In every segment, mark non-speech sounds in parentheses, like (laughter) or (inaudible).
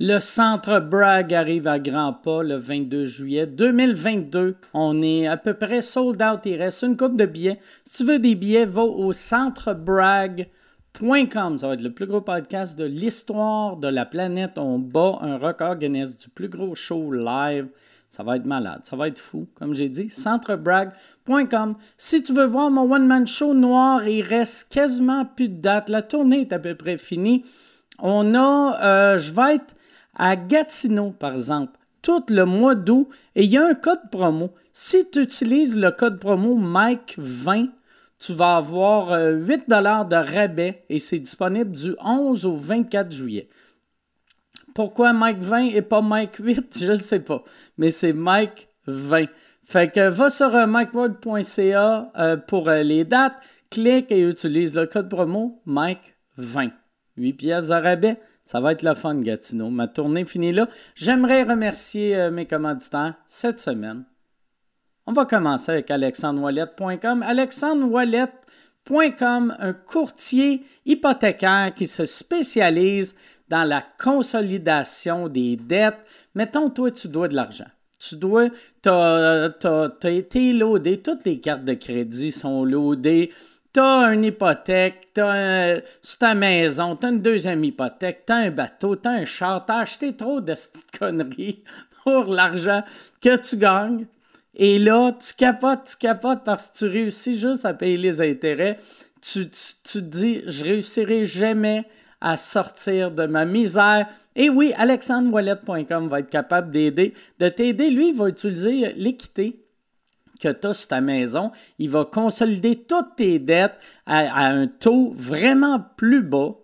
Le centre Bragg arrive à grands pas le 22 juillet 2022. On est à peu près sold out. Il reste une coupe de billets. Si tu veux des billets, va au centrebragg.com. Ça va être le plus gros podcast de l'histoire de la planète. On bat un record Guinness du plus gros show live. Ça va être malade, ça va être fou, comme j'ai dit. Centrebrag.com. Si tu veux voir mon one-man show noir, il reste quasiment plus de date. La tournée est à peu près finie. On a, euh, je vais être à Gatineau, par exemple, tout le mois d'août, et il y a un code promo. Si tu utilises le code promo Mike20, tu vas avoir 8 euh, de rabais et c'est disponible du 11 au 24 juillet. Pourquoi Mike 20 et pas Mike 8, (laughs) je ne sais pas, mais c'est Mike 20. Fait que va sur euh, mikeword.ca euh, pour les dates, clique et utilise le code promo Mike 20. 8 pièces de rabais, ça va être la fun, Gatineau. Ma tournée finit là. J'aimerais remercier euh, mes commanditaires cette semaine. On va commencer avec alexandrewallet.com. alexandrewallet.com, un courtier hypothécaire qui se spécialise dans la consolidation des dettes. Mettons, toi, tu dois de l'argent. Tu dois, tu as, été loadé, toutes les cartes de crédit sont loadées, tu as une hypothèque, tu as ta maison, tu as une deuxième hypothèque, tu as un bateau, tu as un char, tu as acheté trop de petites conneries (laughs) pour l'argent que tu gagnes. Et là, tu capotes, tu capotes parce que tu réussis juste à payer les intérêts. Tu, tu, te dis, je réussirai jamais à sortir de ma misère. Et oui, alexandrewallet.com va être capable d'aider, de t'aider. Lui, il va utiliser l'équité que tu as sur ta maison, il va consolider toutes tes dettes à, un taux vraiment plus bas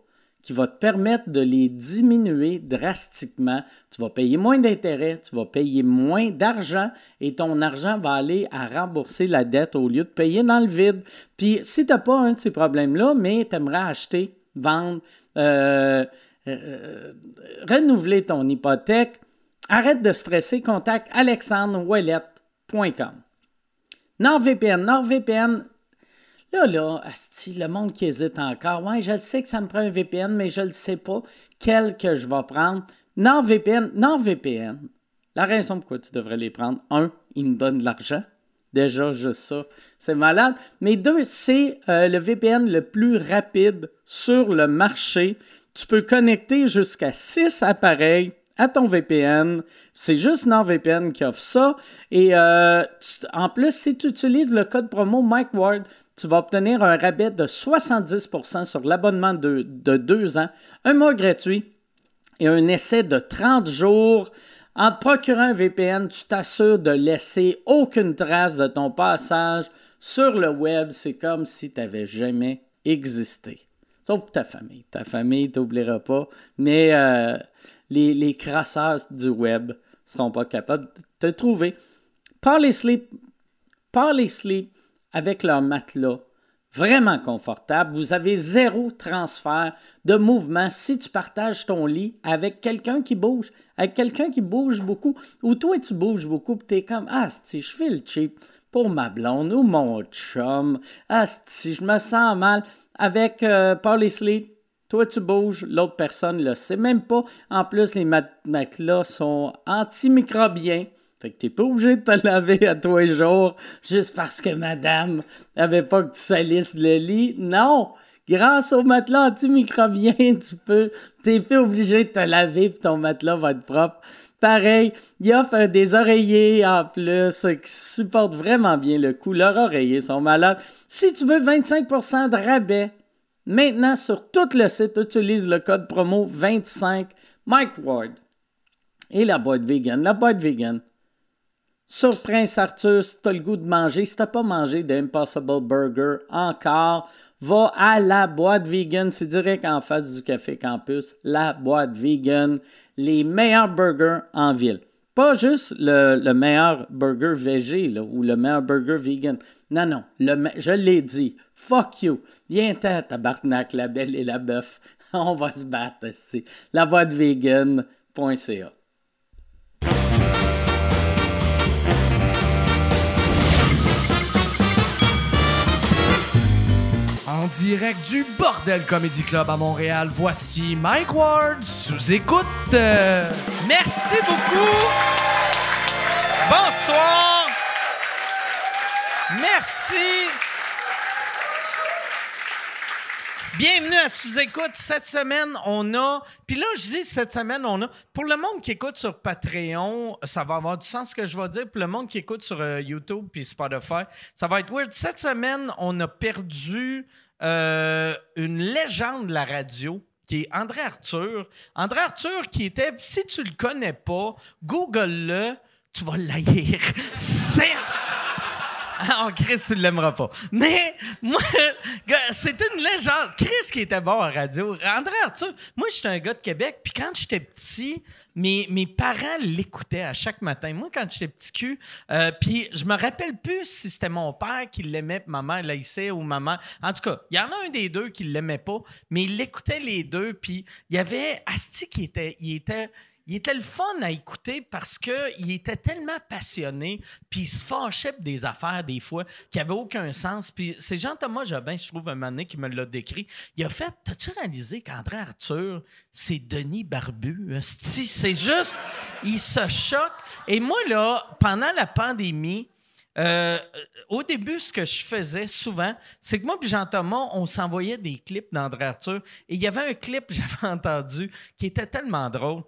qui va te permettre de les diminuer drastiquement. Tu vas payer moins d'intérêts, tu vas payer moins d'argent et ton argent va aller à rembourser la dette au lieu de payer dans le vide. Puis si tu n'as pas un de ces problèmes-là, mais tu aimerais acheter, vendre, euh, euh, renouveler ton hypothèque, arrête de stresser, contacte alexandrewellet.com. NordVPN, NordVPN, là, là, le monde qui hésite encore, ouais, je sais que ça me prend un VPN, mais je ne sais pas quel que je vais prendre. NordVPN, NordVPN, la raison pourquoi tu devrais les prendre, un, ils me donnent de l'argent. Déjà, juste ça, c'est malade. Mais deux, c'est euh, le VPN le plus rapide sur le marché. Tu peux connecter jusqu'à six appareils à ton VPN. C'est juste NordVPN qui offre ça. Et euh, en plus, si tu utilises le code promo MikeWard, tu vas obtenir un rabais de 70% sur l'abonnement de, de deux ans, un mois gratuit et un essai de 30 jours. En te procurant un VPN, tu t'assures de laisser aucune trace de ton passage sur le web. C'est comme si tu n'avais jamais existé. Sauf ta famille. Ta famille t'oubliera pas. Mais euh, les, crasseurs du web seront pas capables de te trouver. Parlez Sleep, Parlez Sleep avec leur matelas vraiment confortable. Vous avez zéro transfert de mouvement si tu partages ton lit avec quelqu'un qui bouge, avec quelqu'un qui bouge beaucoup, ou toi tu bouges beaucoup, tu es comme Ah, si je fais le cheap pour ma blonde ou mon chum. Ah, si je me sens mal. Avec euh, Sleep, toi, tu bouges, l'autre personne ne le sait même pas. En plus, les matelas sont antimicrobiens. Fait que t'es pas obligé de te (laughs) laver à tous les jours juste parce que madame n'avait pas que tu salisses le lit. Non! Grâce au matelas antimicrobien, (laughs) tu peux, t'es pas obligé de te laver et ton matelas va être propre. Pareil, il offre des oreillers en plus qui supportent vraiment bien le coup. Leurs oreillers sont malades. Si tu veux 25% de rabais, Maintenant, sur tout le site, utilise le code promo 25 Mike Ward. Et la boîte vegan. La boîte vegan. Sur Prince Arthur, si tu as le goût de manger, si tu pas mangé d'Impossible Burger encore, va à la boîte vegan. C'est direct en face du Café Campus. La boîte vegan. Les meilleurs burgers en ville. Pas juste le, meilleur burger végé ou le meilleur burger vegan. Non, non. je l'ai dit. Fuck you. Viens-t'en, tabarnak, la belle et la bœuf. (laughs) On va se battre, ici. La voix de vegan.ca. En direct du Bordel Comedy Club à Montréal, voici Mike Ward sous écoute. Merci beaucoup. Bonsoir. Merci. Bienvenue à Sous-Écoute. Cette semaine, on a. Puis là, je dis cette semaine, on a. Pour le monde qui écoute sur Patreon, ça va avoir du sens ce que je vais dire. Pour le monde qui écoute sur euh, YouTube puis Spotify, ça va être weird. Cette semaine, on a perdu euh, une légende de la radio qui est André Arthur. André Arthur qui était, si tu le connais pas, Google-le, tu vas l'haïr. (laughs) C'est... (laughs) Ah, oh, Chris, tu ne l'aimeras pas. Mais, moi, (laughs) c'est une légende. Chris qui était bon à radio. André Arthur, moi, j'étais un gars de Québec, puis quand j'étais petit, mes, mes parents l'écoutaient à chaque matin. Moi, quand j'étais petit cul, euh, puis je me rappelle plus si c'était mon père qui l'aimait, ma mère l'haïssait, ou maman. En tout cas, il y en a un des deux qui l'aimait pas, mais il l'écoutait les deux, puis il y avait Asti qui était, il était il était le fun à écouter parce qu'il était tellement passionné, puis il se fâchait des affaires des fois qui n'avaient aucun sens. Puis c'est Jean-Thomas Jobin, je trouve, un moment qui me l'a décrit. Il a fait T'as-tu réalisé qu'André Arthur, c'est Denis Barbu C'est juste, il se choque. Et moi, là, pendant la pandémie, euh, au début, ce que je faisais souvent, c'est que moi et Jean-Thomas, on s'envoyait des clips d'André Arthur. Et il y avait un clip, (laughs) j'avais entendu, qui était tellement drôle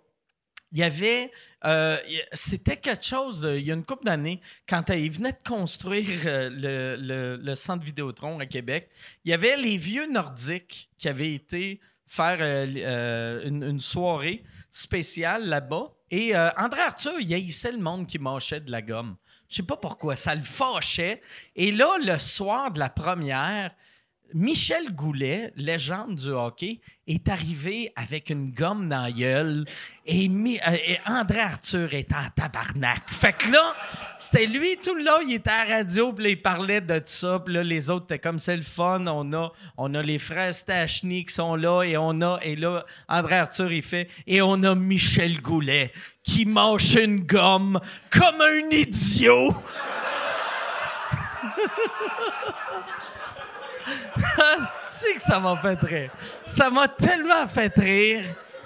il y avait. Euh, c'était quelque chose, il y a une couple d'années, quand il venait de construire euh, le, le, centre Vidéotron à Québec, il y avait les vieux nordiques qui avaient été faire euh, une, soirée spéciale là-bas. Et André Arthur, il haïssait le monde qui mâchait de la gomme. Je sais pas pourquoi, ça le fâchait. Et là, le soir de la première, Michel Goulet, légende du hockey, est arrivé avec une gomme dans la gueule et, euh, André Arthur est en tabarnak. Fait que là, c'était lui tout long, il était à la radio, il parlait de tout ça, puis là, les autres étaient comme c'est le fun, on a, les frères Stachny qui sont là, et on a, et là, André Arthur, il fait, et on a Michel Goulet qui mâche une gomme comme un idiot. (laughs) c'est que ça m'a fait rire. Ça m'a tellement fait rire.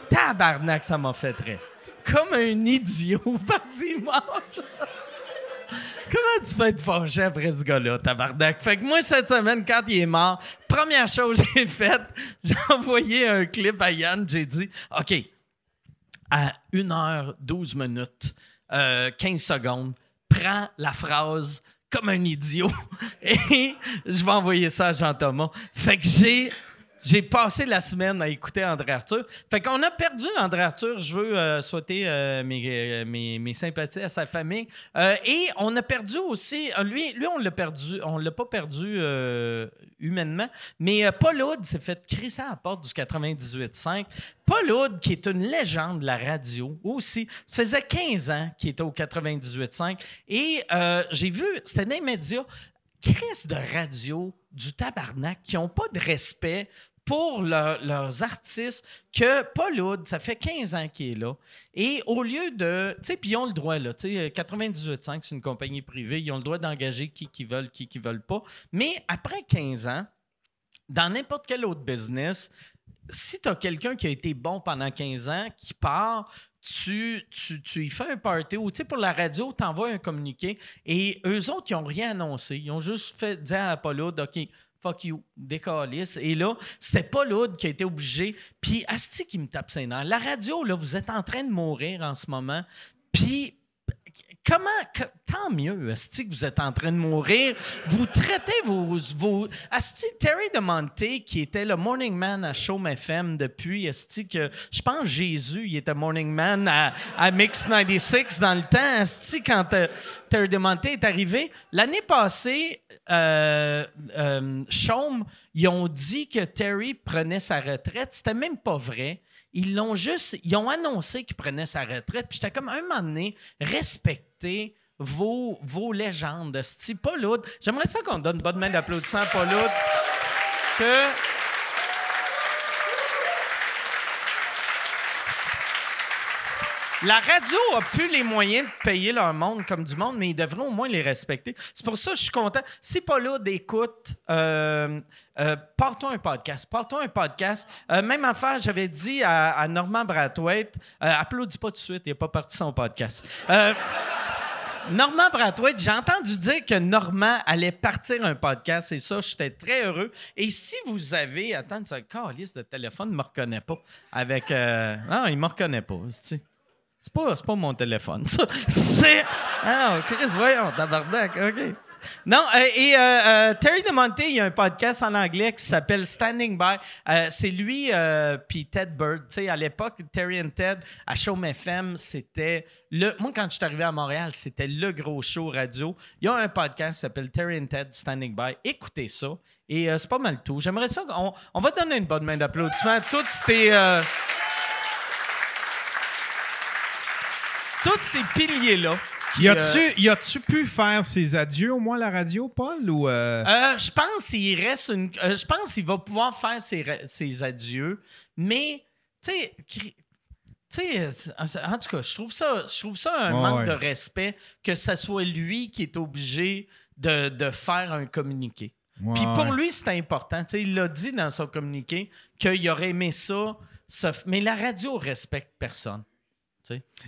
Tabarnak, ça m'a fait rire. Comme un idiot. (laughs) Vas-y, mange. Comment tu peux être fâché après ce gars-là, tabarnak? Fait que moi, cette semaine, quand il est mort, première chose que j'ai faite, (laughs) j'ai envoyé un clip à Yann. J'ai dit, OK, à 1h12 minutes, 15 euh, secondes, prends la phrase comme un idiot. (laughs) Et je vais envoyer ça à Jean-Thomas. Fait que j'ai j'ai passé la semaine à écouter André Arthur. Fait qu'on a perdu André Arthur. Je veux euh, souhaiter euh, mes, mes, sympathies à sa famille. Euh, et on a perdu aussi. lui, lui on l'a perdu. On l'a pas perdu humainement. Mais Paul Hood s'est fait crisser à la porte du 98.5. Paul Hood, qui est une légende de la radio aussi, faisait 15 ans qu'il était au 98.5. Et j'ai vu, c'était dans les médias, crise de radio du tabarnak qui n'ont pas de respect pour leurs artistes que Paul Hood, ça fait 15 ans qu'il est là. Et au lieu de. Tu sais, puis ils ont le droit, là. Tu sais, 98.5, c'est une compagnie privée. Ils ont le droit d'engager qui qui veulent, qui qui veulent pas. Mais après 15 ans, dans n'importe quel autre business, si tu as quelqu'un qui a été bon pendant 15 ans, qui part, tu, tu, y fais un party ou tu pour la radio, tu envoies un communiqué et eux autres, ils n'ont rien annoncé. Ils ont juste fait dire à Hood, OK, fuck you, décalisse. Et là, c'était pas qui a été obligé. Puis, Asti qui me tape ses. La radio, là, vous êtes en train de mourir en ce moment. Puis, comment, tant mieux, Asti, que vous êtes en train de mourir. Vous traitez vos. vos Asti, Terry DeMonte, qui était le morning man à Show FM depuis, Asti, que je pense Jésus, il était morning man à, à Mix 96 dans le temps. Asti, quand euh, Terry DeMonte est arrivé, l'année passée, euh, euh, ils ont dit que Terry prenait sa retraite. C'était même pas vrai. Ils l'ont juste, ils ont annoncé qu'il prenait sa retraite. Puis j'étais comme, un moment donné, respectez vos, vos légendes. C'est Paul J'aimerais ça qu'on donne une bonne main d'applaudissement à Paul Que. La radio a plus les moyens de payer leur monde comme du monde, mais ils devraient au moins les respecter. C'est pour ça que je suis content. Si Paula d'écoute, euh, euh, partons un podcast. Un podcast. Euh, même affaire, j'avais dit à, Normand Brathwaite, euh, applaudis pas tout de suite, il n'est pas parti son podcast. Normand Brathwaite, j'ai entendu dire que Normand allait partir un podcast et ça, j'étais très heureux. Et si vous avez. Attends, ce calice de téléphone ne me reconnaît pas. Avec. euh, Non, il me reconnaît pas. C'est pas, pas mon téléphone, ça. (laughs) C'est. Ah, Chris, voyons, tabarnak, OK. Non, euh, et euh, euh, Terry DeMonte, il y a un podcast en anglais qui s'appelle Standing By. Euh, c'est lui puis Ted Bird. Tu sais, à l'époque, Terry and Ted, à Show FM, c'était le... Moi, quand je suis arrivé à Montréal, c'était le gros show radio. Il y a un podcast qui s'appelle Terry and Ted Standing By. Écoutez ça. Et c'est pas mal tout. J'aimerais ça... On, va donner une bonne main d'applaudissement à tous ces... euh, tous ces piliers-là. qui, Y euh, a-tu, y a-tu pu faire ses adieux au moins à la radio, Paul? Ou euh, Euh, je pense qu'il reste une. je pense qu'il va pouvoir faire ses, adieux, mais tu sais, en tout cas, je trouve ça, je trouve ça un manque ouais. de respect que ce soit lui qui est obligé de, de faire un communiqué. Puis pour lui, c'est important. Il l'a dit dans son communiqué qu'il aurait aimé ça, mais la radio respecte personne.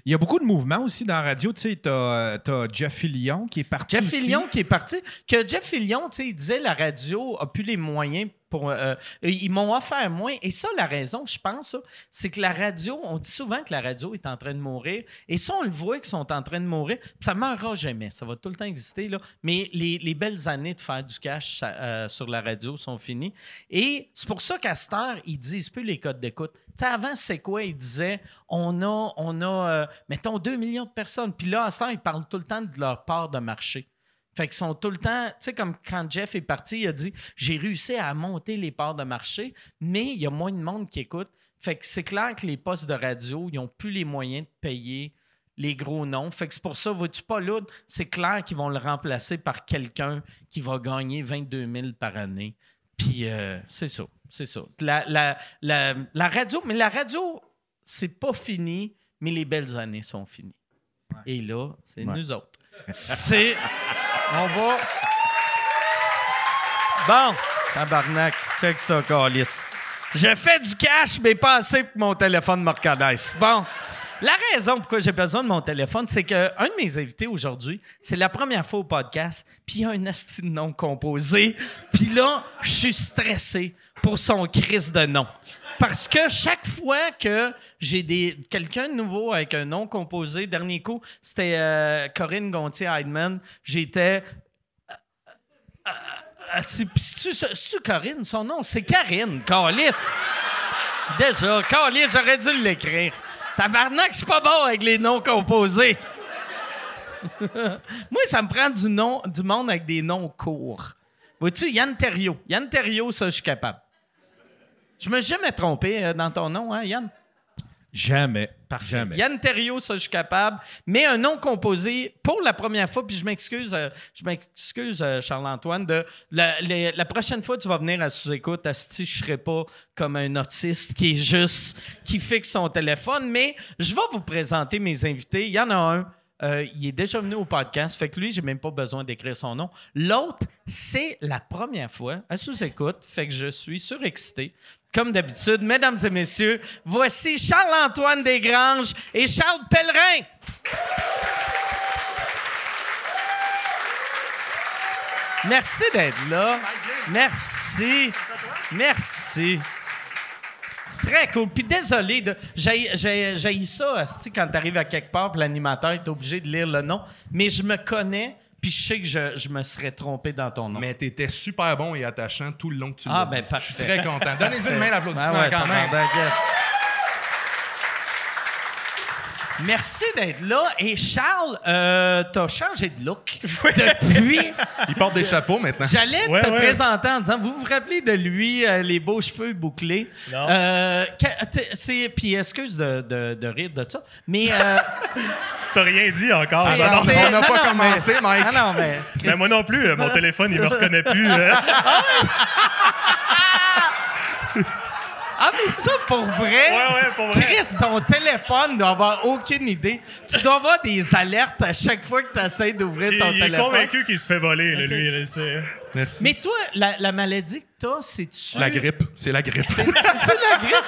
Il y a beaucoup de mouvements aussi dans la radio. Tu sais, t'as, euh, t'as Jeff Fillion qui est parti. Jeff. Fillion qui est parti. Que Jeff Fillion, tu sais, il disait la radio a plus les moyens pour. euh, ils m'ont offert moins. Et ça, la raison, je pense, c'est que la radio, on dit souvent que la radio est en train de mourir. Et ça, on le voit qu'ils sont en train de mourir. Ça ne meurra jamais. Ça va tout le temps exister. Là. Mais les, les belles années de faire du cash euh, sur la radio sont finies. Et c'est pour ça qu'à cette heure, ils disent plus les codes d'écoute. Tu sais, avant, c'est quoi? Ils disaient on a, on a euh, mettons, 2 millions de personnes. Puis là, à ils parlent tout le temps de leur part de marché. Fait qu'ils sont tout le temps, tu sais, comme quand Jeff est parti, il a dit J'ai réussi à monter les parts de marché, mais il y a moins de monde qui écoute. Fait que c'est clair que les postes de radio, ils n'ont plus les moyens de payer les gros noms. Fait que c'est pour ça, vois-tu pas là, c'est clair qu'ils vont le remplacer par quelqu'un qui va gagner 22 000 par année. Puis euh, c'est ça, c'est ça. La, la, la, la radio, mais la radio, c'est pas fini, mais les belles années sont finies. Et là, c'est Ouais. nous autres. (laughs) C'est. On va. Bon, tabarnak, check ça, Calis. Je fais du cash, mais pas assez pour mon téléphone me. Bon. La raison pourquoi j'ai besoin de mon téléphone, c'est qu'un de mes invités aujourd'hui, c'est la première fois au podcast, puis il a un asti de nom composé. Puis là, je suis stressé pour son crise de nom. Parce que chaque fois que j'ai des quelqu'un de nouveau avec un nom composé, dernier coup, c'était euh, Corinne Gontier-Heidman, j'étais c'est- pis C'est-tu c'est-tu Corinne, son nom? C'est Karine, Calis. Déjà, Calis, j'aurais dû l'écrire. Tabarnak, je suis pas bon avec les noms composés. (laughs) Moi, ça me prend du, nom, du monde avec des noms courts. Vois-tu, Yann Terriot. Yann Terriot, ça, je suis capable. Je me suis jamais trompé euh, dans ton nom, hein, Yann? Jamais. Parfait. Jamais. Yann Terriot, ça, je suis capable. Mais un nom composé pour la première fois, puis je m'excuse, euh, je m'excuse, euh, Charles-Antoine, de la, les- la prochaine fois que tu vas venir à sous-écoute, Asti, je serai pas comme un autiste qui est juste, qui fixe son téléphone, mais je vais vous présenter mes invités. Il y en a un. euh, il est déjà venu au podcast, fait que lui, j'ai même pas besoin d'écrire son nom. L'autre, c'est la première fois à sous-écoute, fait que je suis surexcité. Comme d'habitude, mesdames et messieurs, voici Charles-Antoine Desgranges et Charles Pellerin. Merci d'être là. Merci. Merci. Très cool. Puis désolé, de, j'ai, j'ai, j'ai ça, quand tu arrives à quelque part, l'animateur est obligé de lire le nom. Mais je me connais, puis je sais que je, je me serais trompé dans ton nom. Mais t'étais super bon et attachant tout le long que tu Ah, l'as ben, dit. parfait. Je suis très content. Donnez-y une main d'applaudissement Ben ouais, quand même. Merci d'être là. Et Charles, euh, t'as changé de look depuis. (laughs) Il porte des chapeaux maintenant. J'allais Ouais, te ouais. présenter en disant, vous vous rappelez de lui, euh, les beaux cheveux bouclés? Non. Euh, c'est, puis excuse de, de, de rire de ça, mais... euh, (laughs) T'as rien dit encore. non, c'est- on n'a pas non, commencé, mais- Mike. Ah non, mais... Ben, moi non plus. Mon téléphone, il me reconnaît plus. (laughs) Ah, mais ça, pour vrai, Ouais, ouais, pour vrai. Chris, ton téléphone doit avoir aucune idée. Tu dois avoir des alertes à chaque fois que tu essaies d'ouvrir Il, ton il est téléphone. convaincu qu'il se fait voler, là, Ok. lui. là, c'est- Merci. Mais toi, la, la maladie que t'as, c'est-tu... La grippe, c'est la grippe. C'est-tu la grippe?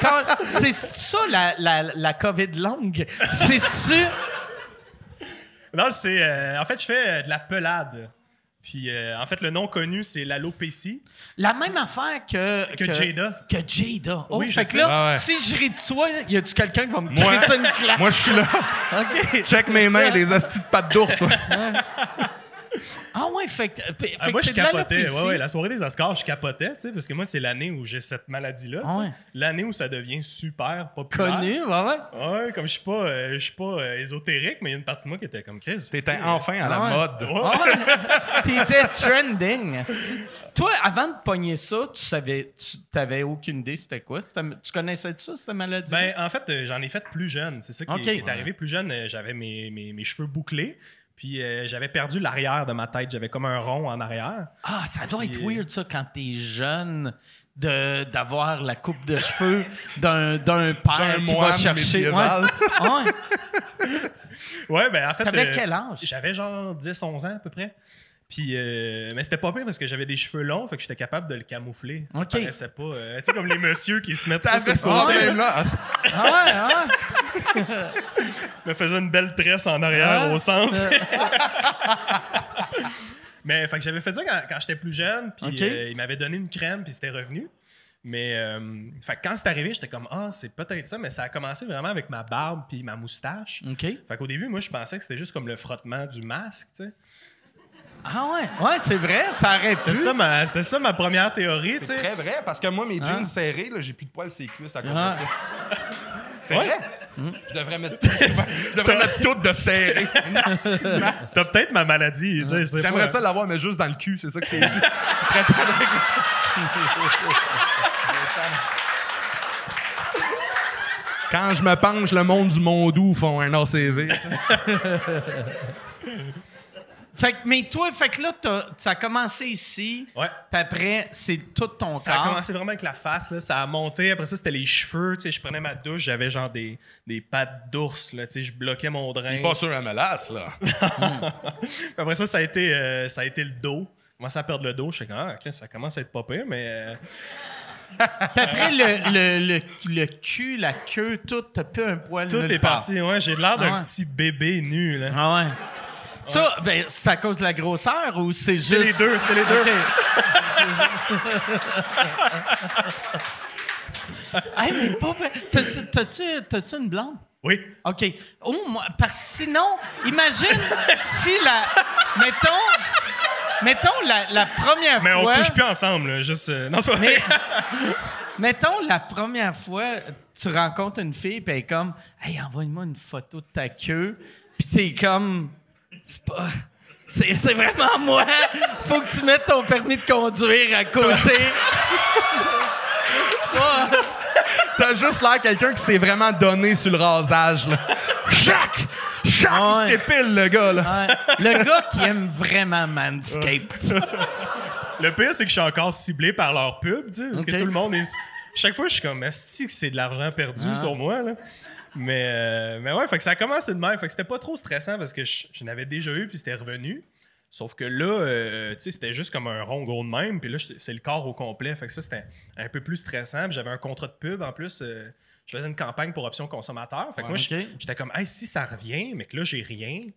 Quand- C'est ça, la, la, la COVID longue? C'est-tu... Non, c'est. euh, en fait, je fais euh, de la pelade. Puis, euh, en fait, le nom connu, c'est l'alopécie. La même affaire que... Que Jada. Que Jada. Oh, Oui, je fait que sais. là, Ah ouais. si je ris de toi, y a-tu quelqu'un qui va me Moi- crisser une claque? Moi, je suis là. (laughs) OK. Check mes mains, des astis de pattes d'ours. Ah ouais, fait que, fait Ah, que moi, je capotais. Ouais, ouais, la soirée des Oscars, je capotais, tu sais, parce que moi, c'est l'année où j'ai cette maladie-là. Ah ouais. L'année où ça devient super populaire. Connu, ouais, ouais. Ouais, comme je suis pas, euh, je suis pas euh, ésotérique, mais il y a une partie de moi qui était comme Chris. T'étais enfin à la Ah ouais. mode. Ah ouais. (laughs) T'étais trending. Toi, avant de pogner ça, tu savais, tu t'avais aucune idée c'était quoi? Tu connaissais ça, cette maladie? Ben, en fait, euh, j'en ai fait plus jeune. C'est ça qui, Ok. qui est arrivé. Plus jeune, euh, j'avais mes, mes, mes cheveux bouclés. Puis euh, j'avais perdu l'arrière de ma tête. J'avais comme un rond en arrière. ah, ça doit être Puis, euh, weird, ça, quand t'es jeune, de, d'avoir la coupe de cheveux d'un, d'un père D'un qui va chercher. médiéval. Ouais. Ouais. (laughs) Ouais, ben en fait. T'avais euh, quel âge? J'avais genre 10-11 ans à peu près. Puis, euh, mais c'était pas pire parce que j'avais des cheveux longs, fait que j'étais capable de le camoufler. Ça Ok. paraissait pas. euh, tu sais, comme les messieurs qui se mettent ça sur problème-là. Ah ouais, ah ouais. (laughs) me faisait une belle tresse en arrière Ah. au centre. (laughs) mais fait que j'avais fait ça quand, quand j'étais plus jeune, puis euh, il m'avait donné une crème, puis c'était revenu. Mais euh, fait quand c'est arrivé, j'étais comme ah c'est peut-être ça, mais ça a commencé vraiment avec ma barbe puis ma moustache. OK. Fait qu'au début, moi, je pensais que c'était juste comme le frottement du masque, tu sais. Ah ouais, ouais, c'est vrai, ça aurait pu. C'était ça, ma- c'était ça ma première théorie, tu C'est sais. très vrai, parce que moi, mes jeans Ah. serrés, là, j'ai plus de poils sur les cuisses à cause Ah. de ça. (laughs) C'est Ouais. vrai? Je devrais mettre (laughs) tout, je devrais mettre tout de serré. (laughs) T'as peut-être ma maladie, tu sais. je sais J'aimerais ça l'avoir, mais juste dans le cul, c'est ça que t'as dit. Ce serait pas de régler ça. Quand je me penche, le monde du Mondou font un ACV. tu sais. Fait que, mais toi, fait que là, ça a commencé ici, Ouais. puis après, c'est tout ton Ça a corps. commencé vraiment avec la face, là. ça a monté. Après ça, c'était les cheveux. Tu sais, je prenais ma douche, j'avais genre des, des pattes d'ours. Là, tu sais, je bloquais mon drain. Pas sûr à Melas, là. (laughs) Après ça, ça a été, euh, ça a été le dos. Je commençais à perdre le dos. Je suis comme, ah, Chris, ça commence à être pas pire, mais. euh, Puis après, le, le, le, le cul, la queue, tout, t'as plus un poil tout est part. parti. Ouais, j'ai l'air d'un Ah ouais. petit bébé nu. Là. Ah ouais. Ça, ben, c'est à cause de la grosseur ou c'est juste... C'est les deux, c'est les deux. OK. (laughs) hey, mais pas... T'as-tu, t'as-tu, t'as-tu une blonde? Oui. OK. Oh, moi, parce que sinon, imagine (laughs) si la... Mettons... Mettons la, la première Mais on fois... couche plus ensemble. Là, juste, euh, non, c'est Mais, (laughs) mettons, la première fois, tu rencontres une fille, puis elle est comme, hey, envoie-moi une photo de ta queue. Puis t'es comme, c'est pas. C'est, c'est vraiment moi. Faut que tu mettes ton permis de conduire à côté. c'est pas. T'as juste l'air quelqu'un qui s'est vraiment donné sur le rasage, là. Chac! Ah ouais. Il s'épile, le gars, là. Ouais. Le gars qui aime vraiment Manscaped. Le pire, c'est que je suis encore ciblé par leur pub, tu sais, parce que tout le monde est. Chaque fois, je suis comme, est que c'est de l'argent perdu Ah. sur moi, là? Mais, euh, mais ouais, fait que ça a commencé de même. Fait que c'était pas trop stressant parce que je, je n'avais déjà eu, puis c'était revenu. Sauf que là, euh, tu sais, c'était juste comme un rond gros de même, puis là, c'est le corps au complet. Fait que ça, c'était un peu plus stressant. J'avais un contrat de pub en plus. euh, je faisais une campagne pour Option Consommateur. Fait que moi, j'étais comme, hey, si ça revient, mais que là, j'ai rien, tu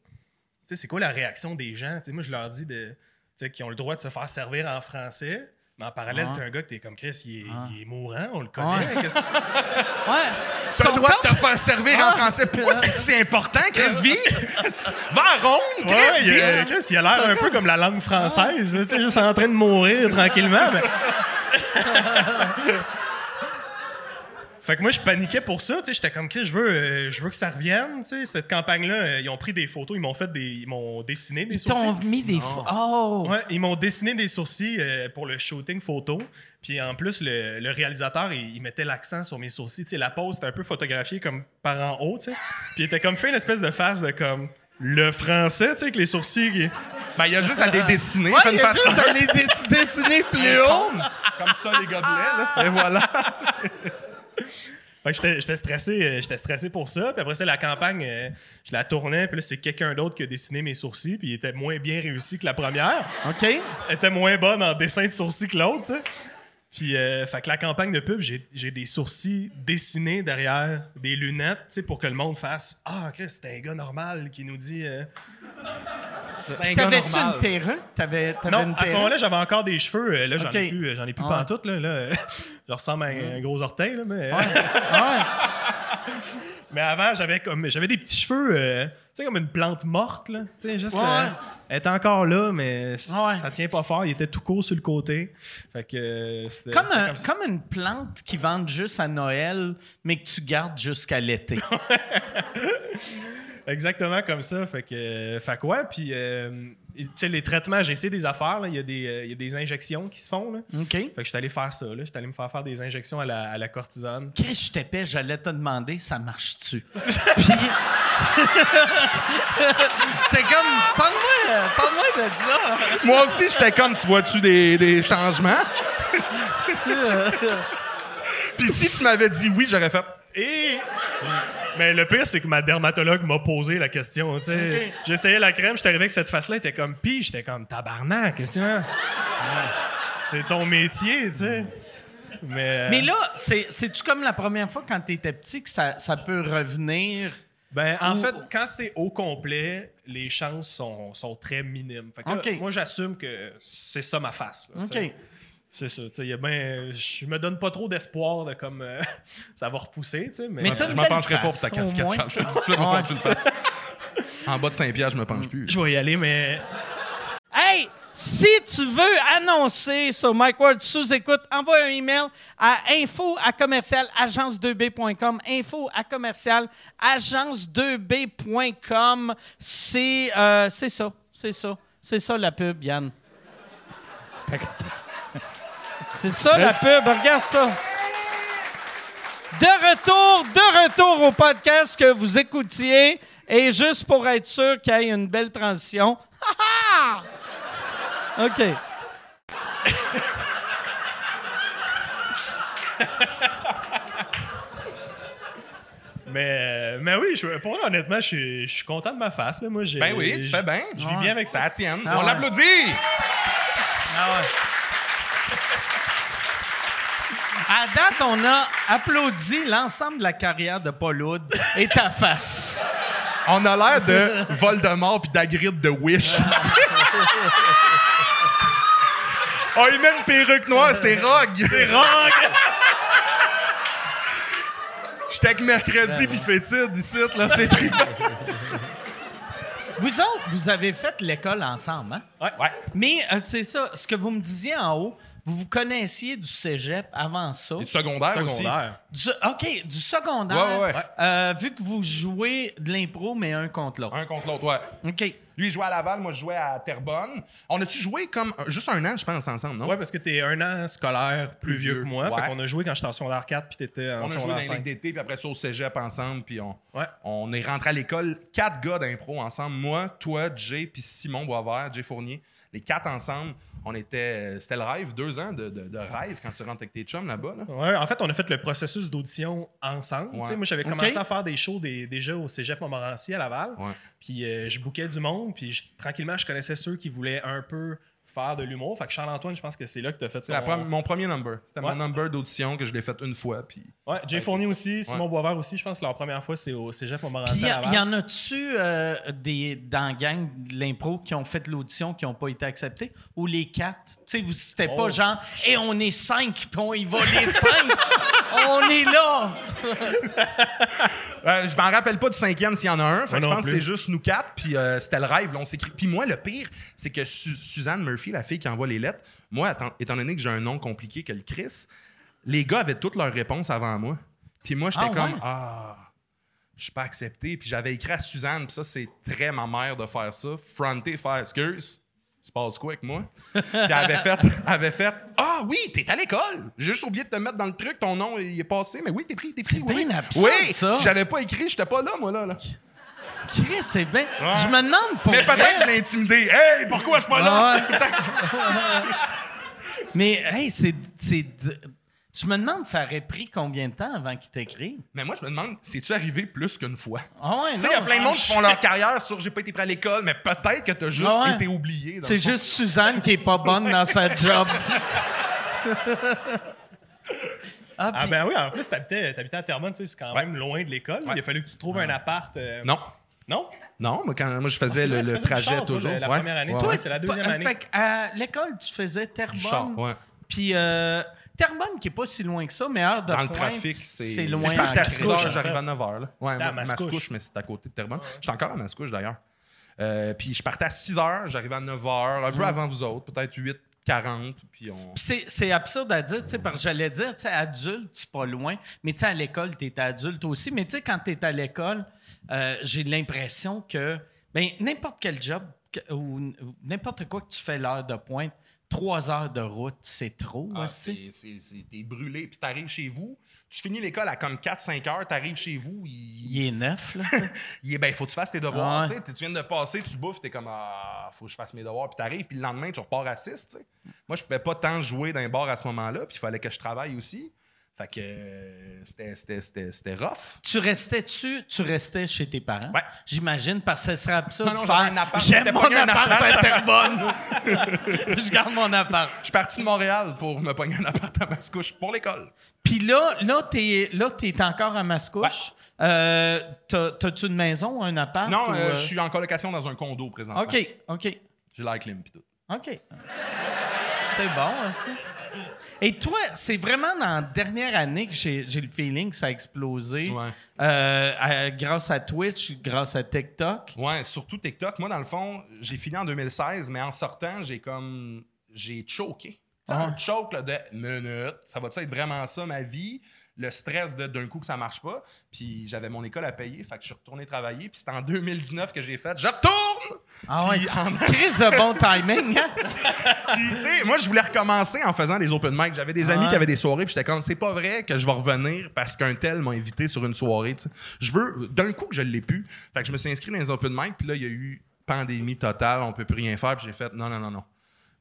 sais, c'est quoi la réaction des gens? Tu sais, moi, je leur dis de, tu sais, qu'ils ont le droit de se faire servir en français. Mais en parallèle, Ah. t'es un gars que t'es comme Chris, il est, Ah. il est mourant, on le connaît. Ouais. qu'est-ce- (laughs) Ouais. T'as Son le droit de corps- te faire servir en français. Pourquoi c'est si important, Chris V? Va ronde, Ouais, Chris il, V! a, Chris, il a l'air un peu comme la langue française, là, tu sais, juste en train de mourir tranquillement. mais- (laughs) fait que moi, je paniquais pour ça. tu sais, J'étais comme, je veux, euh, je veux que ça revienne. tu sais, Cette campagne-là, euh, ils ont pris des photos, ils m'ont fait des, ils m'ont dessiné des Ils t'ont sourcils. mis des. Oh! Ouais, ils m'ont dessiné des sourcils euh, pour le shooting photo. Puis en plus, le, le réalisateur, il, il mettait l'accent sur mes sourcils. Tu sais, la pose était un peu photographiée comme par en haut, tu sais. Puis il était comme fait une espèce de face de comme le français, tu sais, avec les sourcils qui... Ben, il y a juste à les dessiner. Ouais, il y a face juste à les dessiner plus haut. Comme ça, les gobelets, là. Et voilà. (laughs) Fait que j'étais- stressé, euh, j'étais stressé pour ça. Puis après ça, la campagne, euh, je la tournais. Puis là, c'est quelqu'un d'autre qui a dessiné mes sourcils. Puis il était moins bien réussi que la première. OK. Elle était moins bonne en dessin de sourcils que l'autre, tu sais. Puis, euh, fait que la campagne de pub, j'ai des sourcils dessinés derrière des lunettes, tu sais, pour que le monde fasse Ah, Chris, c'est un gars normal qui nous dit. euh, C'est un gars T'avais-tu normal. une perruque? T'avais, t'avais Non, une à ce moment-là, j'avais encore des cheveux. euh, Là, j'en ai Ok. plus, j'en ai plus Ouais. pantoute, là. là (laughs) je ressemble à un, un gros orteil, là, mais. Ah (laughs) Mais avant, j'avais comme j'avais des petits cheveux, euh, sais, comme une plante morte, là. Tu sais, juste. Ouais. euh, elle était encore là, mais Ouais. ça tient pas fort. Il était tout court sur le côté. Fait que. euh, c'était- Comme, c'était un- comme ça. comme une plante qui vendent juste à Noël, mais que tu gardes jusqu'à l'été. (laughs) Exactement comme ça. Fait que. euh, fait que ouais, puis. Tu sais, les traitements, j'ai essayé des affaires, là. Il y, a des, euh, il y a des injections qui se font, là. OK. Fait que j'étais allé faire ça, là. J'étais allé me faire faire des injections à la, à la cortisone. Chris, je t'épais, j'allais te demander, ça marche-tu? (laughs) Puis... (laughs) C'est comme, parle-moi, parle-moi de ça. Moi aussi, j'étais comme, tu vois-tu des, des changements? Puis si tu m'avais dit oui, j'aurais fait. Et. Mais le pire, c'est que ma dermatologue m'a posé la question. tu sais. J'essayais la crème, j'étais arrivé avec cette face-là, était comme pis, j'étais comme tabarnak, qu'est-ce que tu veux? C'est ton métier, tu sais. Mais, Mais là, c'est- c'est-tu comme la première fois quand t'étais petit que ça, ça peut revenir? Ben, en Ou- fait, quand c'est au complet, les chances sont, sont très minimes. Fait que là, moi, j'assume que c'est ça ma face. là, tu OK. sais. C'est ça. tu sais, ben, je me donne pas trop d'espoir de comme euh, (laughs) ça va repousser, tu sais. Mais, Mais Je m'en pencherai pas pour ta casquette. Charles. Je te dis tout de suite, tu le fasses. En bas de Saint-Pierre, je me penche plus. je vais y aller, mais Hey, si tu veux annoncer sur Mike Ward sous écoute, envoie un email à info à commercial agence2b.com. Info à commercial agence2b.com. C'est euh, c'est ça, c'est ça, c'est ça la pub, Yann. C'est ça la pub, regarde ça. De retour, de retour au podcast que vous écoutiez. Et juste pour être sûr qu'il y ait une belle transition. Ha, (laughs) ha! OK. Mais, mais oui, je, pour vrai, honnêtement, je, suis- je suis content de ma face. Là. Moi, j'ai- Ben oui, tu je- fais bien. Je vis bien avec Ça ça. tienne. Ah On ouais. l'applaudit! À date, on a applaudi l'ensemble de la carrière de Paul Hood et ta face. On a l'air de Voldemort puis d'Agrid de Wish. (laughs) oh, il met une perruque noire, c'est Rogue! C'est Rogue! J'étais avec mercredi puis fétide ici, là, c'est trippant. Vous autres, vous avez fait l'école ensemble, hein? Ouais. Ouais. Mais euh, c'est ça, ce que vous me disiez en haut, vous vous connaissiez du cégep avant ça. Et du secondaire, aussi. Secondaire. Du- OK, du secondaire. Ouais, ouais, ouais. Euh, vu que vous jouez de l'impro, mais un contre l'autre. Un contre l'autre, ouais. OK. Lui, il jouait à Laval, moi, je jouais à Terrebonne. On a-tu joué comme juste un an, je pense, ensemble, non? Ouais, parce que t'es un an scolaire plus vieux vieux. que moi. Ouais. Fait qu'on a joué quand j'étais en secondaire 4 puis t'étais en On a joué dans les 5. ligues d'été, puis après ça au cégep ensemble, puis on, Ouais. on est rentré à l'école, quatre gars d'impro ensemble. Moi, toi, Jay, puis Simon Boisvert, Jay Fournier. Les quatre ensemble, on était. euh, C'était le rêve, deux ans de, de- de rêve quand tu rentres avec tes chums là-bas. Là. Ouais, en fait, on a fait le processus d'audition ensemble. Ouais. Tu sais, Moi, j'avais commencé à faire des shows des- déjà au cégep Montmorency à Laval. Ouais. Puis euh, je bouquais du monde. Puis je- tranquillement, je connaissais ceux qui voulaient un peu faire de l'humour. Fait que Charles-Antoine, je pense que c'est là que tu as fait C'est la ton- mon premier number. C'était Ouais. mon number d'audition que je l'ai fait une fois. Puis... Ouais, Jay Ouais, Fournier aussi, Simon Boisvert aussi. Je pense que leur première fois, c'est au cégep Puis Montmorency y, Laval. y en a-tu euh, des dans la gang de l'impro qui ont fait l'audition qui n'ont pas été acceptés? Ou les quatre? Tu sais, vous c'était Oh. pas genre et on est cinq, puis on y va les cinq! on est là! (laughs) Euh, je m'en rappelle pas du cinquième s'il y en a un. Fait que je pense que c'est juste nous quatre. Puis euh, c'était le rêve. Là, on s'écrit. Puis moi, le pire, c'est que Su- Suzanne Murphy, la fille qui envoie les lettres, moi, étant, étant donné que j'ai un nom compliqué que le Chris, les gars avaient toutes leurs réponses avant moi. Puis moi, j'étais Ah, comme ouais? Ah, je suis pas accepté. Puis j'avais écrit à Suzanne, puis ça, c'est très ma mère de faire ça. Fronter, faire excuse. Se passe quoi avec moi? Puis elle avait fait, elle avait fait Ah oui, t'es à l'école. J'ai juste oublié de te mettre dans le truc, ton nom il est passé, mais oui, t'es pris, t'es pris. C'est oui. bien absurde, Oui, ça. si j'avais pas écrit, j'étais pas là, moi, là. là. Chris, c'est bien. Je me demande pour Mais peut-être que je l'ai intimidé. Hey, pourquoi je suis pas là? Ah ouais. (laughs) Mais, hey, c'est. Je me demande, ça aurait pris combien de temps avant qu'il t'écrive? Mais moi, je me demande, c'est-tu arrivé plus qu'une fois? Ah ouais, Tu sais, il y a plein de ah, monde qui font leur carrière sur j'ai pas été prêt à l'école, mais peut-être que t'as juste Ah ouais. été oublié. C'est juste Suzanne qui est pas bonne dans sa job. (laughs) ah, Ah ben oui, en plus, t'habitais, t'habitais à Terrebonne, tu sais, c'est quand Ouais. même loin de l'école. Ouais. Il a fallu que tu trouves un appart. euh, Non. Non? Non, moi, quand, moi je Ah, faisais c'est le, vrai, tu le faisais du trajet char, toi, toujours. la- la Ouais. première année, c'est la deuxième Fait- année. fait à l'école, tu faisais Terrebonne. Puis euh, Terrebonne, qui est pas si loin que ça, mais heure de Dans le trafic, c'est. loin. Je pense que en à 6 Christ. heures, en j'arrive à 9 h. Là. Ouais, à Mascouche. Mais c'est à côté de Terrebonne. J'étais encore à Mascouche d'ailleurs. Euh, puis je partais à 6 h, j'arrivais à 9 h, un peu avant vous autres, peut-être 8 40, puis on. C'est, absurde à dire, tu sais, parce que j'allais dire, tu sais, adulte, c'est pas loin, mais tu sais, à l'école, tu es adulte aussi. Mais tu sais, quand tu es à l'école, euh, j'ai l'impression que, ben n'importe quel job que- ou n'importe quoi que tu fais l'heure de pointe, trois heures de route, c'est trop Ah, aussi. t'es brûlé, puis t'arrives chez vous, tu finis l'école à comme 4-5 heures, t'arrives chez vous, il, Il est neuf, là. (laughs) il est, ben, faut que tu fasses tes devoirs. Ouais. tu viens de passer, tu bouffes, t'es comme, ah, faut que je fasse mes devoirs, puis t'arrives, puis le lendemain, tu repars à 6. tu sais. Moi, je pouvais pas tant jouer dans les bars à ce moment-là, puis il fallait que je travaille aussi. Fait que euh, c'était, rough. Tu restais-tu, tu restais chez tes parents? Ouais. J'imagine, parce que ce serait absurde Non, non, j'avais un appart, J'aime mon appart à Terrebonne. (laughs) Je garde mon appart. Je suis parti de Montréal pour me pogner un appart à Mascouche pour l'école. Puis là, là, t'es, là, t'es encore à Mascouche. Euh, t'as, t'as-tu une maison, un appart? Non, euh, euh, je suis en colocation dans un condo présentement. OK, OK, J'ai l'air clim pis tout. OK. C'est bon aussi. Et toi, c'est vraiment dans la dernière année que j'ai, le feeling que ça a explosé. Ouais. Euh, à- grâce à Twitch, grâce à TikTok. Ouais, surtout TikTok. Moi, dans le fond, j'ai fini en 2016, mais en sortant, j'ai comme. J'ai choqué. Sais, Ah. Choke là, de minute. Ça va-tu être vraiment ça, ma vie? Le stress de d'un coup que ça marche pas. Puis j'avais mon école à payer, fait que je suis retourné travailler. Puis c'était en 2019 que j'ai fait Je retourne! Ah ouais. Puis (laughs) en- Crise de bon timing, hein? (laughs) Puis, tu sais, moi, je voulais recommencer en faisant des open mic. J'avais des amis Ouais. qui avaient des soirées, puis j'étais comme, c'est pas vrai que je vais revenir parce qu'un tel m'a invité sur une soirée. Je veux, d'un coup que je l'ai pu. Fait que je me suis inscrit dans les open mic, puis là, il y a eu pandémie totale, on peut plus rien faire, puis j'ai fait, non, non, non, non.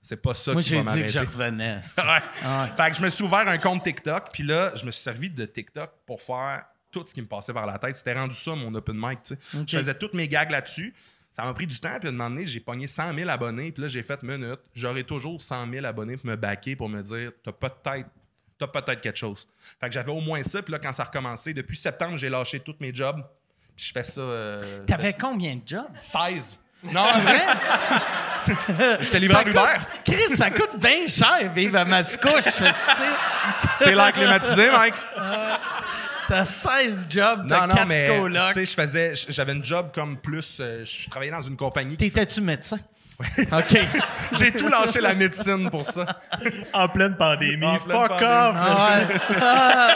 C'est pas ça Moi, qui j'ai dit que je revenais. (laughs) c'est- Ouais. Ah ouais. Fait que je me suis ouvert un compte TikTok, puis là, je me suis servi de TikTok pour faire tout ce qui me passait par la tête. C'était rendu ça, mon open mic, tu sais. Je faisais toutes mes gags là-dessus. Ça m'a pris du temps, puis à un moment donné, j'ai pogné 100 000 abonnés, puis là, j'ai fait minute. J'aurai toujours 100 000 abonnés pour me backer, pour me dire, t'as peut-être t'as peut-être quelque chose. Fait que j'avais au moins ça, puis là, quand ça a recommencé, depuis septembre, j'ai lâché tous mes jobs, puis je fais ça... euh, T'avais combien de jobs? 16. Non, Vrai? (laughs) (laughs) j'étais livreur Uber. Chris, ça coûte bien cher vivre à Mascouche. (laughs) tu. C'est l'air climatisé, Mike. T'as 16 jobs, t'as Non, non, 4 mais tu colocs. sais, je faisais, j'avais une job comme plus, euh, je travaillais dans une compagnie. T'étais-tu médecin? OK. (laughs) J'ai tout lâché la médecine pour ça. En pleine pandémie. En pleine Fuck pandémie. off! Ah ouais. Ah,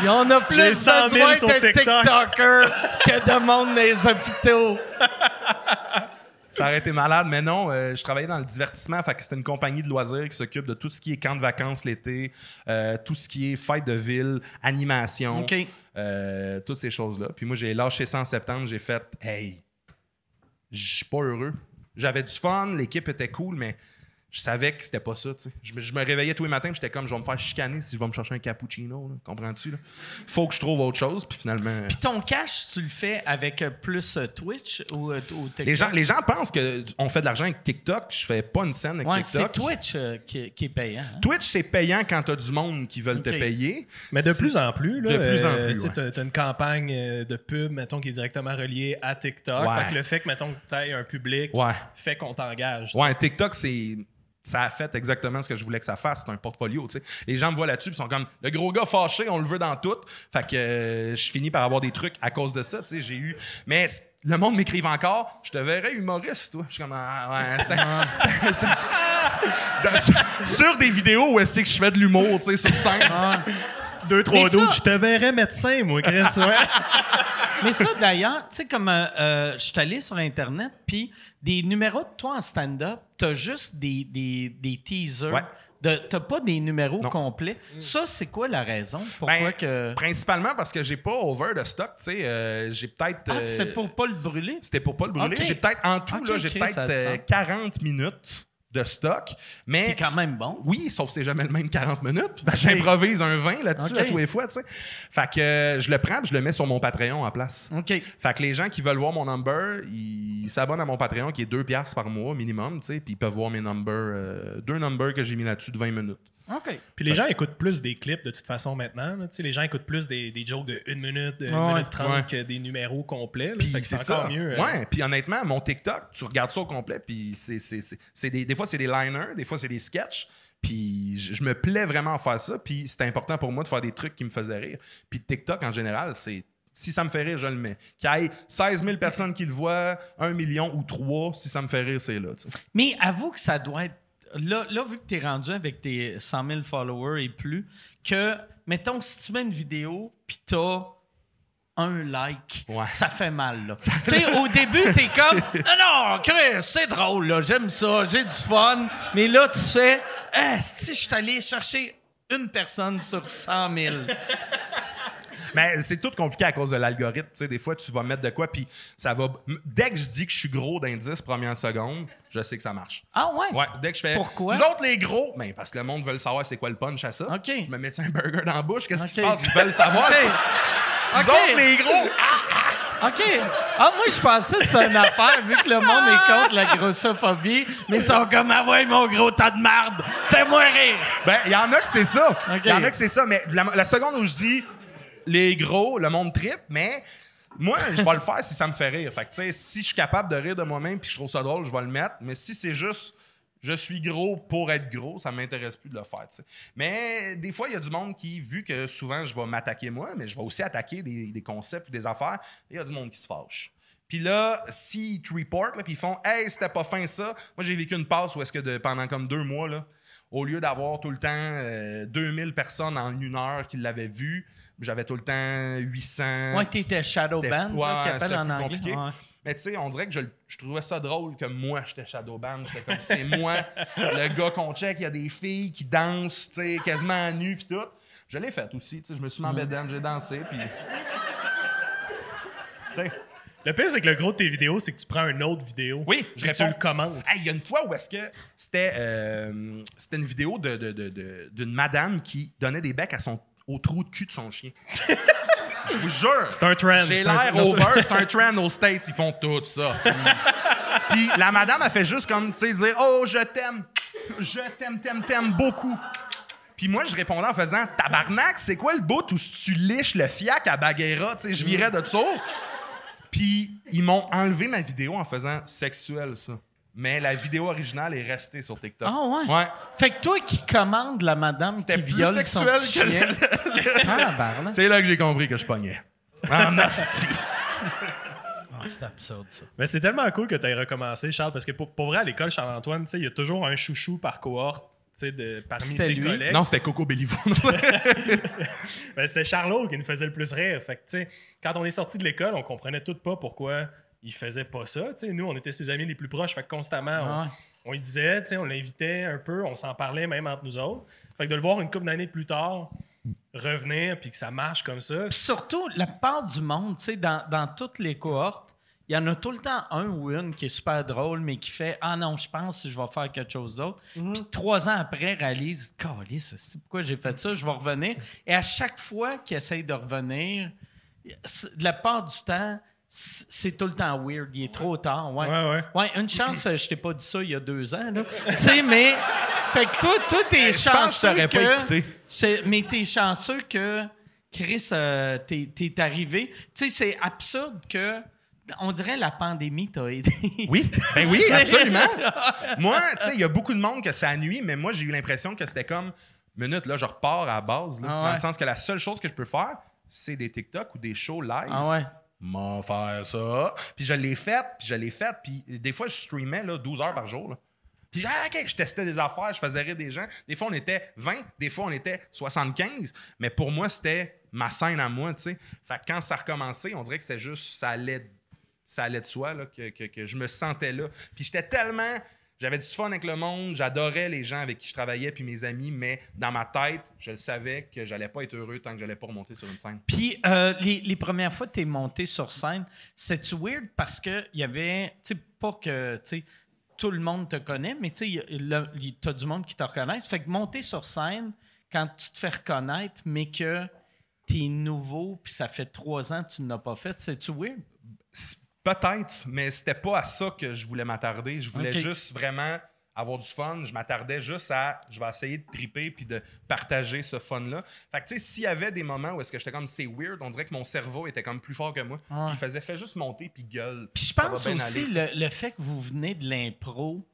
Il y en a plus J'ai 100 000 besoin sur de TikTok. TikTokers que de monde dans les hôpitaux. Ça aurait été malade, mais non, euh, je travaillais dans le divertissement, fait que c'était une compagnie de loisirs qui s'occupe de tout ce qui est camp de vacances l'été, euh, tout ce qui est fête de ville, animation, OK. euh, toutes ces choses-là. Puis moi, j'ai lâché ça en septembre, j'ai fait « Hey, je suis pas heureux. » J'avais du fun, l'équipe était cool, mais je savais que c'était pas ça, tu sais. Je me, je me réveillais tous les matins, j'étais comme « Je vais me faire chicaner si je vais me chercher un cappuccino, comprends-tu? là? Faut que je trouve autre chose, puis finalement... Puis ton cash, tu le fais avec euh, plus euh, Twitch ou, euh, ou TikTok? Les gens, les gens pensent qu'on fait de l'argent avec TikTok. Je fais pas une scène avec Ouais, c'est TikTok. Twitch euh, qui, qui est payant. hein? Twitch, c'est payant quand tu as du monde qui veulent te Ok. payer. Mais de C'est- plus en plus, là, De plus en euh, plus, tu sais, ouais. t'as- t'as une campagne euh, de pub, mettons, qui est directement reliée à TikTok. Ouais. Fait que le fait que, mettons, que tu un public Ouais. fait qu'on t'engage. Ouais, TikTok, c'est. Ça a fait exactement ce que je voulais que ça fasse. C'est un portfolio, tu sais. Les gens me voient là-dessus, ils sont comme le gros gars fâché, on le veut dans tout. Fait que euh, je finis par avoir des trucs à cause de ça, tu sais. J'ai eu. Mais le monde m'écrive encore, je te verrais humoriste, toi. Je suis comme, ah, ouais, c'était- (laughs) c'était- Dans- sur, sur des vidéos où est-ce que je fais de l'humour, tu sais, sur scène. Deux, trois Mais ça- doutes, je te verrais médecin, moi, Chris. Ouais. (laughs) Mais ça, d'ailleurs, tu sais, comme euh, euh, je suis allé sur Internet, puis des numéros de toi en stand-up, t'as juste des, des, des teasers. Ouais. De, t'as pas des numéros Non. complets. Ça, c'est quoi la raison? Pourquoi Ben, que. Principalement parce que j'ai pas over de stock, tu sais. euh, j'ai peut-être. Ah, c'était pour pas le brûler? C'était pour pas le brûler. J'ai peut-être, en tout, Ok, là, j'ai peut-être ça a du euh, sens. 40 minutes de stock. Mais. C'est quand même bon. Oui, sauf que c'est jamais le même 40 minutes. Ben, J'improvise un 20 là-dessus à tous les fois, tu sais. Fait que euh, je le prends je le mets sur mon Patreon en place. OK. Fait que les gens qui veulent voir mon number, ils s'abonnent à mon Patreon qui est 2 piastres par mois minimum, tu sais, puis ils peuvent voir mes numbers, euh, deux numbers que j'ai mis là-dessus de 20 minutes. OK. Puis les gens écoutent plus des clips de toute façon maintenant. là. Les gens écoutent plus des, des jokes de 1 minute, de 1 Ouais. minute 30 Ouais. que des numéros complets. là. Puis Fait que c'est c'est encore ça. mieux. euh, Ouais, puis honnêtement, mon TikTok, tu regardes ça au complet, puis c'est, c'est, c'est, c'est des, des fois c'est des liners, des fois c'est des sketchs, puis je, me plais vraiment à faire ça, puis c'est important pour moi de faire des trucs qui me faisaient rire. Puis TikTok en général, c'est si ça me fait rire, je le mets. Qu'il y ait 16 000 personnes qui le voient, 1 million ou 3, si ça me fait rire, c'est là. Mais avoue que ça doit être. Là, là vu que tu es rendu avec tes 100 000 followers et plus, que, mettons, si tu mets une vidéo, puis t'as un like, Ouais. ça fait mal. là. (laughs) Tu sais, au début, t'es (laughs) comme, non, non, Chris, c'est drôle, là, j'aime ça, j'ai du fun. Mais là, tu fais, ah, si je suis allé chercher une personne sur 100 000. Mais c'est tout compliqué à cause de l'algorithme. Tu sais, des fois, tu vas mettre de quoi, puis ça va. Dès que je dis que je suis gros d'indice première seconde, je sais que ça marche. Ah ouais? Ouais, dès que je fais. Pourquoi? Nous autres, les gros, ben, parce que le monde veut le savoir c'est quoi le punch à ça. OK. Je me mets un burger dans la bouche, qu'est-ce qui se passe? Ils veulent le savoir. OK. ça. Nous autres, les gros! OK. Ah, moi, je pensais que c'était une affaire, vu que le monde est contre la grossophobie, mais ils sont comme, ah ouais, mon gros tas de marde, fais-moi rire. Ben, il y en a que c'est ça. Il y en a que c'est ça. Mais la, la seconde où je dis les gros, le monde tripe, mais moi, je vais le faire si ça me fait rire. Fait que, si je suis capable de rire de moi-même puis je trouve ça drôle, je vais le mettre. Mais si c'est juste je suis gros pour être gros, ça m'intéresse plus de le faire. Mais des fois, il y a du monde qui, vu que souvent je vais m'attaquer moi, mais je vais aussi attaquer des, des concepts ou des affaires, il y a du monde qui se fâche. Puis là, s'ils te reportent, puis ils font Hey, c'était pas fin ça. Moi, j'ai vécu une passe où est-ce que pendant comme deux mois, au lieu d'avoir tout le temps euh, 2000 personnes en une heure qui l'avaient vu, j'avais tout le temps 800. Moi, t'étais shadow band, ouais, là, en plus anglais. compliqué. Ouais. Mais tu sais, on dirait que je, je trouvais ça drôle que moi, j'étais Shadowban. J'étais comme, c'est moi, (laughs) le gars qu'on check, il y a des filles qui dansent, tu sais, quasiment à nu, puis tout. Je l'ai fait aussi, tu sais, je me suis mis en j'ai dansé, puis... (laughs) Tu sais, Le pire, c'est que le gros de tes vidéos, c'est que tu prends une autre vidéo. Oui, je puis tu réponds. le commentes. Hey, il y a une fois où est-ce que c'était euh, c'était une vidéo de- de- de- de- d'une madame qui donnait des becs à son, au trou de cul de son chien. Je vous jure. C'est un trend. J'ai un- l'air over, c'est un trend aux States, ils font tout ça. Puis la madame a fait juste comme, tu sais, dire Oh, je t'aime, je t'aime, t'aime, t'aime beaucoup. Puis moi, je répondais en faisant Tabarnak, c'est quoi le bout où tu liches le fiac à Baguera? Tu sais, je virais de ça. Puis ils m'ont enlevé ma vidéo en faisant sexuel, ça. Mais la vidéo originale est restée sur TikTok. Ah ouais? Ouais. Fait que toi qui commandes la madame qui plus viole sexuel son que. (laughs) Ah, C'est là que j'ai compris que je pognais. En (laughs) asti. c'est absurde, ça. Mais c'est tellement cool que tu aies recommencé, Charles, parce que pour, pour vrai, à l'école Charles-Antoine, tu sais, il y a toujours un chouchou par cohorte. tu sais, De, parmi C'était tes lui? collègues. Non, c'était Coco Bellivo. (laughs) Ben, c'était Charlot qui nous faisait le plus rire. Fait que, tu sais, quand on est sorti de l'école, on comprenait tout pas pourquoi il faisait pas ça. Tu sais, nous, on était ses amis les plus proches. Fait que constamment, on, Ah ouais. on lui disait, tu sais, on l'invitait un peu, on s'en parlait même entre nous autres. Fait que de le voir une couple d'années plus tard revenir puis que ça marche comme ça, surtout, la part du monde, tu sais, dans, dans toutes les cohortes, il y en a tout le temps un ou une qui est super drôle, mais qui fait Ah non, je pense que je vais faire quelque chose d'autre. Puis trois ans après, réalise Calice, c'est pourquoi j'ai fait ça, je vais revenir. Et à chaque fois qu'il essaye de revenir, de la part du temps, c'est tout le temps weird. Il est trop tard. Ouais, Ouais, ouais. Ouais, une chance, (laughs) euh, je t'ai pas dit ça il y a deux ans. tu sais, mais. Fait que toi, toi t'es Je pense que chanceux. pas écouté. mais t'es chanceux que Chris, euh, t'es, arrivé. Tu sais, c'est absurde que. On dirait la pandémie t'a aidé. (laughs) Oui, ben oui, absolument. (laughs) moi, tu sais, il y a beaucoup de monde que ça nuit, mais moi, j'ai eu l'impression que c'était comme, minute, là, je repars à la base, là, Ah dans le sens que la seule chose que je peux faire, c'est des TikTok ou des shows live. Ah ouais. M'en faire ça. Puis je l'ai fait, puis je l'ai fait, puis des fois, je streamais là, 12 heures par jour. Puis ah, je testais des affaires, je faisais rire des gens. Des fois, on était 20, des fois, on était 75. Mais pour moi, c'était ma scène à moi, tu sais. Fait que quand ça a recommencé, on dirait que c'est juste, ça allait, ça allait de soi, là, que, que- que je me sentais là. Puis j'étais tellement... J'avais du fun avec le monde, j'adorais les gens avec qui je travaillais, puis mes amis, mais dans ma tête, je le savais que j'allais pas être heureux tant que j'allais pas remonter sur une scène. Puis euh, les, les premières fois que tu es monté sur scène, c'était-tu weird parce qu'il y avait, tu sais, pas que, tu sais, tout le monde te connaît, mais tu sais, tu as du monde qui te reconnaisse. Fait que monter sur scène, quand tu te fais reconnaître, mais que tu es nouveau, puis ça fait trois ans que tu ne l'as pas fait, c'est-tu weird? Peut-être, mais c'était pas à ça que je voulais m'attarder. Je voulais juste vraiment avoir du fun. Je m'attardais juste à je vais essayer de triper puis de partager ce fun-là. Fait que tu sais, s'il y avait des moments où est-ce que j'étais comme c'est weird, on dirait que mon cerveau était comme plus fort que moi. Ouais. Il faisait fait juste monter puis gueule. Puis je pense aussi aller, le, le fait que vous venez de l'impro,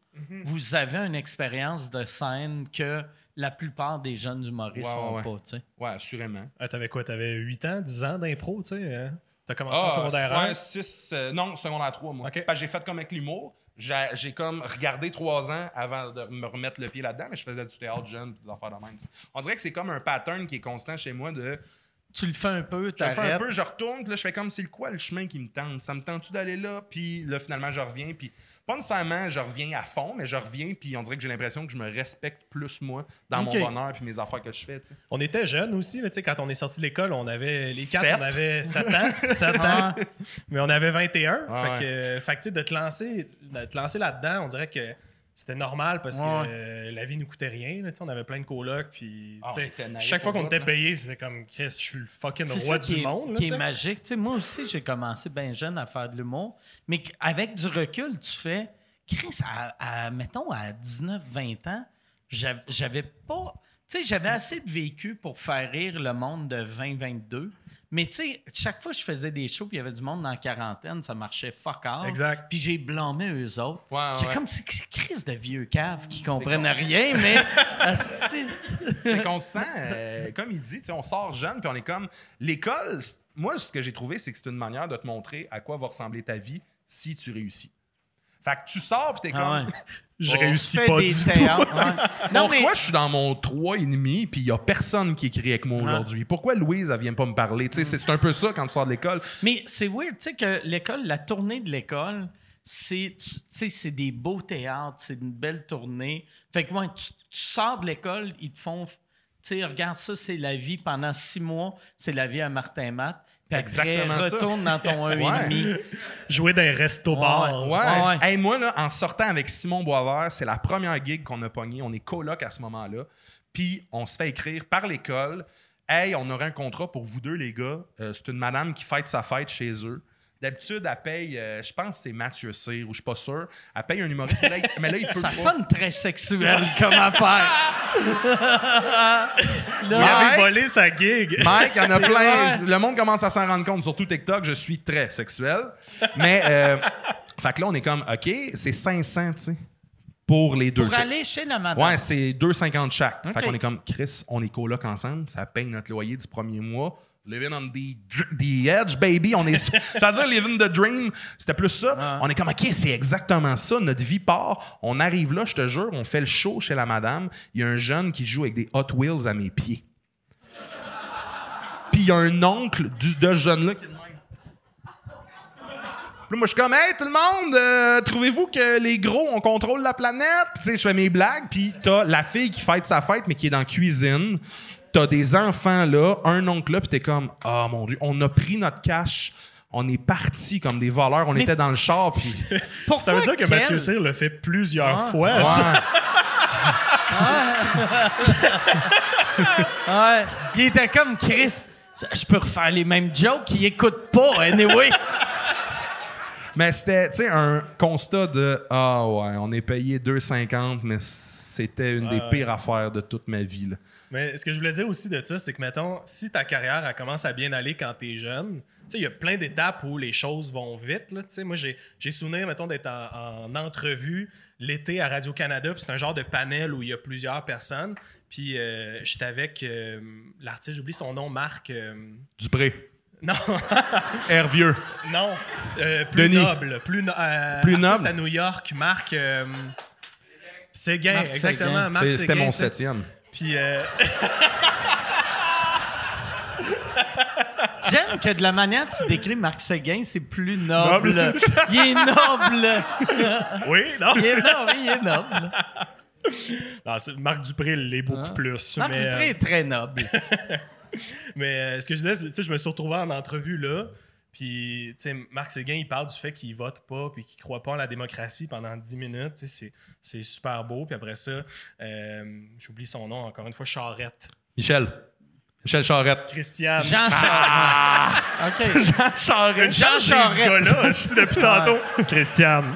vous avez une expérience de scène que la plupart des jeunes humoristes Ouais, ouais, n'ont ouais. pas, tu sais. Ouais, assurément. Ah, t'avais quoi? T'avais 8 ans, 10 ans d'impro, tu sais? hein? T'as commencé en Ah, secondaire ouais, 1? 6, non, secondaire 3, moi. Ok. Parce que j'ai fait comme avec l'humour. J'ai comme regardé trois ans avant de me remettre le pied là-dedans, mais je faisais du théâtre jeune et des affaires de même. tu. On dirait que c'est comme un pattern qui est constant chez moi de Tu le fais un peu, Je le fais un peu, je retourne, puis là, je fais comme c'est le quoi le chemin qui me tente? Ça me tente-tu d'aller là? Puis là, finalement, je reviens. Puis pas nécessairement, je reviens à fond, mais je reviens, puis on dirait que j'ai l'impression que je me respecte plus, moi, dans mon bonheur, puis mes affaires que je fais. On était jeunes aussi, là, tu sais, quand on est sorti de l'école, on avait les quatre, Sept. on avait 7 ans, (laughs) 7 Ah. ans, mais on avait 21. Ah fait ouais. que, fait de te lancer, de te lancer là-dedans, on dirait que c'était normal parce Ouais. que euh, la vie nous coûtait rien. là, tu sais, on avait plein de colocs, puis Ah, chaque fois qu'on était là. payé, c'était comme Chris, je suis le fucking roi du est, monde. là, qui est magique. Tu sais, moi aussi, j'ai commencé bien jeune à faire de l'humour, mais avec du recul, tu fais, Chris, à, à- mettons, à 19, 20 ans, j'av- j'avais pas. Tu sais, j'avais assez de vécu pour faire rire le monde de 20, 22. Mais tu sais, chaque fois que je faisais des shows puis il y avait du monde dans la quarantaine, ça marchait fuck all. Exact. Puis j'ai blâmé eux autres. Ouais, J'ai ouais. comme, c'est Chris de vieux caves qui comprennent rien, mais. (laughs) C'est qu'on se sent, euh, comme il dit, tu sais, on sort jeune, puis on est comme. L'école, moi, ce que j'ai trouvé, c'est que c'est une manière de te montrer à quoi va ressembler ta vie si tu réussis. Fait que tu sors, puis t'es Ah comme. ouais. (laughs) Je On réussis pas des du tout. ouais. (laughs) Non, mais. Pourquoi je suis dans mon 3,5 puis il y a personne qui écrit avec moi aujourd'hui? Pourquoi Louise, elle vient pas me parler? C'est- un peu ça quand tu sors de l'école. Mais c'est weird, tu sais, que l'école, la tournée de l'école, c'est, tu tu sais, c'est des beaux théâtres, c'est une belle tournée. Fait que, ouais, tu, tu sors de l'école, ils te font, tu sais, regarde ça, c'est la vie pendant six mois, c'est la vie à Martin Matt. Puis après, Exactement ça. retourne dans ton Ouais. 1,5. Jouer dans un resto-bar. Ouais. Ouais. Ouais. Hey, moi, là, en sortant avec Simon Boisvert, c'est la première gig qu'on a pogné. On est coloc à ce moment-là. Puis on se fait écrire par l'école. Hey, on aurait un contrat pour vous deux, les gars. Euh, c'est une madame qui fête sa fête chez eux. D'habitude, elle paye, euh, je pense que c'est Mathieu Cyr, ou je suis pas sûr. Elle paye un humoriste. mais là, il- mais là, il peut Ça pas. sonne très sexuel comme affaire. (laughs) Il Là, avait Mike. volé sa gig. (laughs) Mike, il y en a plein. Le monde commence à s'en rendre compte. Surtout TikTok, je suis très sexuel. Mais, euh, fait que là, on est comme, OK, c'est 500, tu sais, pour les deux. pour C'est- aller chez la madame. Ouais, c'est 2,50 chaque. OK. Fait qu'on est comme, Chris, on est coloc ensemble, ça paye notre loyer du premier mois. Living on the, the edge, baby. On est. sur- J'allais (laughs) dire living the dream. C'était plus ça. On est comme, OK, c'est exactement ça. Notre vie part. On arrive là, je te jure, on fait le show chez la madame. Il y a un jeune qui joue avec des Hot Wheels à mes pieds. Puis il y a un oncle du, de ce jeune-là qui est. Puis moi, je suis comme, hey, tout le monde, euh, trouvez-vous que les gros, on contrôle la planète? Puis, tu sais, je fais mes blagues, puis t'as la fille qui fête sa fête, mais qui est dans la cuisine. T'as des enfants là, un oncle là, puis t'es comme, ah mon Dieu, on a pris notre cash, on est parti comme des voleurs, on Mais- était dans le char, puis. (laughs) Ça veut dire que Mathieu Cyr le fait plusieurs Ah. fois. Ouais. ça. (laughs) Ouais. Il était comme Chris. Je peux refaire les mêmes jokes, il écoute pas, anyway. (laughs) Mais c'était, tu sais, un constat de, ah ouais, on est payé 2,50, mais c'était une des Ouais, pires affaires de toute ma vie, là. Mais ce que je voulais dire aussi de ça, c'est que, mettons, si ta carrière elle commence à bien aller quand t'es jeune, tu sais, il y a plein d'étapes où les choses vont vite. Là, tu sais. moi, j'ai j'ai souvenir, mettons, d'être en, en entrevue l'été à Radio-Canada, puis c'est un genre de panel où il y a plusieurs personnes. Puis euh, j'étais avec euh, l'artiste, j'oublie son nom, Marc. euh, Dupré. (laughs) non, Hervieux. non, euh, plus Denis. noble. Plus, no- euh, Plus noble. à New York, Marc. euh, Séguin, exactement. C'était mon septième. Puis, euh, (laughs) J'aime que de la manière que tu décris Marc Séguin, c'est plus noble. Noble. (laughs) il est noble. (laughs) oui, non. Il est noble, il est noble. Non, c'est- Marc Dupré l'est beaucoup Ah. plus. Marc mais, Dupré euh, est très noble. Mais euh, ce que je disais, c'est, tu sais, je me suis retrouvé en entrevue là. Puis, tu sais, Marc Séguin, il parle du fait qu'il vote pas puis qu'il croit pas en la démocratie pendant 10 minutes. Tu sais, c'est, c'est super beau. Puis après ça, euh, j'oublie son nom encore une fois, Charrette. Michel. Michel Charette. Christiane. Jean Charest. (laughs) OK. Charrette. Jean ce Charest. gars-là (laughs) depuis tantôt. Christiane.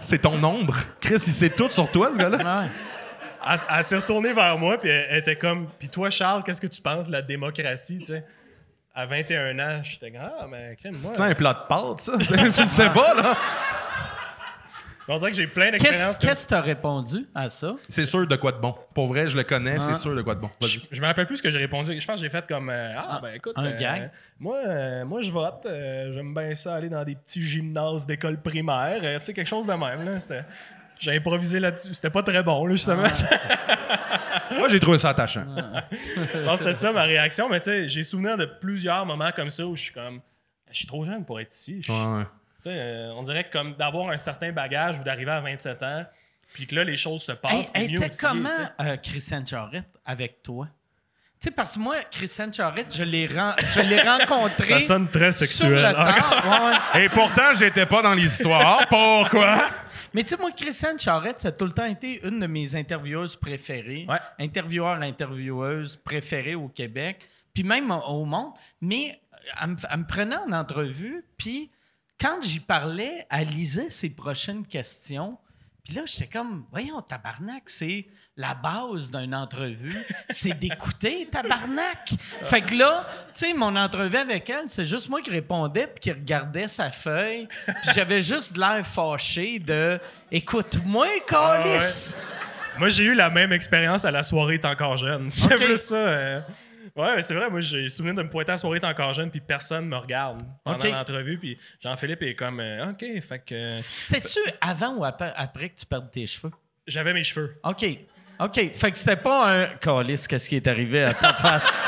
C'est ton ombre. Chris, il sait tout sur toi, ce gars-là. Ouais. Elle, elle s'est retournée vers moi, puis elle, elle était comme, puis toi, Charles, qu'est-ce que tu penses de la démocratie, tu sais? À 21 ans, j'étais comme, ah, mais crème, moi. C'est un plat de pâtes, ça? (laughs) tu le sais pas, là? On dirait que j'ai plein d'expériences. Qu'est-ce que tu as répondu à ça? C'est sûr de quoi de bon. Pour vrai, je le connais, c'est Ah. sûr de quoi de bon. Je, je me rappelle plus ce que j'ai répondu. Je pense que j'ai fait comme euh, Ah, ben écoute. un euh, gag. Moi, euh, moi je vote. euh, J'aime bien ça aller dans des petits gymnases d'école primaire. euh, tu sais, quelque chose de même. Là. J'ai improvisé là-dessus. C'était pas très bon, là, justement. (laughs) Moi, j'ai trouvé ça attachant. Je pense que c'était ça ma réaction. Mais tu sais, j'ai souvenir de plusieurs moments comme ça où je suis comme Je suis trop jeune pour être ici. Ouais, ouais. tu sais, euh, on dirait que comme d'avoir un certain bagage ou d'arriver à 27 ans, puis que là, les choses se passent. Elle était comment, euh, Christiane Charette, avec toi? Tu sais, parce que moi, Christiane Charette, je l'ai ren- je l'ai rencontrée. Ça sonne très sur sexuel. le tard. Ouais, ouais. Et pourtant, j'étais pas dans l'histoire. Pourquoi? Mais tu sais, moi, Christiane Charette, ça a tout le temps été une de mes intervieweuses préférées. Ouais. Intervieweur, intervieweuse préférée au Québec, puis même au- au monde. Mais elle me, elle me prenait en entrevue, puis quand j'y parlais, elle lisait ses prochaines questions. Puis là, j'étais comme, voyons, tabarnak, c'est la base d'une entrevue, c'est d'écouter, tabarnak. Fait que là, tu sais, mon entrevue avec elle, c'est juste moi qui répondais puis qui regardais sa feuille. Puis j'avais juste l'air fâché de, écoute-moi, Calis. Moi, j'ai eu la même expérience à la soirée T'es encore jeune. (laughs) C'est Ok. plus ça. euh. Ouais, c'est vrai. Moi, j'ai souvenir de me pointer à soirée encore jeune, puis personne me regarde pendant l'entrevue. Puis Jean-Philippe est comme, euh, OK, fait que euh, C'était-tu avant ou après, après que tu perdes tes cheveux? j'avais mes cheveux. OK. OK. Fait que c'était pas un. Calis, qu'est-ce qui est arrivé à sa face? (laughs)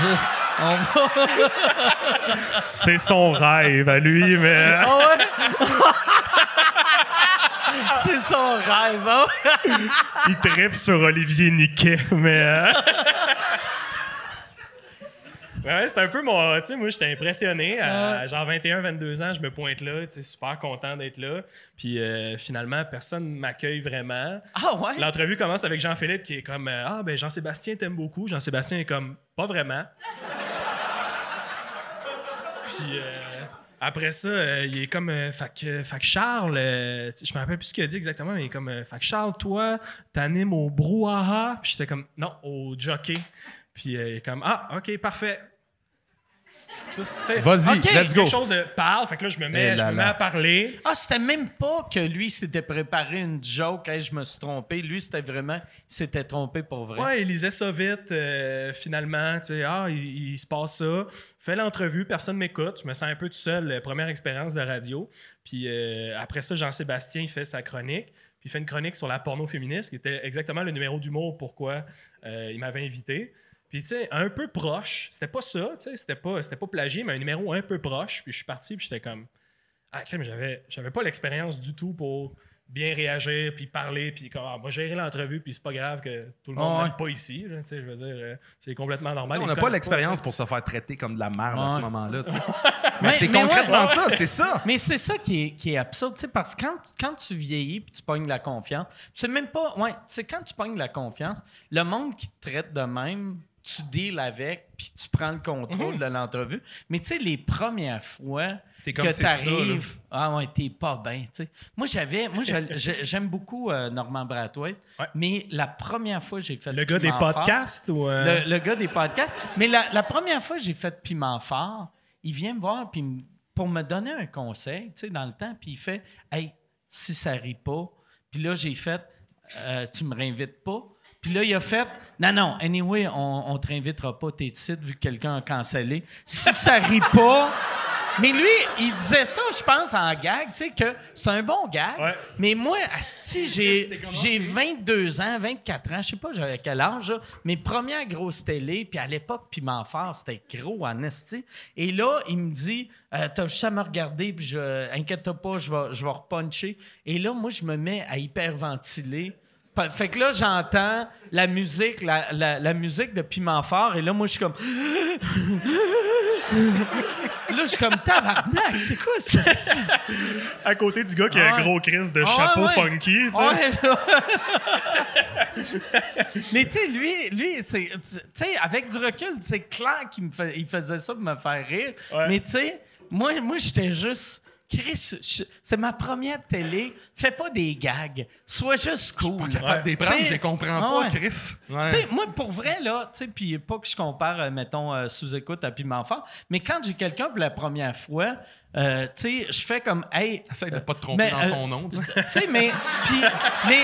Juste. On va. (laughs) C'est son rêve à lui, mais. Ah ouais? (laughs) C'est son rêve, hein? il tripe sur Olivier Niquet, mais. Ouais, c'est un peu mon. Tu sais, moi, j'étais impressionné. À genre 21, 22 ans, je me pointe là, tu sais, super content d'être là. Puis euh, finalement, personne ne m'accueille vraiment. Ah ouais? L'entrevue commence avec Jean-Philippe qui est comme euh, Ah, ben Jean-Sébastien t'aime beaucoup. Jean-Sébastien est comme Pas vraiment. Puis euh, après ça, euh, il est comme euh, fait que Charles, je me rappelle plus ce qu'il a dit exactement, mais il est comme Fait que Charles, toi, t'animes au brouhaha. Puis j'étais comme Non, au jockey. Puis il est comme Ah, ok, parfait. Ça, c'est- tu sais, Vas-y, let's go. Quelque chose de parle, fait que là, je me mets, Eh je me mets là. à parler. Ah, c'était même pas que lui s'était préparé une joke, hey, je me suis trompé. Lui, c'était vraiment, il s'était trompé pour vrai. Ouais, il lisait ça vite, euh, finalement. Tu sais, ah, il, il se passe ça. Fait l'entrevue, personne m'écoute. Je me sens un peu tout seul, euh, première expérience de radio. Puis euh, après ça, Jean-Sébastien, il fait sa chronique. Puis il fait une chronique sur la porno féministe, qui était exactement le numéro d'humour pourquoi euh, il m'avait invité. Puis tu sais, un peu proche. C'était pas ça, tu sais, c'était pas, c'était pas plagié, mais un numéro un peu proche. Puis je suis parti, puis j'étais comme. Ah, crème, j'avais, j'avais pas l'expérience du tout pour bien réagir, puis parler, puis comme, ah, moi, gérer l'entrevue, puis c'est pas grave que tout le monde ouais. n'aime pas ici. là, tu sais, je veux dire, euh, c'est complètement Ça, normal. on n'a pas l'expérience pour se faire traiter comme de la merde à Ouais. ce moment-là. tu sais. (laughs) Mais- Mais c'est mais concrètement ouais. ça, c'est ça. Mais c'est ça qui est, qui est absurde, tu sais, parce que quand, quand tu vieillis puis tu pognes la confiance, c'est même pas. Ouais, c'est quand tu pognes la confiance, le monde qui te traite de même, tu deals avec puis tu prends le contrôle de l'entrevue. Mais tu sais, les premières fois Mhm. Comme, que c'est ça, t'arrives, ah ouais, t'es pas bien, tu. Moi, j'avais. Moi, (laughs) j'aime beaucoup euh, Normand Brathwaite, Ouais. mais la première fois que j'ai fait Le gars des Fort- podcasts ou. euh, le, le gars des podcasts. Mais la, la première fois que j'ai fait Piment Fort, il vient me voir puis pour me donner un conseil, tu sais, dans le temps, puis il fait Hey, si ça rit pas. Puis là, j'ai fait Euh, Tu me réinvites pas. Puis là, il a fait Non, non, anyway, on, on te réinvitera pas, t'es ici vu que quelqu'un a cancellé. Si ça rit (laughs) pas, mais lui, il disait ça, je pense, en gag, tu sais, que c'est un bon gag. Ouais. Mais moi, asti, j'ai, j'ai 22 ans, 24 ans, je sais pas j'avais quel âge, là, mes premières grosses télé, puis à l'époque, Piment Fort, c'était gros en esti. Et là, il me dit, euh, t'as juste à me regarder, puis je, inquiète pas, je vais, je vais repuncher. Et là, moi, je me mets à hyperventiler. Fait que là, j'entends la musique, la, la- la musique de Piment Fort, et là, moi, je suis comme. (laughs) là, je suis comme tabarnak, c'est quoi ça? À côté du gars qui a Ouais. un gros crise de chapeau ouais. funky, tu sais. Ouais. (laughs) Mais tu sais, lui, lui c'est, tu sais, avec du recul, c'est clair qu'il me fait, il faisait ça pour me faire rire. Mais tu sais, moi, moi j'étais juste. Chris, je- c'est ma première télé. Fais pas des gags. Sois juste cool. Pas capable de les prendre, T'sais, je les comprends ah pas, ouais. Chris. Ouais. Moi, pour vrai, là, tu sais, puis pas que je compare, euh, mettons, euh, sous-écoute à Piment Fort, mais quand j'ai quelqu'un pour la première fois, euh, tu sais, je fais comme, hey. Essaye de pas te tromper mais, dans euh, son nom. tu sais. Mais. Mais.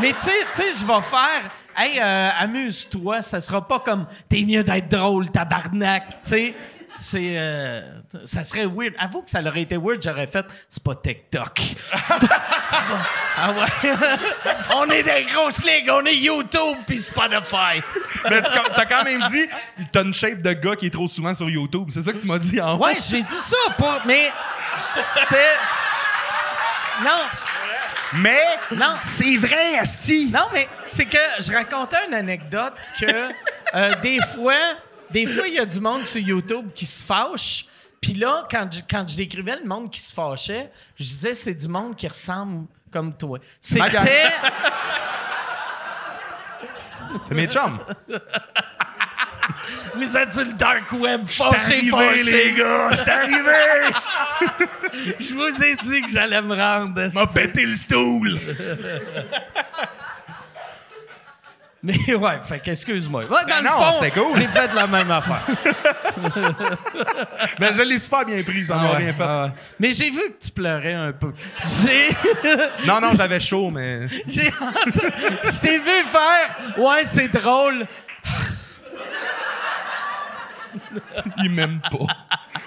Mais tu sais, tu sais, je vais faire. Hey, euh, amuse-toi, ça sera pas comme. T'es mieux d'être drôle, tabarnak. Tu sais, c'est. euh, ça serait weird. Avoue que ça aurait été weird, j'aurais fait. C'est pas TikTok. (laughs) ah ouais. (laughs) on est des grosses ligues, on est YouTube puis Spotify. Mais tu as quand même dit, t'as une shape de gars qui est trop souvent sur YouTube. C'est ça que tu m'as dit en haut? Ouais, j'ai dit ça, pas. Mais. C'était. Non. Mais Non. c'est vrai, Asti. Non, mais c'est que je racontais une anecdote que euh, des fois, des fois, il y a du monde sur YouTube qui se fâche. Puis là, quand je, quand je décrivais le monde qui se fâchait, je disais c'est du monde qui ressemble comme toi. C'était. C'est mes chums. (laughs) Vous êtes sur le dark web, fâché, fâché. les gars, j'étais arrivé. (laughs) Je vous ai dit que j'allais me rendre. M'a pété le stool. (laughs) Mais (laughs) ouais, fait qu'excuse-moi. Ouais, dans Ben le non, c'était cool. j'ai fait la même affaire. Mais (laughs) je l'ai super bien pris, ça m'a Ah ouais, rien fait. ah ouais. Mais j'ai vu que tu pleurais un peu. J'ai. (laughs) Non, non, j'avais chaud, mais. J'ai Je t'ai vu faire. Ouais, c'est drôle. (laughs) Il m'aime pas.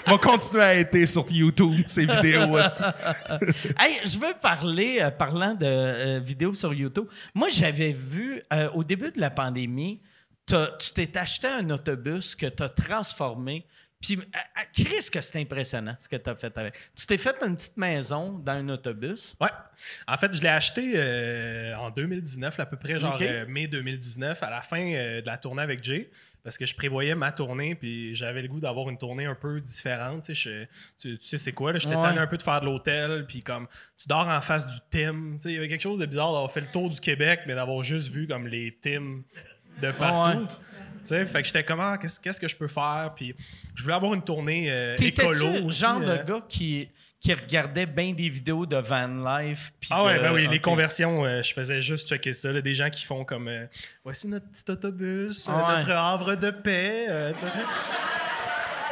On va continuer à être sur YouTube, ces vidéos. (laughs) Hey, je veux parler, euh, parlant de euh, vidéos sur YouTube. Moi, j'avais vu, euh, au début de la pandémie, tu t'es acheté un autobus que tu as transformé. Puis, Chris, que c'est impressionnant ce que tu as fait avec. Tu t'es fait une petite maison dans un autobus? Ouais. En fait, je l'ai acheté euh, en 2019, à peu près, genre euh, mai 2019, à la fin euh, de la tournée avec Jay. Parce que je prévoyais ma tournée, puis j'avais le goût d'avoir une tournée un peu différente. Tu sais, je- tu, tu sais c'est quoi, là? J'étais Ouais. tanné un peu de faire de l'hôtel, puis comme tu dors en face du Tim. Tu sais, il y avait quelque chose de bizarre d'avoir fait le tour du Québec, mais d'avoir juste vu comme les Tim de partout. Ouais. Tu sais, fait que j'étais comment, qu'est-ce qu'est-ce que je peux faire? Puis je voulais avoir une tournée euh, écolo le aussi. genre euh. de gars qui, qui regardait bien des vidéos de van life? Ah ouais, de- ben oui, les conversions, euh, je faisais juste checker ça. là, des gens qui font comme euh, voici notre petit autobus, euh, Ah ouais. notre havre de paix. euh, tu sais.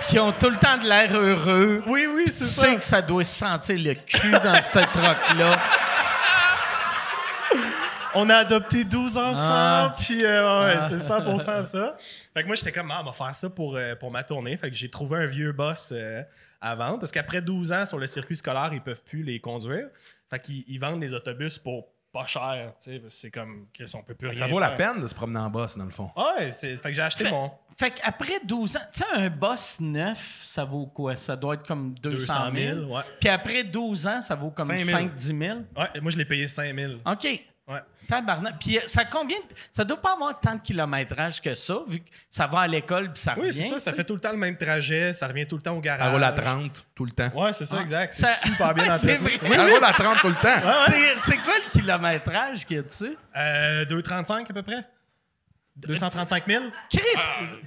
Qui ont tout le temps de l'air heureux. oui, oui, Tu c'est sais ça. que ça doit sentir le cul dans cette (laughs) troc-là. On a adopté 12 enfants, Ah. puis euh, ouais, c'est 100% (laughs) ça. Fait que moi, j'étais comme, ah, on va faire ça pour, euh, pour ma tournée. Fait que j'ai trouvé un vieux boss euh, à vendre, parce qu'après 12 ans sur le circuit scolaire, ils peuvent plus les conduire. Fait qu'ils ils vendent les autobus pour pas cher, tu sais, parce que c'est comme, Chris, on peut plus rien Ça vaut la peine de se promener en boss, dans le fond. Ouais, c'est- fait que j'ai acheté Fait, mon fait qu'après 12 ans, tu sais, un boss neuf, ça vaut quoi? Ça doit être comme 200 200 000. 000, ouais. Puis après 12 ans, ça vaut comme 5 000. 5-10 000. Ouais, moi, je l'ai payé 5000. OK. Ouais. Tabarnak. Puis euh, ça combien... de- Ça doit pas avoir tant de kilométrage que ça, vu que ça va à l'école puis ça Oui, revient. c'est ça. Ça fait tout le temps le même trajet. Ça revient tout le temps au garage. Elle roule à 30 tout le temps. Ouais, c'est ça, Ah. exact. C'est Ça- super bien (laughs) Ouais, c'est vrai. Elle roule à 30 tout le temps. C'est- C'est quoi le kilométrage qu'il y a dessus? Euh, 2,35 à peu près. 235 000. Chris!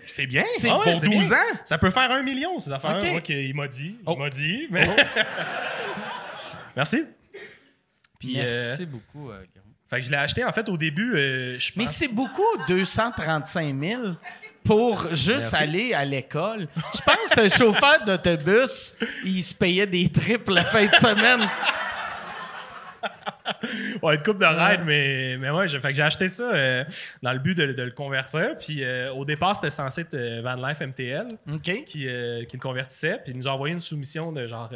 C'est bien. C'est- Ah ouais, pour c'est 12 bien. ans? Ça peut faire un million, ces affaires. Ok. Ok, il m'a dit. Oh. Il m'a dit. Mais... (laughs) Merci. Puis, Merci euh, beaucoup, euh, Guillaume. Fait que je l'ai acheté, en fait, au début, euh, je Mais pense- c'est beaucoup, 235 000 pour juste aller à l'école. Je pense que le chauffeur d'autobus, il se payait des tripes la fin de semaine. (laughs) Ouais, une coupe de ride, mais, mais ouais, j'ai, fait que j'ai acheté ça euh, dans le but de, de le convertir. Puis euh, au départ, c'était censé être Van Life MTL qui, euh, qui le convertissait. Puis il nous a envoyé une soumission de genre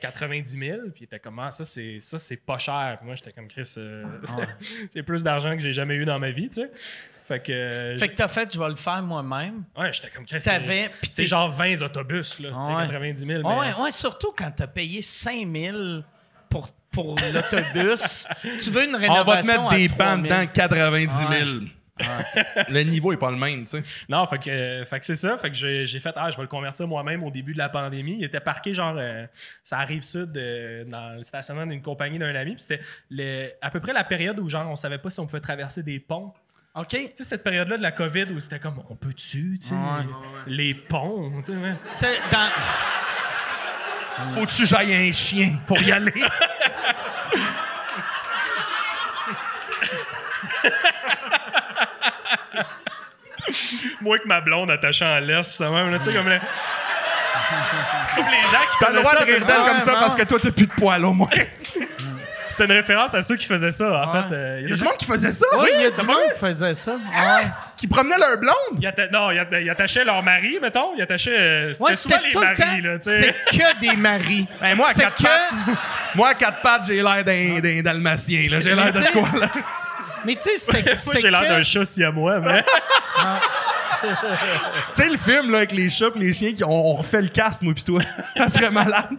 90 000. Puis il était comme, ah, ça, c'est, ça, c'est pas cher. Puis moi, j'étais comme, Chris, euh, (laughs) c'est plus d'argent que j'ai jamais eu dans ma vie, tu sais. Fait que. euh, Fait que t'as fait, je vais le faire moi-même. Ouais, j'étais comme Chris. T'avais- c'est- puis C'est genre 20 autobus, là. tu sais, Ouais. 90 000. Ouais, mais- ouais, surtout quand t'as payé 5000 pour, pour l'autobus. (laughs) tu veux une rénovation On va te mettre des 3000. bancs dedans, 90 000. Ouais. Le niveau est pas le même, tu sais. Non, fait que, euh, fait que c'est ça. Fait que j'ai j'ai fait, ah, je vais le convertir moi-même au début de la pandémie. Il était parqué, genre, euh, ça arrive sud, euh, dans le stationnement d'une compagnie d'un ami. Puis c'était le- à peu près la période où, genre, on savait pas si on pouvait traverser des ponts. OK. Tu sais, cette période-là de la COVID où c'était comme, on peut-tu, tu sais, Ouais. les ponts, tu sais, ouais. Dans- Faut-tu que j'aille un chien pour y aller? (laughs) (laughs) Moi avec ma blonde attachée en laisse, c'est même, tu sais, comme, le- (laughs) comme les gens qui T'as le faisaient droit ça. de réviser ouais, comme ça parce que toi, t'as plus de poils au moins. (laughs) C'était une référence à ceux qui faisaient ça, en Ouais. fait. euh, il y a du monde qui faisait ça, Oui, il y a du monde qui faisait ça. Ouais. qui promenait leur blonde? Ils atta- non, ils atta- ils attachaient leur mari, mettons. Ils attachaient. euh, C'était Ouais, souvent les tout le maris, temps, là, tu sais. C'était que des maris. Ben, moi, à C'est quatre que... pattes, moi, à quatre pattes, j'ai l'air d'un, d'un dalmatien, là. J'ai l'air de Mais tu sais- quoi, là? Mais tu sais, c'était Moi, j'ai l'air que- d'un chat si à moi, mais. (laughs) C'est le film, là, avec les chats et les chiens qui ont on refait le casque, moi, pis toi. (laughs) Ça serait malade.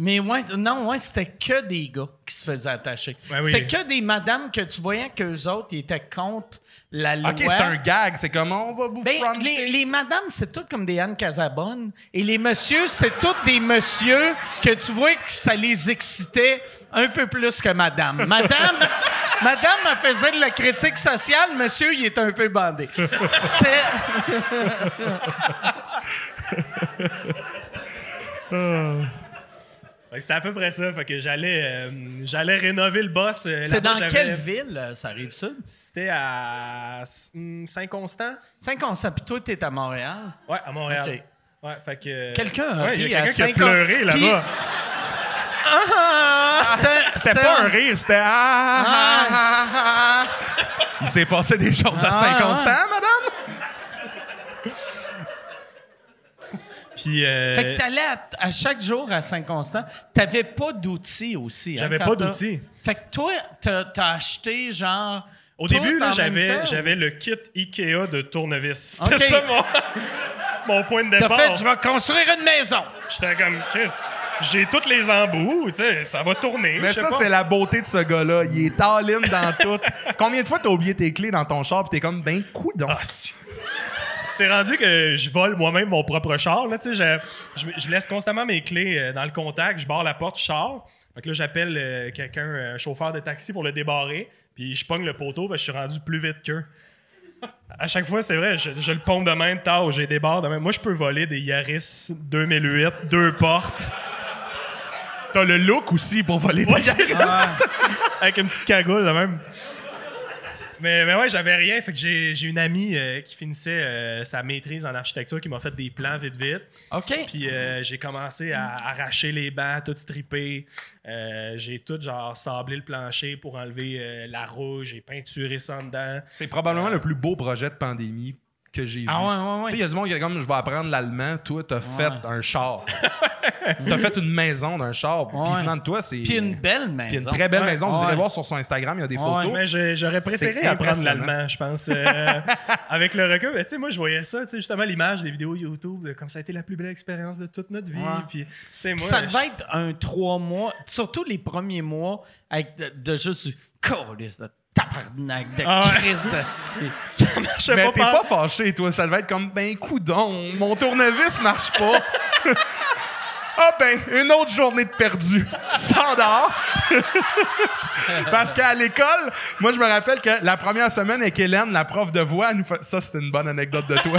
Mais ouais, non, ouais, c'était que des gars qui se faisaient attacher. Ouais, oui. C'était que des madames que tu voyais qu'eux autres, ils étaient contre la loi. OK, c'est un gag. C'est comme, on va vous Ben, les, les madames, c'est toutes comme des Anne Casabonne. Et les messieurs, c'était tous des messieurs que tu vois que ça les excitait un peu plus que madame. Madame, (laughs) madame, elle faisait de la critique sociale. Monsieur, il était un peu bandé. C'était... (laughs) C'était à peu près ça. Fait que j'allais, euh, j'allais rénover le boss. euh, C'est dans j'avais- quelle ville, euh, ça arrive ça? C'était à hum, Saint-Constant. Saint-Constant, puis toi, t'es à Montréal? Ouais, à Montréal. OK. Ouais, fait que. Quelqu'un a Ouais, il ri y a à quelqu'un qui a pleuré Puis- là-bas. C'était- C'était pas un rire, c'était ah, ah, ah, ah. Il s'est passé des choses à Ah, Saint-Constant, ah. madame? Puis. euh, Fait que t'allais à, à chaque jour à Saint-Constant. T'avais pas d'outils aussi. hein, J'avais quand pas t'as- d'outils. Fait que toi, t'as t'as acheté genre. Au tout début, en là, même j'avais, temps? j'avais le kit Ikea de tournevis. C'était OK. ça mon, (laughs) mon point de T'as départ. fait, je vais construire une maison. J'étais comme, Chris, j'ai tous les embouts, tu sais, ça va tourner. Mais je sais ça, pas. c'est la beauté de ce gars-là. Il est all-in dans tout. Combien de fois t'as oublié tes clés dans ton char pis t'es comme, ben, coudon. Ah, si. C'est rendu que je vole moi-même mon propre char. Là, je, je, je laisse constamment mes clés euh, dans le contact, je barre la porte char. Fait que là, j'appelle euh, quelqu'un, un chauffeur de taxi pour le débarrer, puis je pogne le poteau parce que je suis rendu plus vite qu'eux. À chaque fois, c'est vrai, je, je le pompe de même, tard, j'ai des barres de même. Moi, je peux voler des Yaris 2008, deux portes, T'as le look aussi pour voler des Ouais, Yaris. (laughs) avec une petite cagoule de même. Mais, mais ouais, j'avais rien. Fait que j'ai j'ai une amie euh, qui finissait euh, sa maîtrise en architecture qui m'a fait des plans vite vite. OK. Puis euh, j'ai commencé à arracher les bancs, tout stripper. Euh, j'ai tout genre sablé le plancher pour enlever euh, la rouge. J'ai peinturé ça en dedans. C'est probablement le plus beau projet de pandémie que j'ai vu. Ah ouais, ouais, ouais. Tu sais, il y a du monde qui est comme, je vais apprendre l'allemand. Toi, t'as fait un char. (laughs) t'as fait une maison d'un char. Puis Ouais. finalement, toi, c'est... Puis une belle maison. Puis une très belle Ouais. maison. Vous irez Ouais. voir sur son Instagram, il y a des Ouais. photos. Mais j'aurais préféré apprendre l'allemand, je pense. euh, (laughs) avec le recul, Mais tu sais, moi, je voyais ça, tu sais, justement, l'image des vidéos YouTube, de comme ça a été la plus belle expérience de toute notre vie. Ouais. Puis, tu sais, moi, ça devait être un trois mois, surtout les premiers mois, avec de, de juste du câlisse de tabarnak, de Ah ouais. crise de style. ça marchait Mais pas. t'es par- pas fâché, toi. Ça devait être comme, ben, coudon, mon tournevis marche pas. (laughs) Ah ben, une autre journée de perdu. (laughs) Sans (laughs) dehors. Parce qu'à l'école, moi, je me rappelle que la première semaine avec Hélène, la prof de voix, elle nous fa- ça, c'était une bonne anecdote de toi.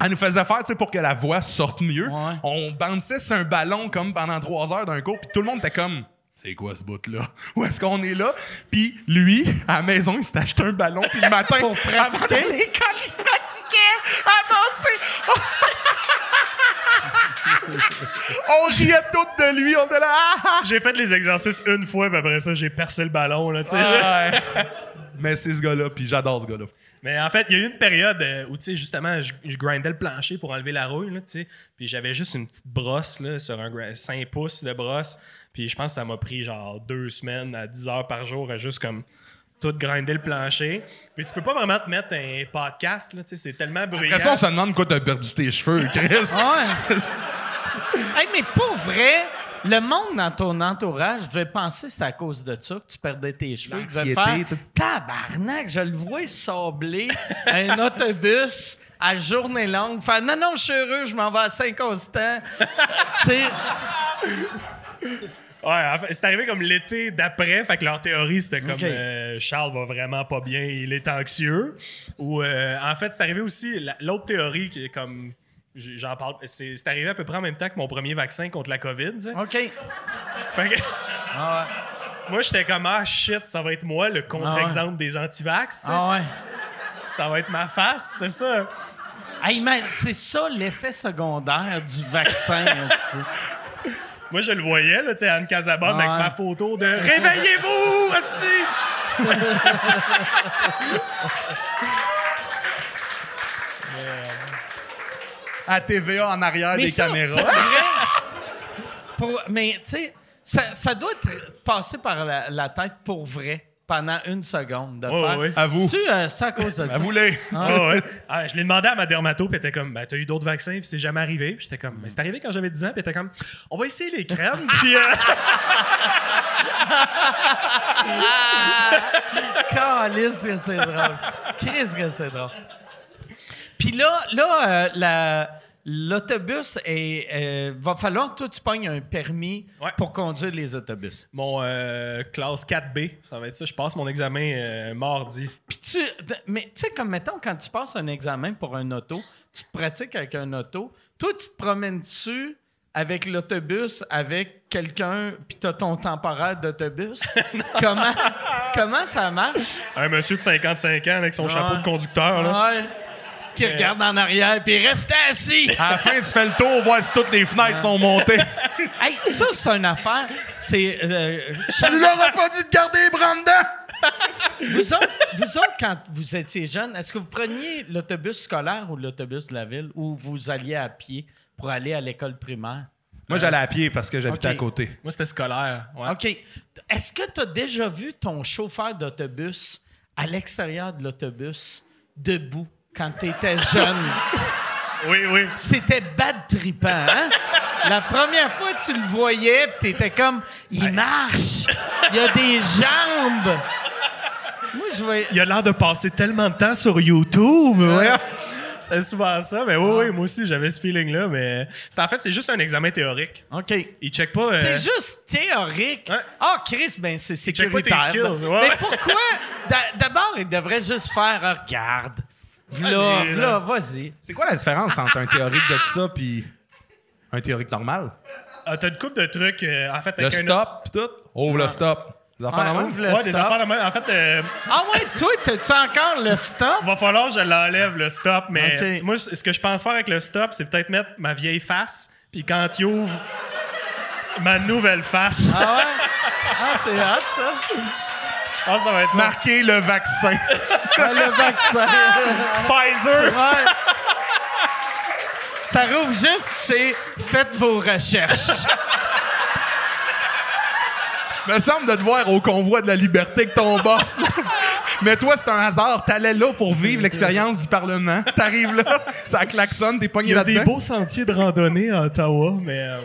Elle nous faisait faire, tu sais, pour que la voix sorte mieux. Ouais. On bounçait sur un ballon comme pendant trois heures d'un cours, puis tout le monde était comme... C'est quoi ce bout-là? (laughs) Où est-ce qu'on est là? Puis lui, à la maison, il s'est acheté un ballon, puis le matin, (laughs) Pour avant d'aller à l'école, il se pratiquait à bouncer. (laughs) On riait toutes de lui, on était là. Ah, ah. J'ai fait les exercices une fois, puis après ça, j'ai percé le ballon, là. Ouais. Mais c'est ce gars-là, puis j'adore ce gars-là. Mais en fait, il y a eu une période euh, où, tu sais, justement, je, je grindais le plancher pour enlever la rouille, là, tu sais. Puis j'avais juste une petite brosse, là, sur un gra- 5 pouces de brosse. Puis je pense que ça m'a pris genre deux semaines à 10 heures par jour à juste comme tout grinder le plancher. Puis tu peux pas vraiment te mettre un podcast, là, tu sais, c'est tellement bruyant. Après ça, on se demande quoi t'as perdu tes cheveux, Chris. Ouais. (laughs) hey, mais pour vrai, le monde dans ton entourage devait penser que c'était à cause de ça que tu perdais tes cheveux. Faire tu sais. tabarnak, je le vois sabler un (laughs) autobus à journée longue. Faire non, non, je suis heureux, je m'en vais à Saint-Constant. tu sais, Ouais, c'est arrivé comme l'été d'après, fait que leur théorie c'était comme euh, Charles va vraiment pas bien, il est anxieux. Ou euh, en fait, c'est arrivé aussi la- l'autre théorie qui est comme j'en parle, c'est c'est arrivé à peu près en même temps que mon premier vaccin contre la COVID. tu sais. OK. Fait que Ah moi j'étais comme ah shit, ça va être moi le contre-exemple des antivax. tu sais. Ah ouais. Ça va être ma face, c'était ça. Hey, c'est ça l'effet secondaire du vaccin. (laughs) Moi je le voyais là, tu sais, Anne Casabonne avec ma photo de réveillez-vous, hostie! (laughs) À TVA en arrière Mais des ça, caméras. pour vrai, (laughs) pour- mais tu sais, ça, ça doit être passé par la, la tête pour vrai pendant une seconde de Ouais, faire. ouais. À vous. Tu euh, c'est à cause de ça? À vous les. Ah ouais. Ah, je l'ai demandé à ma dermato, puis elle était comme, ben, t'as eu d'autres vaccins, puis c'est jamais arrivé. Puis j'étais comme, ben, c'est arrivé quand j'avais 10 ans, puis elle était comme, on va essayer les crèmes, puis. euh, (laughs) Calisse que c'est drôle. Qu'est-ce que c'est drôle. Puis là, là euh, la- l'autobus est. euh, va falloir que toi, tu pognes un permis Ouais. pour conduire les autobus. mon euh, classe 4B, ça va être ça. Je passe mon examen euh, mardi. Puis tu. Mais tu sais, comme mettons, quand tu passes un examen pour un auto, tu te pratiques avec un auto. Toi, tu te promènes dessus avec l'autobus, avec quelqu'un, puis t'as ton temporaire d'autobus? (laughs) comment, comment ça marche? Un monsieur de 55 ans avec son chapeau de conducteur, là. Ouais. Qui regarde en arrière, puis reste assis. À la fin, tu fais le tour, voir si toutes les fenêtres sont montées. (laughs) hey, ça, c'est une affaire. C'est. euh, tu leur as pas dit de garder les bras dedans? (laughs) vous, autres, vous autres, quand vous étiez jeune, est-ce que vous preniez l'autobus scolaire ou l'autobus de la ville ou vous alliez à pied pour aller à l'école primaire? Moi, j'allais à pied parce que j'habitais à côté. Moi, c'était scolaire. Ouais. OK. Est-ce que tu as déjà vu ton chauffeur d'autobus à l'extérieur de l'autobus debout? Quand tu étais jeune? Oui, oui. C'était bad trippant, hein? La première fois que tu le voyais, tu étais comme, il marche, il a des jambes. Moi, je voyais. Il a l'air de passer tellement de temps sur YouTube. Ouais. C'était souvent ça. Mais oui, oui, moi aussi, j'avais ce feeling-là. Mais en fait, c'est juste un examen théorique. OK. Il check pas. euh, C'est juste théorique. Ouais. Ah, Chris, ben c'est check pas tes sécuritaire. skills, ouais. Mais pourquoi? D'a- D'abord, il devrait juste faire ah, regarde. V'là, Vas-y, v'là, là. vas-y. C'est quoi la différence entre un théorique de tout ça puis un théorique normal? ah, T'as une couple de trucs. euh, en fait, Le avec un- stop pis tout? Ouvre le stop. Les affaires Ouais, de même? ouvre le Ouais, des stop. affaires de même. En fait, euh, Ah ouais, toi, t'as-tu encore le stop? va falloir que je l'enlève, le stop. Mais Ok. moi, ce que je pense faire avec le stop, c'est peut-être mettre ma vieille face. Puis quand il ouvre ma nouvelle face, Ah ouais? Ah, c'est hot, ça. Que ça va être ça. Le vaccin. (laughs) Ah, le vaccin. (laughs) Pfizer. Ouais. Ça rouvre juste, c'est faites vos recherches. Me semble de te voir au convoi de la liberté avec ton boss. là. Mais toi, c'est un hasard. T'allais là pour vivre l'expérience du Parlement. T'arrives là, ça klaxonne, t'es Il pogné y a des là-dedans. beaux sentiers de randonnée à Ottawa, mais. euh,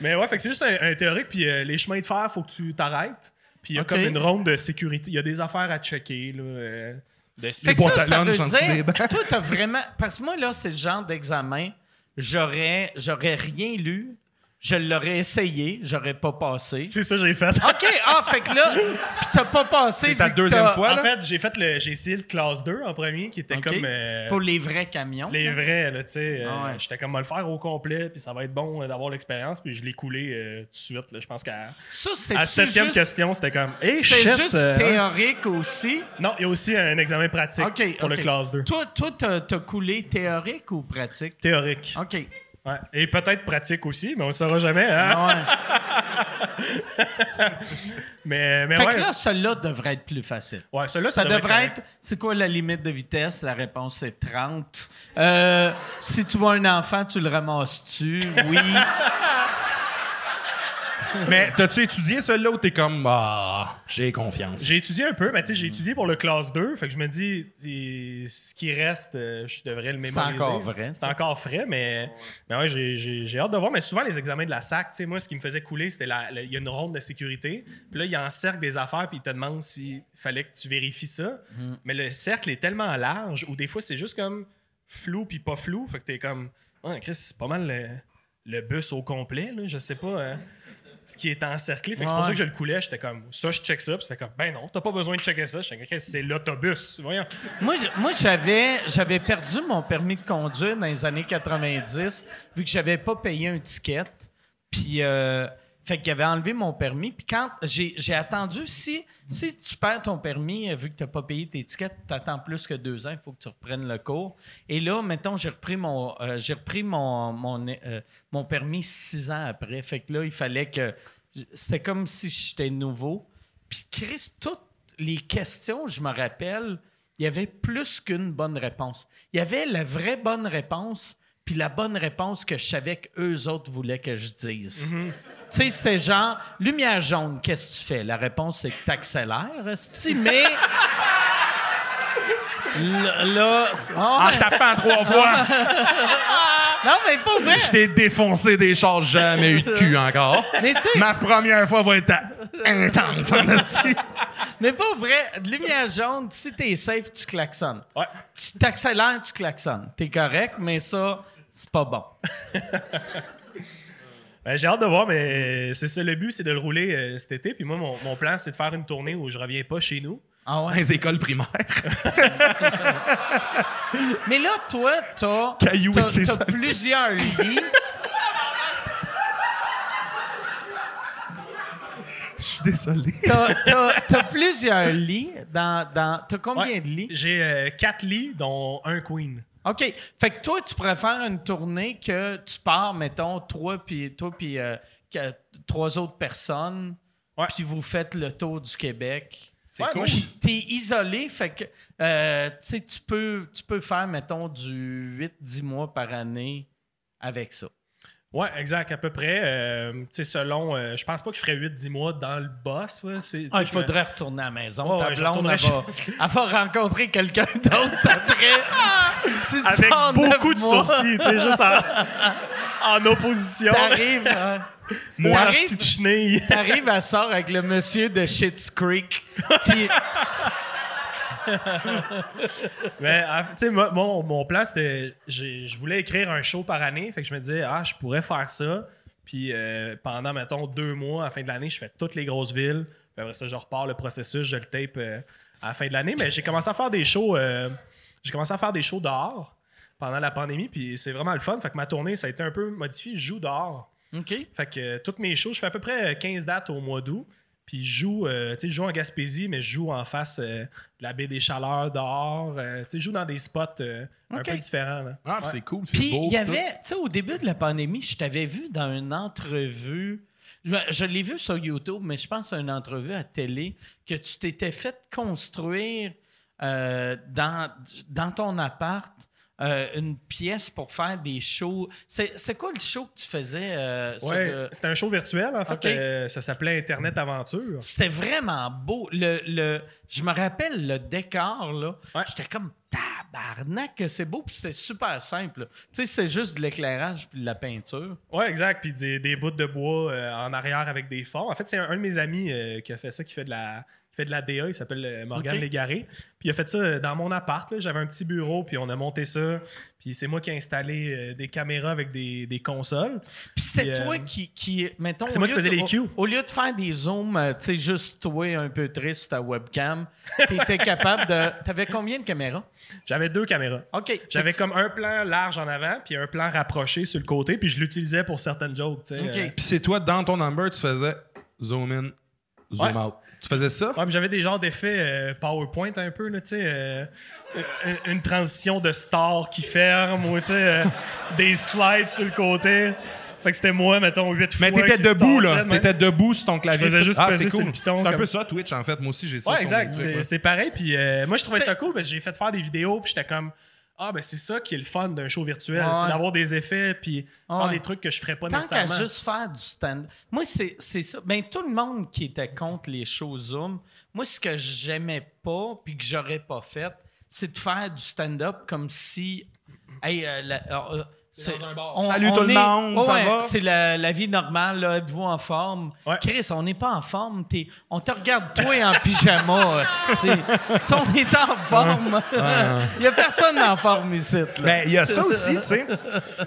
Mais ouais, fait que c'est juste un, un théorique, puis euh, les chemins de fer, faut que tu t'arrêtes. Puis il y a comme une ronde de sécurité. Il y a des affaires à checker, là. euh, de Fait que boîtes ça, à ça veut des dire, (laughs) toi, t'as vraiment... Parce que moi, là, c'est le genre d'examen, j'aurais, j'aurais rien lu, je l'aurais essayé, j'aurais pas passé. C'est ça que j'ai fait. OK, ah, fait que là, (laughs) pis t'as pas passé. C'est ta deuxième t'as- fois, en fait, j'ai fait le, j'ai essayé le classe 2 en premier, qui était comme euh, Pour les vrais camions. les vrais, là, tu sais. euh, Ah ouais. J'étais comme, le faire au complet, puis ça va être bon euh, d'avoir l'expérience, puis je l'ai coulé euh, tout de suite, là. Je pense qu'à Ça, à c'était septième juste, question, c'était comme, hey, c'était shit! juste euh, théorique aussi? Non, il y a aussi un examen pratique pour le classe 2. Toi, toi t'as, t'as coulé théorique ou pratique? Théorique. OK. Ouais. Et peut-être pratique aussi, mais on ne saura jamais. Hein? Ouais. (laughs) Mais, mais Fait ouais. que là, celui-là devrait être plus facile. ouais, celui-là, Ça devrait correct. être. C'est quoi la limite de vitesse? La réponse c'est 30. Euh, si tu vois un enfant, tu le ramasses-tu? Oui. (laughs) Mais t'as-tu étudié celui-là où t'es comme, ah, j'ai confiance? J'ai étudié un peu, mais tu sais, j'ai étudié pour le classe 2. Fait que je me dis, ce qui reste, euh, je devrais le C'est mémoriser. encore vrai, C'est encore frais, mais, mais ouais, j'ai- j'ai j'ai hâte de voir. Mais souvent, les examens de la SAC, tu sais, moi, ce qui me faisait couler, c'était la- la- il y a une ronde de sécurité. Puis là, il encercle des affaires, puis il te demande s'il fallait que tu vérifies ça. Hmm. Mais le cercle est tellement large, ou des fois, c'est juste comme flou, puis pas flou. Fait que t'es comme, ouais, Chris, c'est pas mal le, le bus au complet, là. Je sais pas. hein, ce qui est encerclé. Fait que c'est pour ça que je le coulais. J'étais comme, ça, je check ça. Puis c'était comme, ben non, t'as pas besoin de checker ça. J'étais comme, c'est l'autobus. Voyons. moi j'avais, j'avais perdu mon permis de conduire dans les années 90, vu que j'avais pas payé un ticket. Puis, euh, fait qu'il avait enlevé mon permis. Puis quand j'ai, attendu, si, si tu perds ton permis, euh, vu que tu n'as pas payé tes tickets, tu attends plus que deux ans, il faut que tu reprennes le cours. Et là, mettons, j'ai repris mon, euh, j'ai repris mon, euh, mon permis six ans après. Fait que là, il fallait que. C'était comme si j'étais nouveau. Puis Chris, toutes les questions, je me rappelle, il y avait plus qu'une bonne réponse. Il y avait la vraie bonne réponse, puis la bonne réponse que je savais qu'eux autres voulaient que je dise. Tu sais, c'était genre, lumière jaune, qu'est-ce que tu fais? La réponse, c'est que t'accélères, mais... Là, Ah En tapant trois fois, (laughs) non, mais pas vrai. je t'ai défoncé des choses, jamais eu de cul encore. Mais tu Ma première fois va être intense, en mais pas vrai. Lumière jaune, si t'es safe, tu klaxonnes. Ouais. Tu t'accélères, tu klaxonnes. T'es correct, mais ça, c'est pas bon. (laughs) Ben, j'ai hâte de voir, mais c'est ça le but, c'est de le rouler euh, cet été. Puis moi, mon, mon plan, c'est de faire une tournée où je reviens pas chez nous. Ah ouais? Les écoles primaires. (laughs) Mais là, toi, t'as, Caillou t'as, et ses t'as sacs. plusieurs lits. (laughs) Je suis désolé. T'as, t'as- t'as plusieurs lits dans... dans t'as combien Ouais. de lits? J'ai euh, quatre lits, dont un queen. OK. Fait que toi, tu faire une tournée que tu pars, mettons, toi puis toi puis euh, trois autres personnes, puis vous faites le tour du Québec. C'est Ouais, cool. T'es isolé, fait que euh, tu peux, tu peux faire, mettons, du 8-10 mois par année avec ça. Ouais, exact, à peu près. Euh, tu sais, selon. euh, je pense pas que je ferais 8-10 mois dans le boss. là. Ah, il me- faudrait retourner à la maison. Ouais, Ta ouais, blonde, elle va, (laughs) elle va rencontrer quelqu'un d'autre après. (laughs) Si Avec beaucoup de mois, sourcils, tu sais, juste en, (laughs) en opposition. T'arrives, hein, Moi, t'arrives- petite chenille. t'arrives à sort avec le monsieur de Shit's Creek. Puis, (laughs) Mais, fait, tu sais, mon, mon plan, c'était. Je voulais écrire un show par année. Fait que je me disais, ah, je pourrais faire ça. Puis euh, pendant, mettons, deux mois, à la fin de l'année, je fais toutes les grosses villes. Puis après ça, je repars le processus, je le tape euh, à la fin de l'année. Mais j'ai commencé à faire des shows. euh, j'ai commencé à faire des shows dehors pendant la pandémie. Puis c'est vraiment le fun. Fait que ma tournée, ça a été un peu modifié. Je joue dehors. OK. Fait que toutes mes shows, je fais à peu près 15 dates au mois d'août. Puis je joue, euh, tu sais, je joue en Gaspésie, mais je joue en face euh, de la baie des Chaleurs dehors. Euh, tu sais, je joue dans des spots euh, un Ok. peu différents. là. Ah, Ouais. c'est cool, c'est Puis beau. il y tout. avait, tu sais, au début de la pandémie, je t'avais vu dans une entrevue. Je, je l'ai vu sur YouTube, mais je pense à une entrevue à télé que tu t'étais fait construire euh, dans, dans ton appart euh, une pièce pour faire des shows. C'est c'est quoi le show que tu faisais euh, Ouais, le- c'était un show virtuel, en fait. Euh, ça s'appelait Internet Aventure. C'était vraiment beau. Le, le, je me rappelle le décor, là. Ouais. J'étais comme tabarnak, c'est beau, puis c'était super simple. Tu sais, c'est juste de l'éclairage puis de la peinture. Ouais, exact. Puis des, des bouts de bois en arrière avec des fonds. En fait, c'est un, un de mes amis qui a fait ça, qui fait de la, qui fait de la DA. Il s'appelle euh, Morgan. Légaré. Puis il a fait ça euh, dans mon appart. là. J'avais un petit bureau, puis on a monté ça. Puis c'est moi qui ai installé euh, des caméras avec des, des consoles. Puis c'était euh, toi qui, qui mettons... c'est moi qui faisais de- les cues. Au, au lieu de faire des zooms, euh, tu sais, juste toi un peu triste sur ta webcam, t'étais (laughs) capable de... T'avais combien de caméras? J'avais deux caméras. OK. J'avais comme un plan large en avant, puis un plan rapproché sur le côté, puis je l'utilisais pour certaines jokes. tu sais, OK. euh. Puis c'est toi, dans ton number, tu faisais zoom in, zoom Ouais. out. Tu faisais ça? Ouais, j'avais des genres d'effets euh, PowerPoint un peu, là, tu sais. euh, une- une transition de star qui ferme ou, tu sais, euh, (laughs) des slides sur le côté. Fait que c'était moi, mettons, huit fois. Mais t'étais debout, là. T'étais debout sur ton clavier. Je faisais juste ah, peser sur cool. le piton C'est un comme- peu ça, Twitch, en fait. Moi aussi, j'ai ça Ouais, sur exact. C'est, pareil. Puis moi, je trouvais ça cool parce que j'ai fait faire des vidéos. Puis j'étais comme, ah, ben c'est ça qui est le fun d'un show virtuel. Ouais. C'est d'avoir des effets. Puis faire des trucs que je ferais pas Tant qu'à nécessairement. juste faire du stand Moi, c'est c'est ça. Ben, tout le monde qui était contre les shows Zoom, moi, ce que j'aimais pas puis que j'aurais pas fait, c'est de faire du stand-up comme si. Hey, euh, la- euh, c'est- on- Salut on tout le est- monde, Ouais, ça ouais, va? C'est la, la vie normale, là, êtes-vous en forme? Ouais. Chris, on n'est pas en forme. t'es- on te regarde, toi, en pyjama. (laughs) hostie. si on est en forme, il (laughs) n'y a personne en forme ici. là. Ben, il y a ça aussi, tu sais.